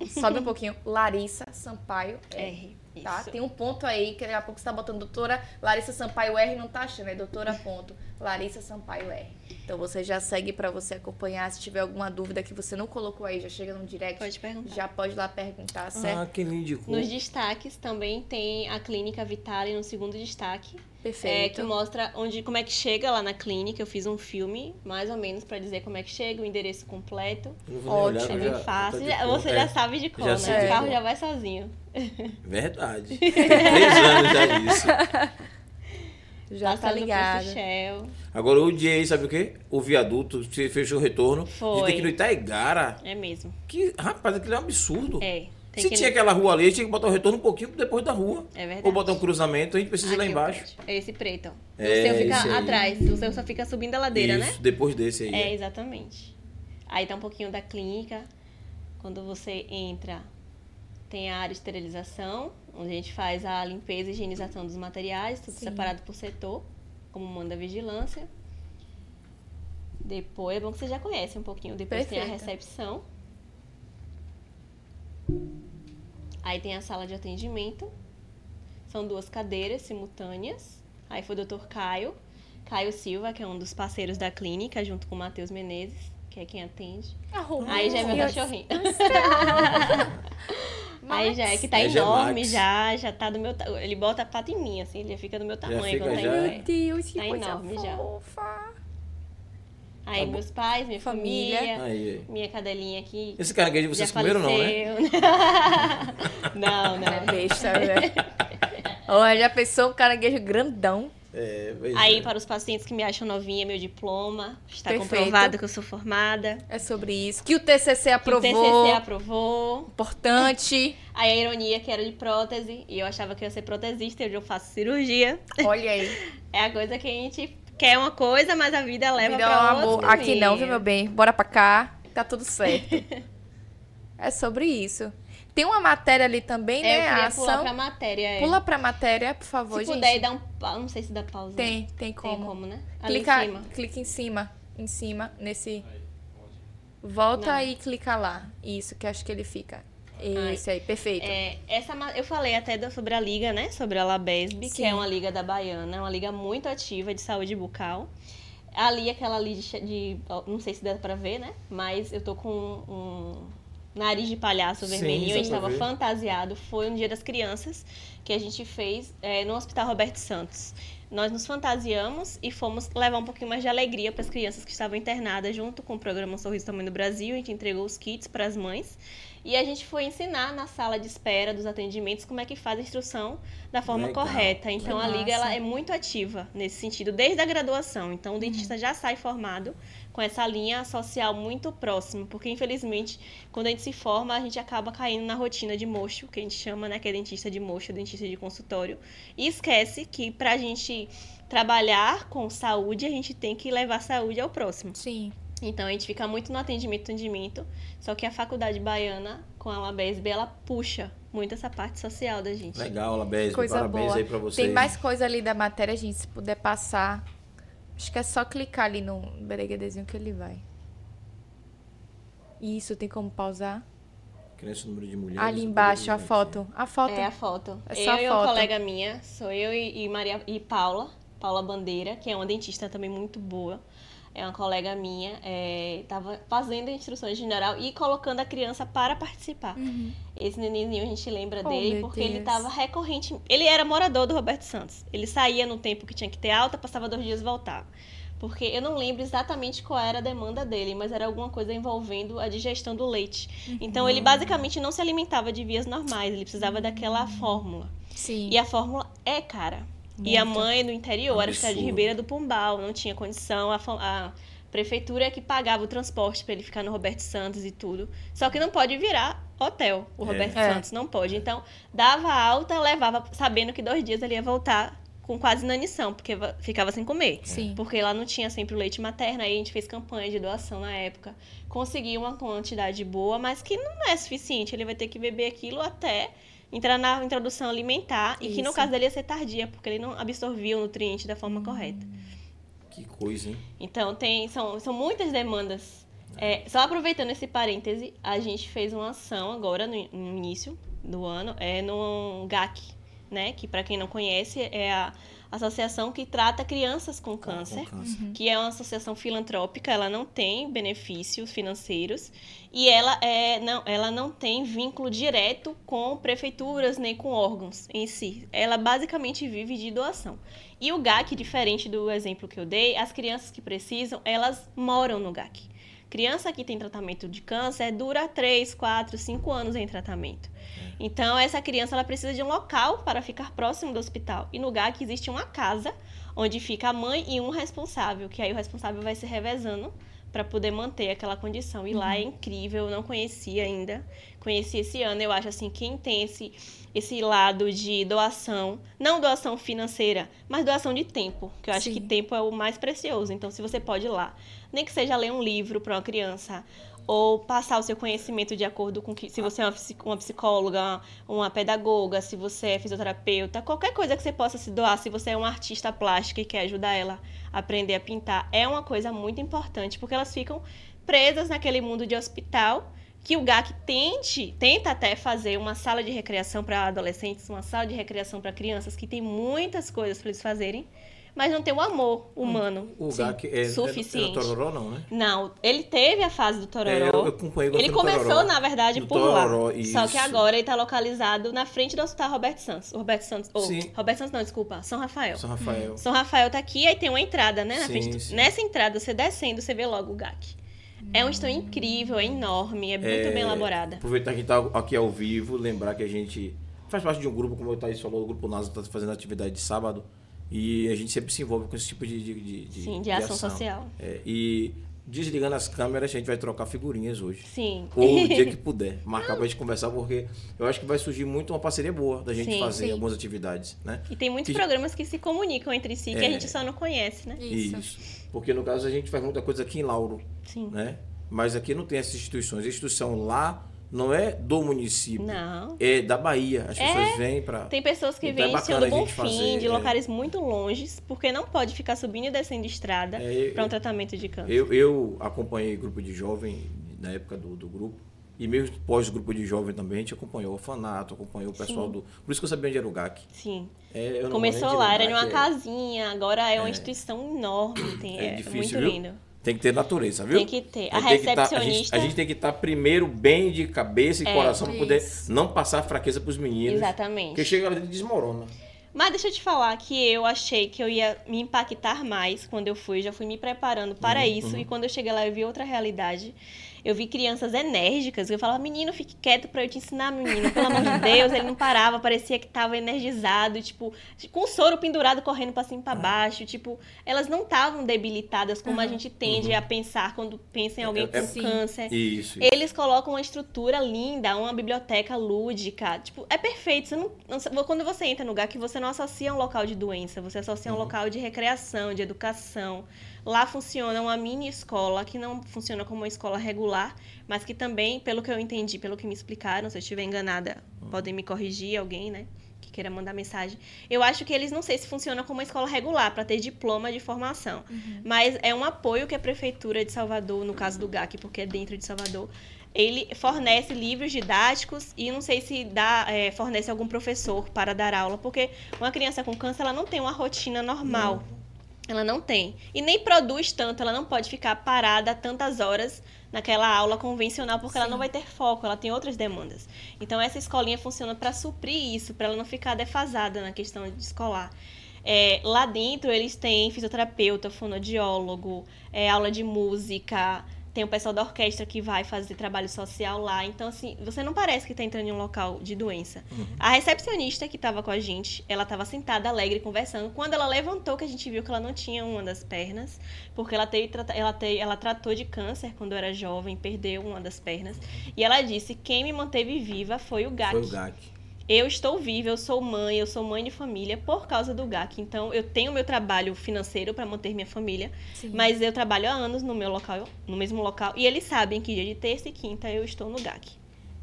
Sobe um pouquinho, Larissa Sampaio R.
R.
Tá?
Isso.
Tem um ponto aí, que daqui a pouco você tá botando doutora Larissa Sampaio R, não tá achando, é doutora ponto, Larissa Sampaio R. Então você já segue pra você acompanhar, se tiver alguma dúvida que você não colocou aí, já chega no direct,
Pode perguntar.
já pode lá perguntar, certo?
Ah, quem me indicou.
Nos destaques também tem a clínica Vitale no segundo destaque. É,
Perfeito.
que mostra onde, como é que chega lá na clínica. Eu fiz um filme, mais ou menos, pra dizer como é que chega, o endereço completo.
Nem olhar,
Ótimo.
É
já-
fácil.
já tô
Já- você
É,
já sabe de cor,
já
né?
sei
O carro já vai sozinho.
Verdade. Tem três anos já isso.
Já tá
Passando pro
ligado.
Shell.
Agora o dia aí, sabe o quê? O viaduto, você fechou o retorno.
Foi.
tem que ir no Itaigara.
É mesmo.
Que, rapaz, aquilo é um absurdo.
É. Tem
Se
que...
tinha aquela rua ali, a gente tinha que botar o retorno um pouquinho depois da rua.
É verdade.
Ou botar um cruzamento, a gente precisa ir lá
Aqui,
embaixo.
É esse preto, ó.
É,
o seu fica atrás. O seu só fica subindo a ladeira,
Isso,
né?
depois desse aí.
É, exatamente. Aí tá um pouquinho da clínica. Quando você entra, tem a área de esterilização, onde a gente faz a limpeza e higienização dos materiais, tudo
Sim.
separado por setor, como manda a vigilância. Depois, é bom que você já conhece um pouquinho. Depois tem a recepção. Aí tem a sala de atendimento. São duas cadeiras simultâneas. Aí foi o doutor Caio. Caio Silva, que é um dos parceiros da clínica, junto com o Matheus Menezes, que é quem atende.
Arrumou.
Aí já é meu
Meu
Aí já é que tá
já é
enorme, já, já tá do meu Ele bota a pata em mim, assim, ele já fica do meu tamanho
fica
quando tá
já-
em
Meu
pé.
Deus, que
Tá
coisa
enorme já.
fofa.
Aí
Tá
meus pais, minha
Família.
família,
Aí,
minha cadelinha aqui.
Esse caranguejo vocês
já
comeram não, né?
faleceu. não,
É
não.
besta, velho. Olha, já pensou um caranguejo grandão?
É,
Aí,
é.
para os pacientes que me acham novinha, meu diploma. Está
Perfeito.
comprovado que eu sou formada.
É sobre isso. Que o TCC
Que
aprovou.
O TCC aprovou.
Importante.
Aí a ironia que era de prótese. E eu achava que eu ia ser protesista. E hoje eu faço cirurgia.
Olha aí.
É a coisa que a gente quer uma coisa, mas a vida leva
é um
outro
amor. Aqui não, viu, meu bem? Bora pra cá. Tá tudo certo. é sobre isso. Tem uma matéria ali também,
É,
né?
eu
A
queria pular
ação.
pra matéria. é.
Pula pra matéria, por favor,
Se
gente.
puder dar um pau. Não sei se dá pausa.
Tem, tem
Tem
como.
como, né? Ali
Clica,
em cima.
clica em cima. Em cima, nesse. Volta
Não.
e clica lá. Isso, que acho que ele fica. Isso aí, perfeito.
É, essa, eu falei até sobre a liga, né? Sobre a Labesb,
Sim.
que é uma liga da Baiana, é uma liga muito ativa de saúde bucal. Ali, aquela ali de, de- Não sei se dá pra ver, né? Mas eu tô com um nariz de palhaço vermelhinho. a gente
pra
tava
ver.
fantasiado. Foi um dia das crianças que a gente fez é, no Hospital Roberto Santos. Nós nos fantasiamos e fomos levar um pouquinho mais de alegria para as crianças que estavam internadas junto com o programa Sorriso Tamanho do Brasil. A gente entregou os kits para as mães. E a gente foi ensinar na sala de espera dos atendimentos como é que faz a instrução da forma
Legal,
correta. Então a
que
liga ela
massa.
é muito ativa nesse sentido, desde a graduação. Então o dentista já sai formado com essa linha social muito próxima, porque infelizmente quando a gente se forma a gente acaba caindo na rotina de mocho, que a gente chama, né, que é dentista de mocho, dentista de consultório, e esquece que pra gente trabalhar com saúde a gente tem que levar saúde ao próximo.
Sim.
Então a gente fica muito no atendimento, atendimento. Só que a faculdade baiana, com a Labesb, ela puxa muito essa parte social da gente.
Legal.
Coisa
Parabéns
boa.
aí pra vocês.
Tem mais coisa ali da matéria, gente, se puder passar. Acho que é só clicar ali no bereguedezinho que ele vai. Isso, tem como pausar?
Cresce o número de mulheres.
ali embaixo, a foto. A foto.
É a foto.
É só
eu
a
e uma
foto.
colega minha, sou eu e, e Maria e Paula, Paula Bandeira, que é uma dentista também muito boa. É uma colega minha, é, tava fazendo instruções general e colocando a criança para participar.
Uhum.
Esse nenenzinho a gente lembra
Oh,
dele porque ele
Deus.
tava recorrente. Ele era morador do Roberto Santos. Ele saía no tempo que tinha que ter alta, passava dois dias e voltava. Porque eu não lembro exatamente qual era a demanda dele, mas era alguma coisa envolvendo a digestão do leite. Então ele basicamente não se alimentava de vias normais, ele precisava daquela fórmula.
Sim.
E a fórmula é cara. E a mãe no interior era cidade de. Ribeira do Pombal, não tinha condição. A, a prefeitura é que pagava o transporte para ele ficar no Roberto Santos e tudo. Só que não pode virar hotel, o
É.
Roberto
É.
Santos não pode. Então, dava alta, levava, sabendo que dois dias ele ia voltar com quase inanição, porque va- ficava sem comer.
Sim.
Porque lá não tinha sempre o leite materno, aí a gente fez campanha de doação na época. Conseguiu uma quantidade boa, mas que não é suficiente. Ele vai ter que beber aquilo até entrar na introdução alimentar, e que no caso dele ia ser tardia, porque ele não absorvia o nutriente da forma correta.
Que coisa, hein?
Então, tem, são, são muitas demandas. É, só aproveitando esse parêntese, a gente fez uma ação agora, no, no início do ano, é no GAC, né? Que, para quem não conhece, é a associação que trata crianças com câncer
Com câncer.
que é uma associação filantrópica, ela não tem benefícios financeiros e ela, é, não, ela não tem vínculo direto com prefeituras nem com órgãos em si. Ela basicamente vive de doação. E o GAC, diferente do exemplo que eu dei, as crianças que precisam, elas moram no GAC. Criança que tem tratamento de câncer dura 3, 4, 5 anos em tratamento. Então, essa criança ela precisa de um local para ficar próximo do hospital. E no GAC existe uma casa onde fica a mãe e um responsável, que aí o responsável vai se revezando para poder manter aquela condição. E lá é incrível, eu não conhecia ainda. Conheci esse ano, eu acho assim, quem tem esse, esse lado de doação, não doação financeira, mas doação de tempo, que eu acho
Sim.
que tempo é o mais precioso. Então, se você pode ir lá, nem que seja ler um livro para uma criança, ou passar o seu conhecimento de acordo com que se você é uma, psi- uma psicóloga, uma pedagoga, se você é fisioterapeuta, qualquer coisa que você possa se doar, se você é uma artista plástica e quer ajudar ela a aprender a pintar, é uma coisa muito importante, porque elas ficam presas naquele mundo de hospital que o GAC tente, tenta até fazer uma sala de recreação para adolescentes, uma sala de recreação para crianças que tem muitas coisas para eles fazerem, mas não tem o amor humano.
O
Sim.
GAC é, é, é
Suficiente.
do Tororó, não, né?
Não, ele teve a fase do Tororó.
É, eu, eu acompanhei
Ele começou,
Tororó.
na verdade, por
Tororó,
lá. Só
isso.
que agora ele tá localizado na frente do Hospital Roberto Santos. Roberto Santos. Oh,
Sim.
Roberto Santos não, desculpa. São Rafael.
São Rafael.
São Rafael tá aqui, aí tem uma entrada, né? Na
Sim,
frente. Nessa entrada, você descendo, você vê logo o GAC. É uma história incrível, é enorme, é muito bem elaborada.
Aproveitar que tá aqui ao vivo, lembrar que a gente faz parte de um grupo, como o Thaís falou, o Grupo NASA está fazendo atividade de sábado. E a gente sempre se envolve com esse tipo de, de, de, de-
Sim, de ação social.
É, e desligando as câmeras, a gente vai trocar figurinhas hoje.
Sim.
Ou o dia que puder. Marcar pra gente conversar, porque eu acho que vai surgir muito uma parceria boa da gente
Sim,
fazer
sim.
algumas atividades, né?
E tem muitos
Que-
programas que se comunicam entre si, que a
É.
gente só não conhece, né?
Isso.
Porque no caso a gente faz muita coisa aqui em Lauro,
Sim.
né? Mas aqui não tem essas instituições. A instituição lá não é do município,
Não.
é da Bahia. As
É.
pessoas vêm pra.
Tem pessoas que
Então é
vêm Senhor
a
do Bonfim,
fazer,
de
é.
locais muito longes, porque não pode ficar subindo e descendo estrada
É,
para um tratamento de câncer.
Eu, eu acompanhei grupo de jovem na época do, do grupo. E mesmo pós-grupo de jovem também, a gente acompanhou o orfanato, acompanhou o pessoal
Sim.
do. Por isso que eu sabia onde era o GAC.
Sim.
É,
Começou lá, era em
lembrar
uma
que é-
casinha, agora é uma instituição enorme, tem,
É
é,
difícil,
muito
viu?
lindo.
Tem que ter natureza, viu?
Tem que ter. A
Tem que tá- a, gente,
recepcionista-
a gente tem que estar primeiro bem de cabeça e
É,
coração para poder não passar fraqueza para os meninos.
Exatamente.
Porque chega lá e desmorona.
Mas deixa eu te falar que eu achei que eu ia me impactar mais quando eu fui, já fui me preparando para
Uhum,
isso, e quando eu cheguei lá eu vi outra realidade. Eu vi crianças enérgicas, eu falava, menino, fique quieto pra eu te ensinar, menino. Pelo amor de Deus, ele não parava, parecia que tava energizado, tipo, com o soro pendurado correndo pra cima e pra baixo. Tipo, elas não estavam debilitadas como a
Uhum.
gente tende a pensar quando pensa em alguém
É- é-
com
Sim.
câncer.
Isso.
Eles colocam uma estrutura linda, uma biblioteca lúdica. Tipo, é perfeito. Você não, não- quando você entra no lugar que você não associa um local de doença, você associa um local de recreação, de educação. Lá funciona uma mini escola que não funciona como uma escola regular, mas que também, pelo que eu entendi, pelo que me explicaram, se eu estiver enganada, podem me corrigir alguém, né? Que queira mandar mensagem. Eu acho que eles não sei se funciona como uma escola regular para ter diploma de formação, mas é um apoio que a prefeitura de Salvador, no caso do GAC, porque é dentro de Salvador, ele fornece livros didáticos e não sei se dá, é, fornece algum professor para dar aula, porque uma criança com câncer ela não tem uma rotina normal. Ela não tem. E nem produz tanto, ela não pode ficar parada tantas horas naquela aula convencional, porque ela
Sim.
não vai ter foco, ela tem outras demandas. Então, essa escolinha funciona para suprir isso, para ela não ficar defasada na questão de escolar. É, lá dentro, eles têm fisioterapeuta, fonoaudiólogo, é, aula de música, tem o pessoal da orquestra que vai fazer trabalho social lá. Então, assim, você não parece que está entrando em um local de doença. A recepcionista que estava com a gente, ela estava sentada, alegre, conversando. Quando ela levantou, que a gente viu que ela não tinha uma das pernas, porque ela, teve, ela, teve, ela tratou de câncer quando era jovem, perdeu uma das pernas. E ela disse: quem me manteve viva foi o GAC.
Foi o GAC.
Eu estou viva, eu sou mãe, eu sou mãe de família por causa do GAC. Então, eu tenho meu trabalho financeiro para manter minha família,
Sim.
mas eu trabalho há anos no meu local, no mesmo local, e eles sabem que dia de terça e quinta eu estou no GAC.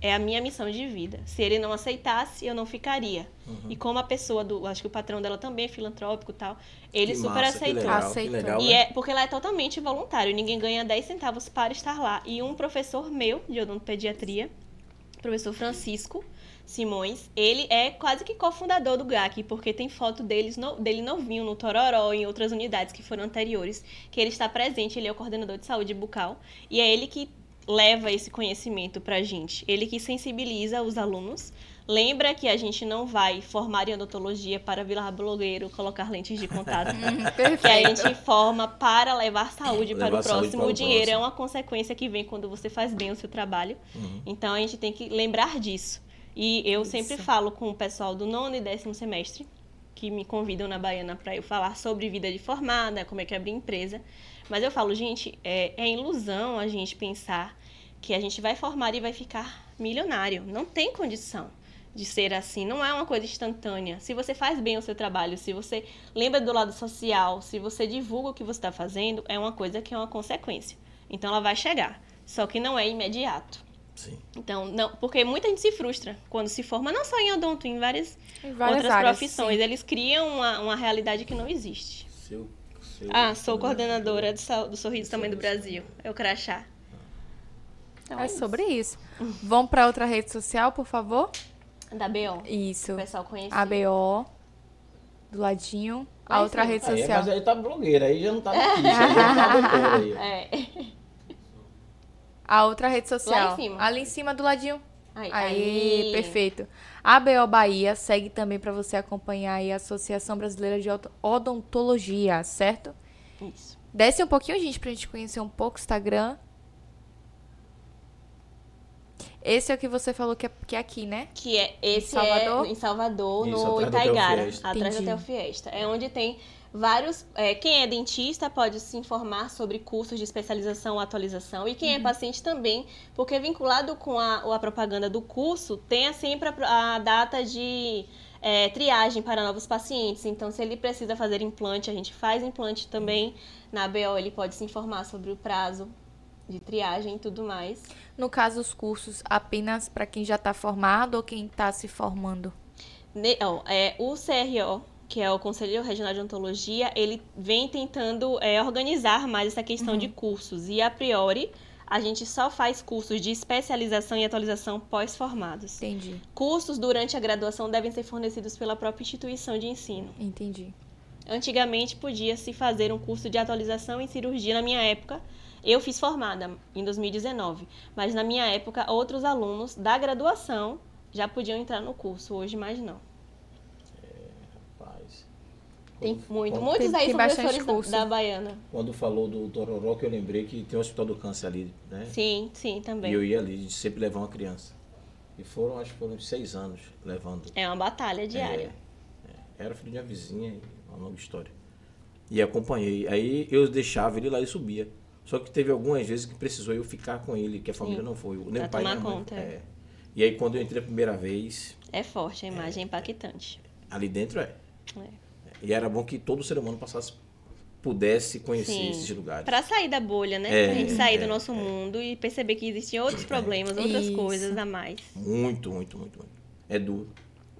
É a minha missão de vida. Se ele não aceitasse, eu não ficaria.
Uhum.
E como a pessoa do, acho que o patrão dela também é filantrópico e tal, ele
Que
super
massa, que
aceitou.
legal, que
Aceitou.
legal,
E
né?
é porque ela é totalmente voluntário, ninguém ganha 10 centavos para estar lá. E um professor meu de odontopediatria, professor Francisco Simões, ele é quase que cofundador do GAC, porque tem foto deles no- dele novinho no Tororó e em outras unidades que foram anteriores, que ele está presente, ele é o coordenador de saúde bucal, e é ele que leva esse conhecimento pra gente. Ele que sensibiliza os alunos. Lembra que a gente não vai formar em odontologia para virar blogueiro, colocar lentes de contato
Hum,
que a gente forma para levar saúde para
Levar
o
saúde
próximo.
para o
o dinheiro
próximo.
é uma consequência que vem quando você faz bem o seu trabalho.
Uhum.
Então a gente tem que lembrar disso. E eu sempre
Isso.
falo com o pessoal do nono e décimo semestre, que me convidam na Baiana para eu falar sobre vida de formada, como é que é abrir empresa. Mas eu falo, gente, é, é ilusão a gente pensar que a gente vai formar e vai ficar milionário. Não tem condição de ser assim. Não é uma coisa instantânea. Se você faz bem o seu trabalho, se você lembra do lado social, se você divulga o que você está fazendo, é uma coisa que é uma consequência. Então ela vai chegar. Só que não é imediato.
Sim.
Então, não, porque muita gente se frustra quando se forma, não só em odonto, em várias,
Em várias
outras
áreas,
profissões.
sim.
Eles criam uma, uma realidade que não existe.
Seu, seu
Ah, sou coordenadora do, do Sorriso Tamanho do Brasil. É o crachá. Então,
É
isso.
sobre isso. Vamos para outra rede social, por favor?
Da BO.
Isso.
O pessoal conhece.
ABO. Do ladinho. A
Lá em
outra
cima.
rede
Aí,
social.
mas aí tá blogueira, aí já não tá notícia, aí já tá aí.
É.
A outra rede social.
Lá em cima.
Ali em cima do ladinho.
Aí,
Aí,
aí.
perfeito. A ABO Bahia segue também para você acompanhar aí a Associação Brasileira de Odo- Odontologia, certo?
Isso.
Desce um pouquinho, gente, pra gente conhecer um pouco o Instagram. Esse é o que você falou que é, que é aqui, né?
Que é esse
Salvador?
é em Salvador,
Isso,
no
atrás do
Itaigara, atrás do
Entendi.
Hotel Fiesta. É onde tem vários. é, quem é dentista pode se informar sobre cursos de especialização ou atualização. E quem é paciente também, porque vinculado com a, a propaganda do curso, tem sempre a, a data de é, triagem para novos pacientes. Então, se ele precisa fazer implante, a gente faz implante também. Na ABO, ele pode se informar sobre o prazo de triagem e tudo mais.
No caso, os cursos apenas para quem já está formado ou quem está se formando?
Ne- ó, é, o CRO, que é o Conselho Regional de Odontologia, ele vem tentando é, organizar mais essa questão de cursos. E, a priori, a gente só faz cursos de especialização e atualização pós-formados.
Entendi,
Cursos durante a graduação devem ser fornecidos pela própria instituição de ensino.
entendi.
Antigamente, podia-se fazer um curso de atualização em cirurgia. Na minha época, eu fiz formada em 2019. Mas, na minha época, outros alunos da graduação já podiam entrar no curso. Hoje, mais não. Tem muito.
quando-
Muitos
Tem-
aí
tem
são professores da,
curso.
da Baiana.
Quando falou do Tororó, que eu lembrei que tem o Hospital do Câncer ali, né?
Sim, sim,
E
também.
eu ia ali sempre levar uma criança. E foram, acho que foram seis anos levando.
É uma batalha diária.
É, era filho de uma vizinha, e uma longa história. E acompanhei. Aí eu deixava ele lá e subia. Só que teve algumas vezes que precisou eu ficar com ele, que a família não foi. Nem
Pra
o pai nem
tomar
mãe.
conta, é.
É. E aí quando eu entrei a primeira vez,
É forte, a imagem é impactante.
ali dentro é.
É.
E era bom que todo ser humano passasse, pudesse conhecer
Sim.
esses lugares.
Pra sair da bolha, né?
É,
pra gente sair do
é,
nosso mundo e perceber que existem outros problemas, outras
Isso.
coisas a mais.
Muito, muito, muito, muito. É duro.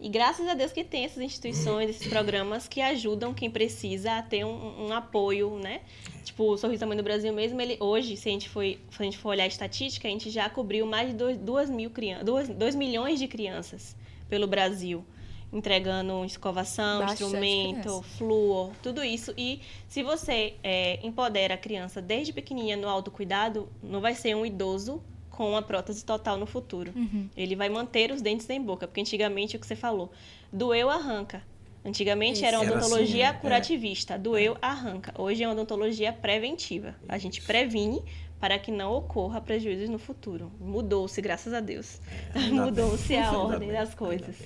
E graças a Deus que tem essas instituições, esses programas que ajudam quem precisa a ter um, um apoio, né? Tipo, o Sorriso Tamanho do Brasil mesmo, ele hoje, se a gente for, se a gente for olhar a estatística, a gente já cobriu mais de 2 mil crianças, 2 milhões de crianças pelo Brasil. Entregando escovação,
Bastante
instrumento,
criança.
flúor, tudo isso. E se você é, empodera a criança desde pequenininha no autocuidado, não vai ser um idoso com a prótese total no futuro.
Uhum.
Ele vai manter os dentes em boca, porque antigamente o que você falou, doeu, arranca. Antigamente
Isso.
era uma
Era assim,
odontologia
é.
curativista, doeu, arranca. Hoje é uma odontologia preventiva. A gente previne para que não ocorra prejuízos no futuro. Mudou-se, graças a Deus.
Ainda
Mudou-se a ordem
bem,
das
ainda
coisas.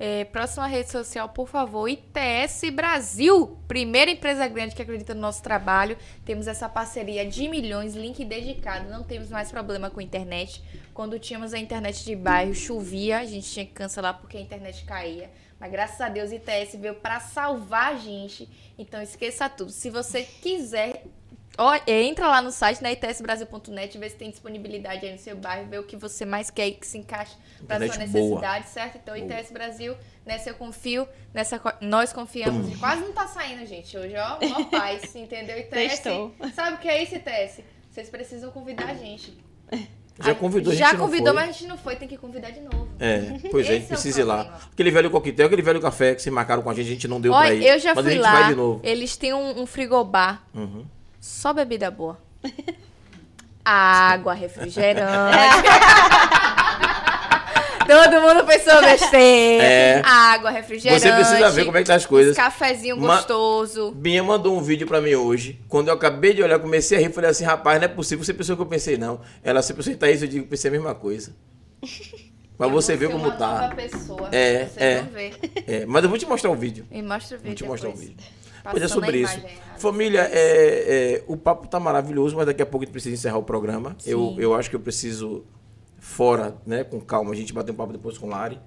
É, próxima rede social, por favor, ITS Brasil, primeira empresa grande que acredita no nosso trabalho. Temos essa parceria de milhões, link dedicado, não temos mais problema com internet. Quando tínhamos a internet de bairro, chovia, a gente tinha que cancelar porque a internet caía. Mas graças a Deus, ITS veio para salvar a gente. Então esqueça tudo. Se você quiser Ó, entra lá no site, na né, itsbrasil.net, vê se tem disponibilidade aí no seu bairro, vê o que você mais quer e que se encaixa para sua necessidade, boa. certo? Então, boa. ITS Brasil, nessa eu confio, nessa nós confiamos. Quase não tá saindo, gente, hoje, ó, ó paz, entendeu? ITS, sabe o que é isso, ITS? Vocês precisam convidar a gente.
Já convidou, a
gente Já convidou, mas a gente não foi, tem que convidar de novo.
É, pois é, a gente precisa ir lá. Aquele velho coquetel, aquele velho café que se marcaram com a gente, a gente não deu Olha, pra ir.
Eu já fui lá, eles têm um, um frigobar. Uhum só bebida boa. Água, refrigerante. Todo mundo pensou besteira. É. Água, refrigerante.
Você precisa ver como é que tá as coisas.
Cafezinho gostoso.
Binha mandou um vídeo pra mim hoje. Quando eu acabei de olhar, comecei a rir. Falei assim, rapaz, não é possível. Você pensou que eu pensei, não. Ela, você pensou em isso, eu digo, pensei a mesma coisa. Mas você vê como tá.
Pessoa,
é, é, é. Mas eu vou te mostrar o vídeo.
Me mostra o vídeo.
Vou te mostrar o vídeo. Pois é sobre isso. Família, é, é, o papo tá maravilhoso, mas daqui a pouco a gente precisa encerrar o programa. Eu, eu acho que eu preciso, fora, né, com calma, a gente bater um papo depois com o Lari,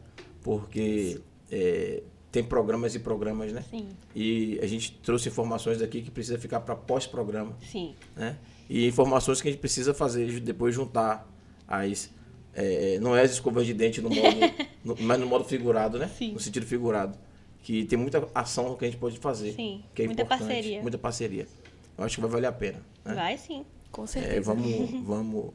porque é, tem programas e programas, né?
Sim.
E a gente trouxe informações daqui que precisa ficar para pós-programa.
Sim.
Né? E informações que a gente precisa fazer, depois juntar as. É, não é as escovas de dente no modo, no, mas no modo figurado, né?
Sim.
No sentido figurado que tem muita ação que a gente pode fazer.
Sim,
que é
muita
importante,
parceria.
Muita parceria. Eu acho que vai valer a pena. Né?
Vai sim,
com certeza.
É, vamos, vamos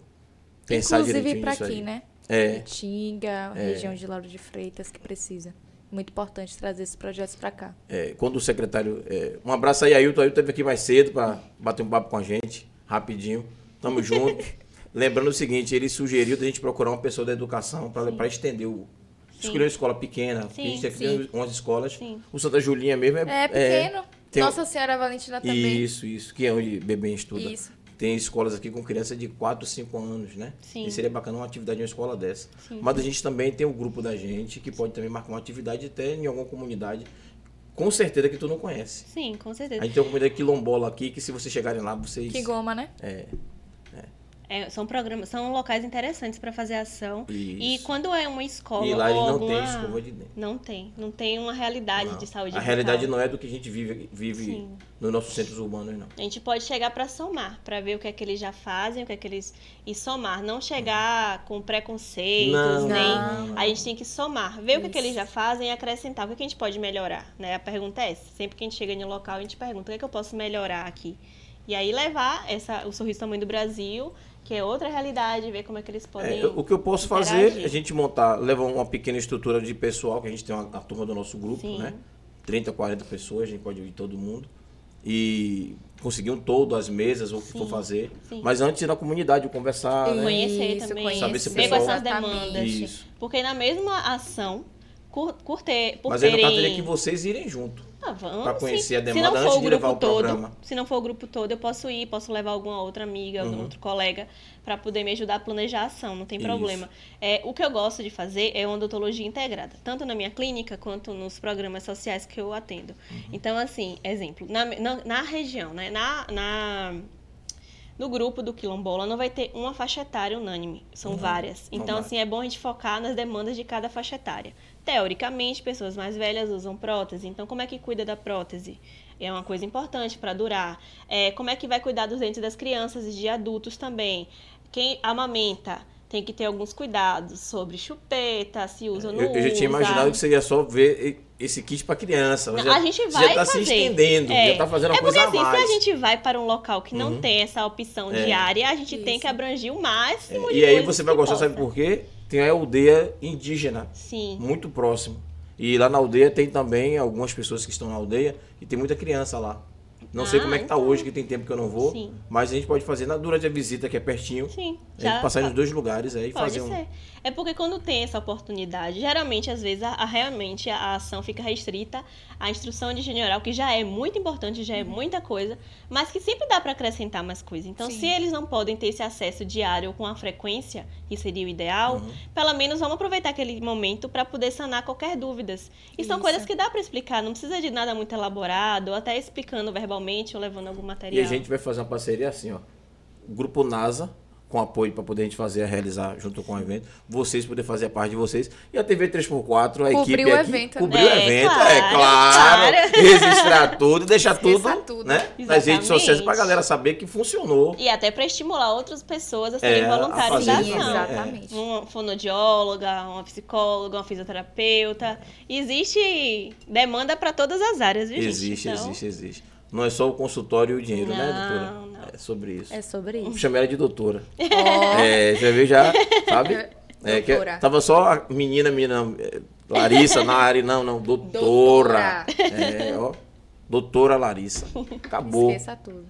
pensar
Inclusive
para
aqui, né?
É.
Tinga, é. região de Lauro de Freitas, que precisa. Muito importante trazer esses projetos para cá.
É, quando o secretário. É, um abraço aí, Ailton. Ailton esteve aqui mais cedo para bater um papo com a gente, rapidinho. Tamo junto. Lembrando o seguinte, ele sugeriu a gente procurar uma pessoa da educação para estender o, escolher uma escola pequena, sim, a gente tem aqui umas escolas. Sim. O Santa Julinha mesmo é,
é pequeno. É, Nossa. Senhora Valentina também.
Isso, isso, que é onde bebê estuda. Isso. Tem escolas aqui com criança de 4, 5 anos, né?
Sim.
E seria bacana uma atividade em uma escola dessa. Sim. Mas a gente também tem o um grupo da gente que pode também marcar uma atividade até em alguma comunidade. Com certeza que tu não conhece.
Sim, com certeza.
A gente tem uma comunidade quilombola aqui que se vocês chegarem lá, vocês.
Que goma, né?
É.
É, são programas, são locais interessantes para fazer ação.
Isso.
E quando é uma escola
e lá
ou
não
alguma...
tem escova de dentro.
Não tem, não tem uma realidade
não.
de saúde.
A realidade não é do que a gente vive, vive nos nossos centros urbanos, não.
A gente pode chegar para somar, para ver o que é que eles já fazem, o que é que eles e somar, não chegar com preconceitos,
não,
nem
não.
a gente tem que somar, ver Isso. o que, é que eles já fazem e acrescentar o que, é que a gente pode melhorar, né? A pergunta é essa. Sempre que a gente chega em um local, a gente pergunta o que é que eu posso melhorar aqui. E aí levar essa, o sorriso tamanho do Brasil que é outra realidade, ver como é que eles podem.
É, o que eu posso interagir. fazer é a gente montar, levar uma pequena estrutura de pessoal, que a gente tem uma, a turma do nosso grupo, Sim. né? 30, 40 pessoas, a gente pode ouvir todo mundo. E conseguir um todo, as mesas, o que for fazer. Sim. Mas antes na comunidade, conversar.
Né? Conhecer
Isso,
também.
Conhecer.
Saber se o pessoal...
essas demandas.
Isso.
Porque na mesma ação, por, por ter. Por
Mas
terem...
aí no caso teria que vocês irem junto.
Ah, vamos.
Pra conhecer
sim.
a demanda antes de levar o
todo,
programa.
Se não for o grupo todo, eu posso ir, posso levar alguma outra amiga, algum uhum. outro colega para poder me ajudar a planejar a ação, não tem Isso. problema. É, o que eu gosto de fazer é odontologia integrada, tanto na minha clínica quanto nos programas sociais que eu atendo. Uhum. Então, assim, exemplo, na, na, na região, né? Na, na, no grupo do quilombola não vai ter uma faixa etária unânime, são uhum. várias. Então, assim, é bom a gente focar nas demandas de cada faixa etária. Teoricamente, pessoas mais velhas usam prótese, então como é que cuida da prótese? É uma coisa importante para durar. É, como é que vai cuidar dos dentes das crianças e de adultos também? Quem amamenta tem que ter alguns cuidados sobre chupeta, se usa ou não
eu, eu já tinha imaginado que seria só ver esse kit para criança.
Não,
já,
a gente vai
já tá
fazer.
se estendendo, é. já tá fazendo uma
é porque,
coisa
assim,
a mais.
se a gente vai para um local que não uhum. tem essa opção
é.
diária, a gente Isso. tem que abranger o máximo
é. E aí você vai gostar, possa. sabe por quê? Tem a aldeia indígena.
Sim.
Muito próximo. E lá na aldeia tem também algumas pessoas que estão na aldeia e tem muita criança lá. Não sei
Ah,
como é que tá
então.
hoje, que tem tempo que eu não vou.
Sim.
Mas a gente pode fazer na, durante a visita, que é pertinho.
Sim.
A gente passar nos dois lugares aí e fazer um.
É porque quando tem essa oportunidade, geralmente, às vezes, a, a- realmente a ação fica restrita à instrução de general, que já é muito importante, já é
Uhum.
muita coisa, mas que sempre dá para acrescentar mais coisa. Então,
Sim.
se eles não podem ter esse acesso diário com a frequência, que seria o ideal,
Uhum.
pelo menos vamos aproveitar aquele momento para poder sanar qualquer dúvidas. E são
Isso.
coisas que dá para explicar, não precisa de nada muito elaborado, ou até explicando verbalmente ou levando algum
E
material.
a gente vai fazer uma parceria assim, ó. Grupo NASA, com apoio para poder a gente fazer, realizar junto com o evento. Vocês poder fazer a parte de vocês. E a TV 3x4, a
Cobrir
equipe
o
aqui.
evento, né?
Cobrir o
É,
evento,
claro,
é claro.
claro.
Registrar tudo, deixar tudo,
tudo.
né? Nas redes sociais pra galera saber que funcionou.
E até para estimular outras pessoas a serem
É, a
voluntários da ação.
é.
Exatamente.
Uma fonodióloga, uma psicóloga, uma fisioterapeuta. Existe demanda para todas as áreas, viu, gente?
Existe,
Então,
existe, existe. Não é só o consultório e o dinheiro, né,
Não,
doutora?
não.
É sobre isso.
É sobre isso.
Chama ela de doutora.
Ó,
É, já viu já, sabe? É, que
Doutora.
tava só a menina, menina, é, Larissa na área, não, não, doutora. É, ó, doutora Larissa. Acabou.
Esqueça tudo.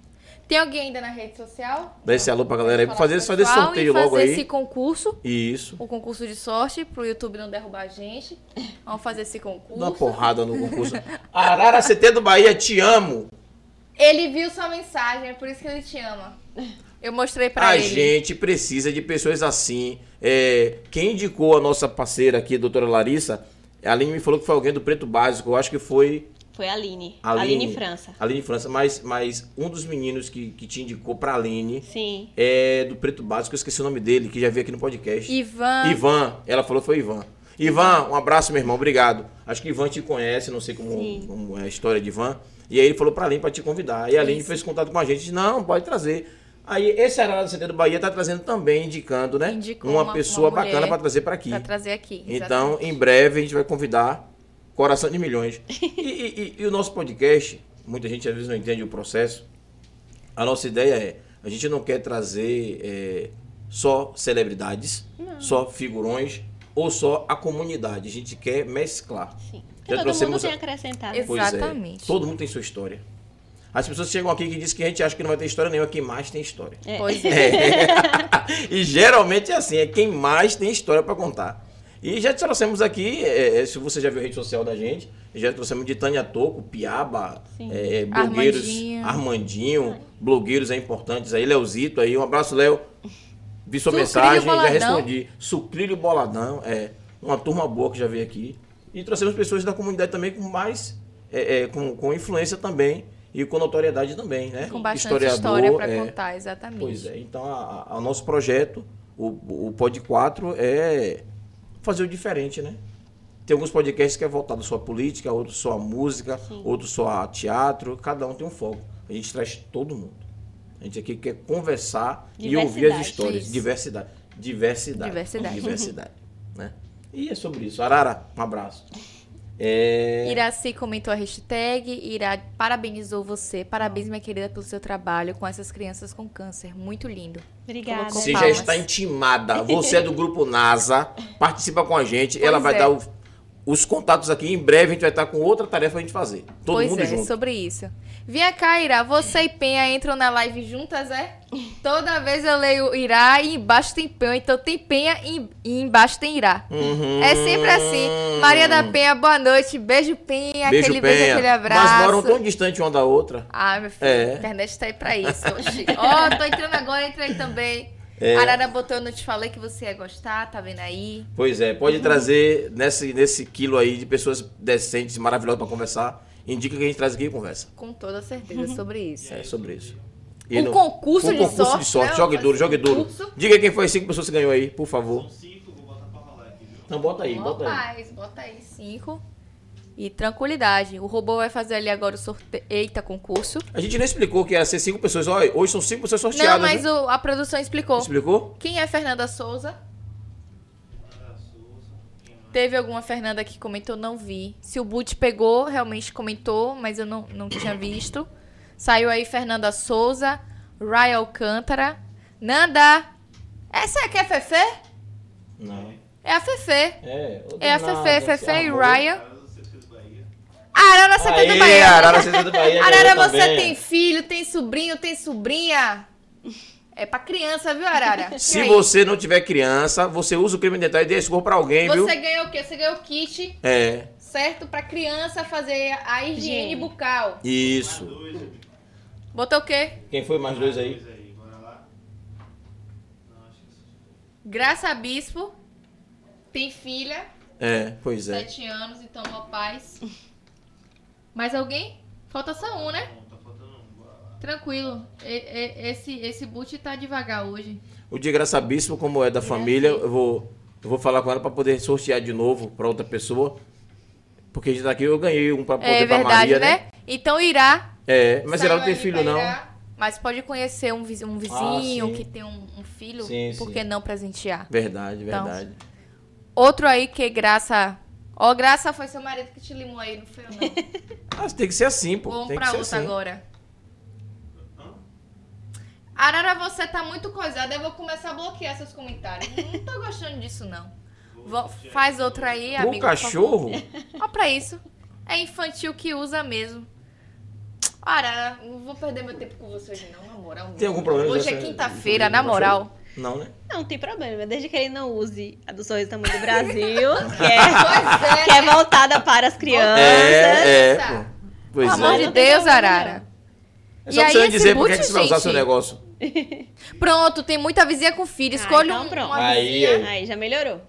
Tem alguém ainda na rede social?
Dá esse alô pra galera aí,
Falar
fazer, fazer esse sorteio
e
logo
fazer
aí.
esse concurso,
Isso.
o concurso de sorte, pro YouTube não derrubar a gente. Vamos fazer esse
Dá uma
concurso.
porrada no concurso. Arara CT do Bahia, te amo.
Ele viu sua mensagem, é por isso que ele te ama. Eu mostrei pra
a
ele.
gente precisa de pessoas assim. É, quem indicou a nossa parceira aqui, a doutora Larissa, a Aline me falou que foi alguém do Preto Básico. Eu acho que foi
Foi a Aline.
Aline,
Aline França.
Aline França, mas, mas um dos meninos que, que te indicou pra Aline
Sim.
é do Preto Básico, eu esqueci o nome dele, que já veio aqui no podcast.
Ivan.
Ivan, ela falou que foi Ivan. Ivan, um abraço, meu irmão, obrigado. Acho que Ivan te conhece, não sei como, como é a história de Ivan. E aí ele falou pra Aline pra te convidar. E a Aline
Isso.
fez contato com a gente, disse, não, pode trazer. Aí esse Arara do CT do Bahia tá trazendo também, indicando, né?
Indicou
uma,
uma-
pessoa
uma
bacana pra trazer pra aqui.
Pra trazer aqui.
Então,
exatamente.
em breve, a gente vai convidar Coração de Milhões. E, e- e- e o nosso podcast, muita gente às vezes não entende o processo. A nossa ideia é, a gente não quer trazer é, só celebridades, só figurões ou só a comunidade. A gente quer mesclar.
Sim.
Já
todo
trouxemos
mundo tem
a-. Pois é,
Exatamente.
todo mundo tem sua história. As pessoas chegam aqui e dizem que a gente acha que não vai ter história nenhuma, quem mais tem história.
É.
Pois é.
e geralmente é assim, é quem mais tem história para contar. E já trouxemos aqui, é, é, se você já viu a rede social da gente, já trouxemos de Tânia Toco, Piaba, é, é, blogueiros,
Armandinho.
Armandinho, blogueiros aí importantes aí, Leozito aí, um abraço, Léo. Vi sua
Sucrilho
mensagem, já
Boladão.
respondi. Sucrilho Boladão, é uma turma boa que já veio aqui. E trouxemos pessoas da comunidade também com mais, é, é, com, com influência também e com notoriedade também, né?
Com bastante
Historiador,
história pra
é,
contar, exatamente.
Pois é, então o nosso projeto, o, o Pod 4, é fazer o diferente, né? Tem alguns podcasts que é voltado só a política, outros só a música, outros só a teatro, cada um tem um foco. A gente traz todo mundo. A gente aqui quer conversar e ouvir as histórias.
isso.
Diversidade. Diversidade.
Diversidade.
Diversidade. né? E é sobre isso. Arara, um abraço. É...
Iraci comentou a hashtag, Ira parabenizou você. Parabéns, minha querida, pelo seu trabalho com essas crianças com câncer. Muito lindo.
Obrigada.
Colocou
Você já
palmas.
está intimada. Você é do grupo NASA. Participa com a gente. Ela vai
é.
dar o- os contatos aqui. Em breve a gente vai estar com outra tarefa pra gente fazer. Todo
pois
mundo
é,
junto.
sobre isso. Vinha cá, Ira. Você e Penha entram na live juntas, é? Toda vez eu leio Irá e embaixo tem Penha. Então tem Penha e, embaixo tem Irá.
Uhum.
É sempre assim. Maria da Penha, boa noite. Beijo, Penha.
Beijo,
aquele beijo,
Penha.
aquele abraço.
Mas moram tão distante uma da outra.
Ah, meu filho,
É.
a internet tá aí pra isso. Ó, tô entrando agora, entra aí também.
É.
Arara botou, eu não te falei que você ia gostar, tá vendo aí?
Pois é, pode trazer nesse, nesse quilo aí de pessoas decentes maravilhosas pra conversar. Indica que a gente traz aqui e conversa.
Com toda certeza sobre isso.
É sobre isso.
Um
no-
concurso
um
de
concurso
sorte,
de sorte.
né?
Jogue duro, jogue duro. Diga quem foi as cinco pessoas que ganhou aí, por favor.
Cinco, vou botar pra rolar aqui, viu?
Então bota aí, bota aí.
paz, bota aí cinco. E tranquilidade. O robô vai fazer ali agora o sorteio. Eita, concurso.
A gente nem explicou que ia ser cinco pessoas. Olha, hoje são cinco pessoas
Não,
sorteadas.
mas
né?
o- a produção explicou.
Explicou?
Quem é Fernanda Souza?
Mara Souza, quem mais?
Teve alguma Fernanda que comentou, não vi. Se o Boot pegou, realmente comentou, mas eu não, não tinha visto. Saiu aí Fernanda Souza, Ray Alcântara, Nanda. Essa aqui é a Fefe?
Não.
É a Fefe.
É,
É a Fefe, Fefe e
do Bahia.
Arara, você tem do Bahia.
Arara, é.
Arara, você
também.
tem filho, tem sobrinho, tem sobrinha. É pra criança, viu, Arara?
Se você não tiver criança, você usa o creme dental e dê esse pra alguém, viu?
Você ganhou o quê? Você ganhou o kit,
É,
certo? Pra criança fazer a higiene
Higiene.
bucal.
isso.
Botou o quê?
Quem foi mais dois aí?
dois aí, bora lá. Não, acho que
Graça Bispo. Tem filha,
É, pois é.
sete anos, então uma paz. Mais alguém? Falta só um, né?
não, tá faltando um. Bora lá.
Tranquilo. E- e- esse, esse boot tá devagar hoje.
O de Graça Bispo, como é da família, eu vou, eu vou falar com ela pra poder sortear de novo pra outra pessoa. Porque a gente tá aqui, eu ganhei um pra poder
É
pra
verdade,
Maria,
né?
né?
Então irá.
É, mas ela
saiu
não tem filho,
pra
não.
Irá, Mas pode conhecer um vizinho, um vizinho
sim.
que tem um, um filho.
Sim,
por
sim.
que não presentear?
Verdade,
Então,
verdade.
Outro aí que Graça. Ó, Graça foi seu marido que te limou aí, não foi eu não.
Mas tem que ser assim, pô.
Vamos
tem
pra
que ser
outra
assim.
agora. Arara, você tá muito coisada. Eu vou começar a bloquear seus comentários. Não tô gostando disso, não. Vou- faz outra aí,
Pro
amigo. favor.
cachorro,
Ó pra isso. É infantil que usa mesmo. Arara, não vou perder meu tempo com você hoje não, na moral.
Tem algum problema
Hoje é quinta-feira, na moral.
não, né?
Não tem problema, desde que ele não use a do Sorriso Tamanho do Brasil, que é,
é.
que é voltada para as crianças.
É, é, pô. Pois
Pelo amor
é.
de
Não tem
Deus, Arara.
É
E
só
aí,
você
esse
dizer por que você vai usar seu negócio.
Pronto, tem muita vizinha com filho.
Ah,
Escolha
então
um,
pronto.
uma
Aí,
vizinha.
aí.
Aí já melhorou.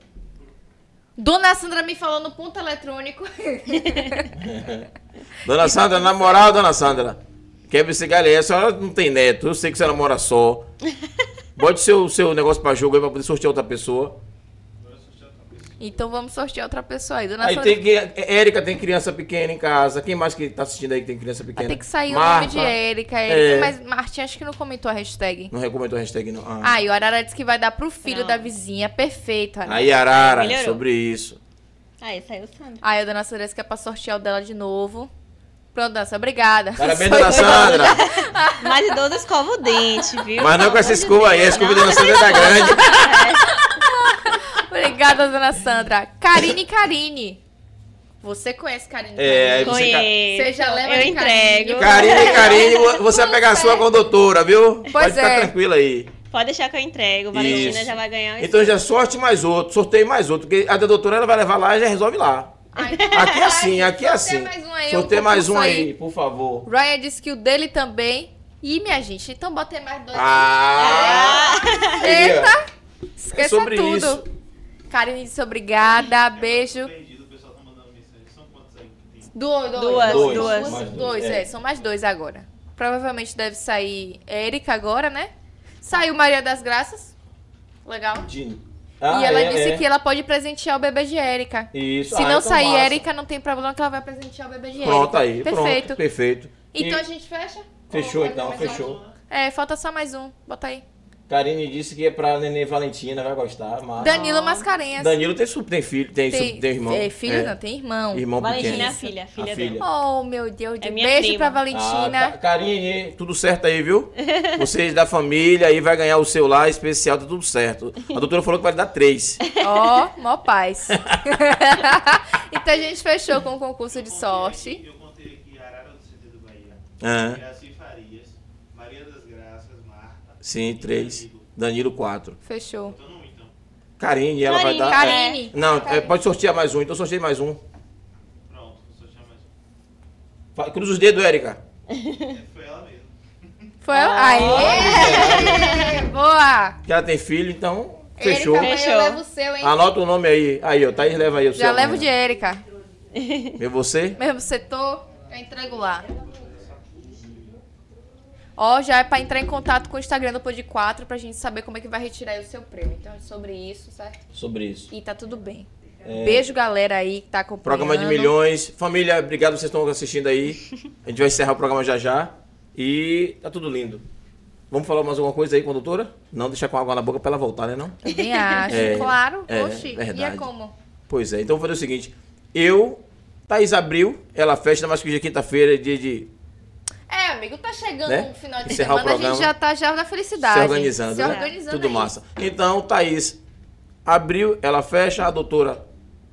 Dona Sandra me falou no ponto eletrônico.
Dona Sandra, na moral, dona Sandra, quebra esse galho. A senhora não tem neto, eu sei que você namora só. Bote seu, seu negócio pra jogo aí pra poder sortear outra pessoa.
Então vamos sortear outra pessoa aí. Dona
Aí
Sandra
tem que. Érica tem criança pequena em casa. Quem mais que tá assistindo aí que tem criança pequena?
tem que sair o
Marta.
nome de Érica. Érica
É.
Mas Martinha acho que não comentou a hashtag.
Não recomendou a hashtag, não. Ah.
Ah, e o Arara disse que vai dar pro filho
Pronto.
da vizinha. Perfeito, Arara.
Aí, Arara,
Melhorou.
sobre isso.
Aí saiu o Sandro.
Aí a dona Sandra disse que é pra sortear o dela de novo. Pronto, dança, obrigada.
Parabéns, dona Sandra.
Mas idoso escova o dente, viu?
Mas não com essa escova aí, a escova da
não.
dona Sandra tá grande.
Obrigada, dona Sandra. Karine Karine. Você conhece Karine
É, aí
Karine?
você-
Conheço.
Você já leva
Eu
de
entrego.
Carinho, carinho, você vai pegar a sua com a doutora, viu?
Pois
Pode ficar
é.
tranquila aí.
Pode deixar que eu entrego. Valentina
Isso.
já vai ganhar um
Então já sorte mais outro, sorteio mais outro, porque a da doutora ela vai levar lá e já resolve lá.
Ai,
Aqui é assim, aqui é assim.
Mais um aí, um
mais um aí,
aí.
por favor.
Ryan disse que o dele também. E minha gente, então bota aí mais dois.
Ah!
Eita!
É
Esqueça
sobre
tudo.
isso.
Karine disse obrigada, beijo.
Perdido, o pessoal tá mandando mensagem. São quantos aí que tem?
Dois, dois,
Duas,
Dois,
duas.
mais
Dois,
dois,
é.
é.
são mais dois agora. Provavelmente deve sair Érica agora, né? Saiu Maria das Graças. Legal.
Dini.
e
Ah,
ela
é,
disse
é.
que ela pode presentear o bebê de Érica.
Isso.
Se
Ah,
não
então
sair
massa.
Érica, não tem problema que ela vai presentear o bebê de Érica.
Pronto aí,
Perfeito.
pronto, perfeito.
Então
E
a gente fecha?
Fechou
Ou
então, fechou.
um? É, falta só mais um. Bota aí.
Karine disse que é pra Nenê Valentina, vai gostar. Mas...
Danilo Mascarenhas.
Danilo tem, su- tem filho, tem, tem, tem irmão.
É, filho não, tem irmão.
Irmão
Valentina
pequeno.
é a filha, a filha
A filha.
Oh, meu Deus.
É
Beijo
prima.
pra
Ah,
Valentina.
Ca- Karine, tudo certo aí, viu? Vocês da família aí vai ganhar o seu lá especial, tá tudo certo. A doutora falou que vai dar três.
Ó, mó paz. então a gente fechou com o concurso de sorte.
Eu contei aqui Arara do CT do Bahia.
Ah,
Graci Farias. Maria das Graças, Marta.
Sim, três.
Danilo.
Quatro.
Fechou.
Karine, ela
Karine,
vai dar.
Karine.
é, não, é, pode sortear mais um, então sorteia mais um.
Pronto, vou sortear mais um.
Cruza os dedos, Érica.
É, foi ela mesmo.
Foi Aê! Boa!
Que ela tem filho, então fechou.
Érica,
Fechou.
eu levo o seu, hein?
Anota o nome aí. Aí, ó, Thaís leva aí o seu.
Já levo
amanhã.
de Érica.
E você?
Mesmo setor, eu entrego lá. Ó, já é pra entrar em contato com o Instagram do Pod 4 pra gente saber como é que vai retirar aí o seu prêmio. Então é sobre isso, certo?
Sobre isso.
E tá tudo bem. Beijo, galera aí que tá acompanhando.
É. Programa de milhões. Família, obrigado vocês estão assistindo aí. A gente vai encerrar o programa já já. E tá tudo lindo. Vamos falar mais alguma coisa aí com a doutora? Não deixar com água na boca pra ela voltar, né não?
Também acho,
É,
claro.
é,
Oxi. E é
verdade.
como?
Pois é, então vou fazer o seguinte. Eu, Thaís abriu, ela fecha, mais que hoje é quinta-feira, é dia de
É, amigo, tá chegando
Né?
um final de
Encerrar o
semana, a gente
programa.
já tá já na felicidade.
se organizando,
Se
né?
organizando
Tudo
aí.
massa. Então, Thaís abriu, ela fecha, a doutora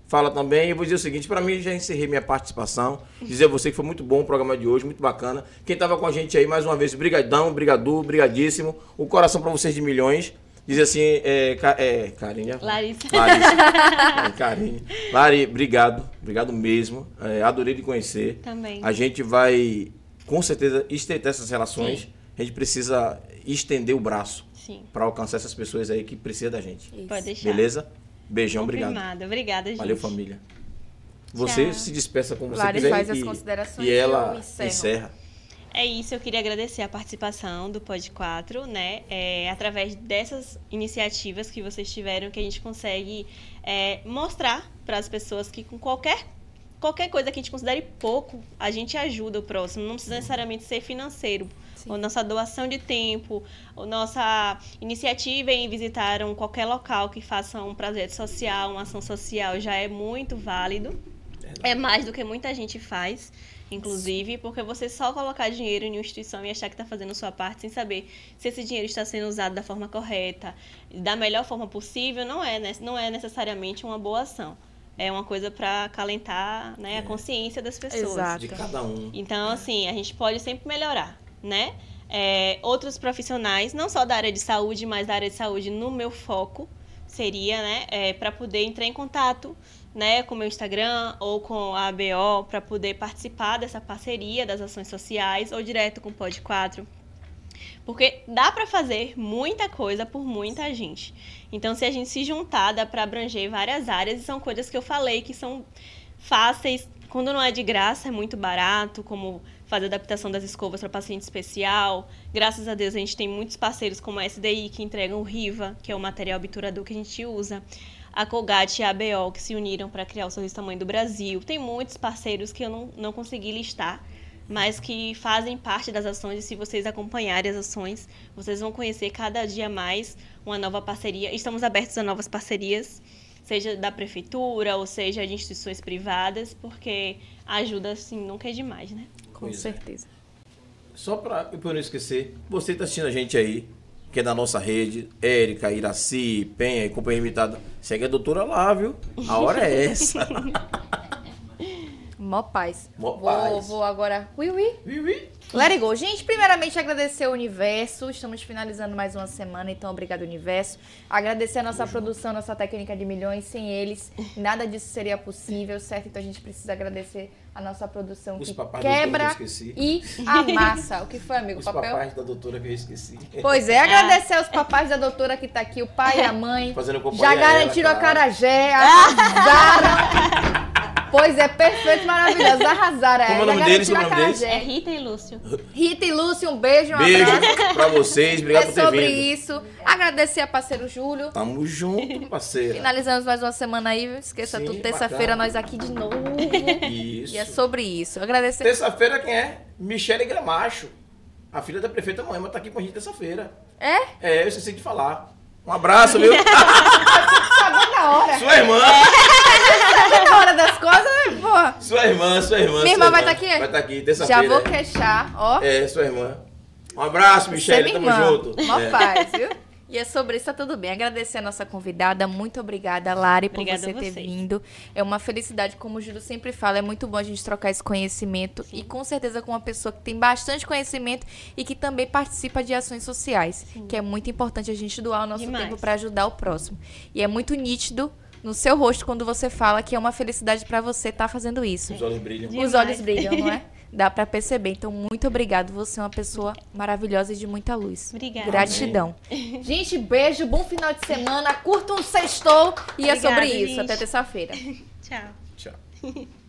fala também. Eu vou dizer o seguinte, para mim já encerrei minha participação. Dizer a você que foi muito bom o programa de hoje, muito bacana. Quem tava com a gente aí, mais uma vez, brigadão, brigadu, brigadíssimo. O coração para vocês de milhões. Dizer assim, é, é Carinha.
Larissa.
Larissa. É, Carinha. Lari, obrigado. Obrigado mesmo. É, adorei de conhecer.
Também.
A gente vai, com certeza, estreitar essas relações. A gente precisa estender o braço
Sim.
para alcançar essas pessoas aí que precisam da gente.
Isso.
Pode deixar.
Beleza? Beijão, obrigado.
Confirmado. Obrigada, gente.
Valeu, família. Você
Tchau.
se despeça como você
Lari
quiser
faz
e,
as considerações
e ela encerra.
É isso, eu queria agradecer a participação do Pod 4, né? É, através dessas iniciativas que vocês tiveram, que a gente consegue é, mostrar para as pessoas que com qualquer, qualquer coisa que a gente considere pouco, a gente ajuda o próximo. Não precisa necessariamente ser financeiro.
Sim.
Ou nossa doação de tempo, ou nossa iniciativa em visitar um, qualquer local que faça um projeto social, uma ação social, já é muito válido. É mais do que muita gente faz, inclusive, porque você só colocar dinheiro em uma instituição e achar que está fazendo a sua parte sem saber se esse dinheiro está sendo usado da forma correta, da melhor forma possível, não é, não é necessariamente uma boa ação. É uma coisa para acalentar né, a consciência das pessoas.
Exato.
De cada um.
Então, assim, a gente pode sempre melhorar, né? É, outros profissionais, não só da área de saúde, mas da área de saúde no meu foco, seria, né, para poder entrar em contato, né, com o meu Instagram ou com a ABO, para poder participar dessa parceria das ações sociais ou direto com o Pod 4. Porque dá para fazer muita coisa por muita gente. Então, se a gente se juntar, dá para abranger várias áreas e são coisas que eu falei que são fáceis. Quando não é de graça, é muito barato, como fazer adaptação das escovas para paciente especial. Graças a Deus, a gente tem muitos parceiros como a SDI que entregam o Riva, que é o material obturador que a gente usa. A Colgate e a ABO que se uniram para criar o sorriso tamanho do Brasil. Tem muitos parceiros que eu não, não consegui listar, mas que fazem parte das ações. E se vocês acompanharem as ações, vocês vão conhecer cada dia mais uma nova parceria. Estamos abertos a novas parcerias, seja da prefeitura ou seja de instituições privadas, porque a ajuda, assim, nunca é demais, né?
Com
Pois é.
certeza.
Só para eu não esquecer, você está assistindo a gente aí, que é da nossa rede, Érica, Iraci, Penha e companhia limitada. Segue a doutora lá, viu? A hora é essa.
Mó paz.
Mó
vou,
paz.
vou agora. Ui, ui.
Ui, ui.
Let it go. Gente, primeiramente agradecer o Universo. Estamos finalizando mais uma semana, então obrigado, Universo. Agradecer a nossa produção, nossa técnica de milhões. Sem eles, nada disso seria possível, certo? Então a gente precisa agradecer a nossa produção
Os
que quebra e amassa. O que foi, amigo?
Os
Papel?
papais da doutora que eu esqueci.
Pois é, agradecer aos papais da doutora que tá aqui, o pai e a mãe.
Fazendo companhia
Já
a ela,
garantiram a carajé, arrasaram. pois é, perfeito, maravilhoso. Arrasaram.
Como é o
já
nome deles? Como é o nome
a
É. Rita e Lúcio.
Rita e Lúcio, um beijo, um
Beijo
abraço.
pra vocês, obrigado
É
por ter
sobre
vindo.
isso. Agradecer a parceiro Júlio.
Tamo junto, parceira.
Finalizamos mais uma semana aí. viu? Esqueça
Sim,
tudo. Terça-feira nós aqui de novo.
Isso.
E é sobre isso. Agradecer.
Terça-feira quem é? Michele Gramacho. A filha da prefeita Moema tá aqui com a gente terça-feira.
É?
É, eu esqueci de falar. Um abraço, viu?
Acabou na hora.
sua irmã,
na hora das coisas, né, pô.
sua irmã, sua irmã.
Minha
sua
irmã vai tá aqui?
Vai estar aqui, terça-feira.
Já vou queixar, ó.
É, sua irmã. Um abraço,
é
Michele, tamo
irmã.
junto.
Mó
É.
paz, viu? E é sobre isso, tá tudo bem. Agradecer a nossa convidada. Muito obrigada, Lari, por
Obrigada
você
a
ter vindo. É uma felicidade, como o Júlio sempre fala, é muito bom a gente trocar esse conhecimento. E com certeza com uma pessoa que tem bastante conhecimento e que também participa de ações sociais. Que é muito importante a gente doar o nosso
Demais.
tempo para ajudar o próximo. E é muito nítido no seu rosto quando você fala que é uma felicidade para você estar fazendo isso.
Os olhos brilham.
Demais.
Os olhos brilham, não é? Dá pra perceber. Então, muito obrigado. Você é uma pessoa maravilhosa e de muita luz.
Obrigada.
Gratidão. Gente, beijo, bom final de semana. Curta um sextou e é
Obrigada,
sobre isso.
gente.
Até terça-feira.
Tchau.
Tchau.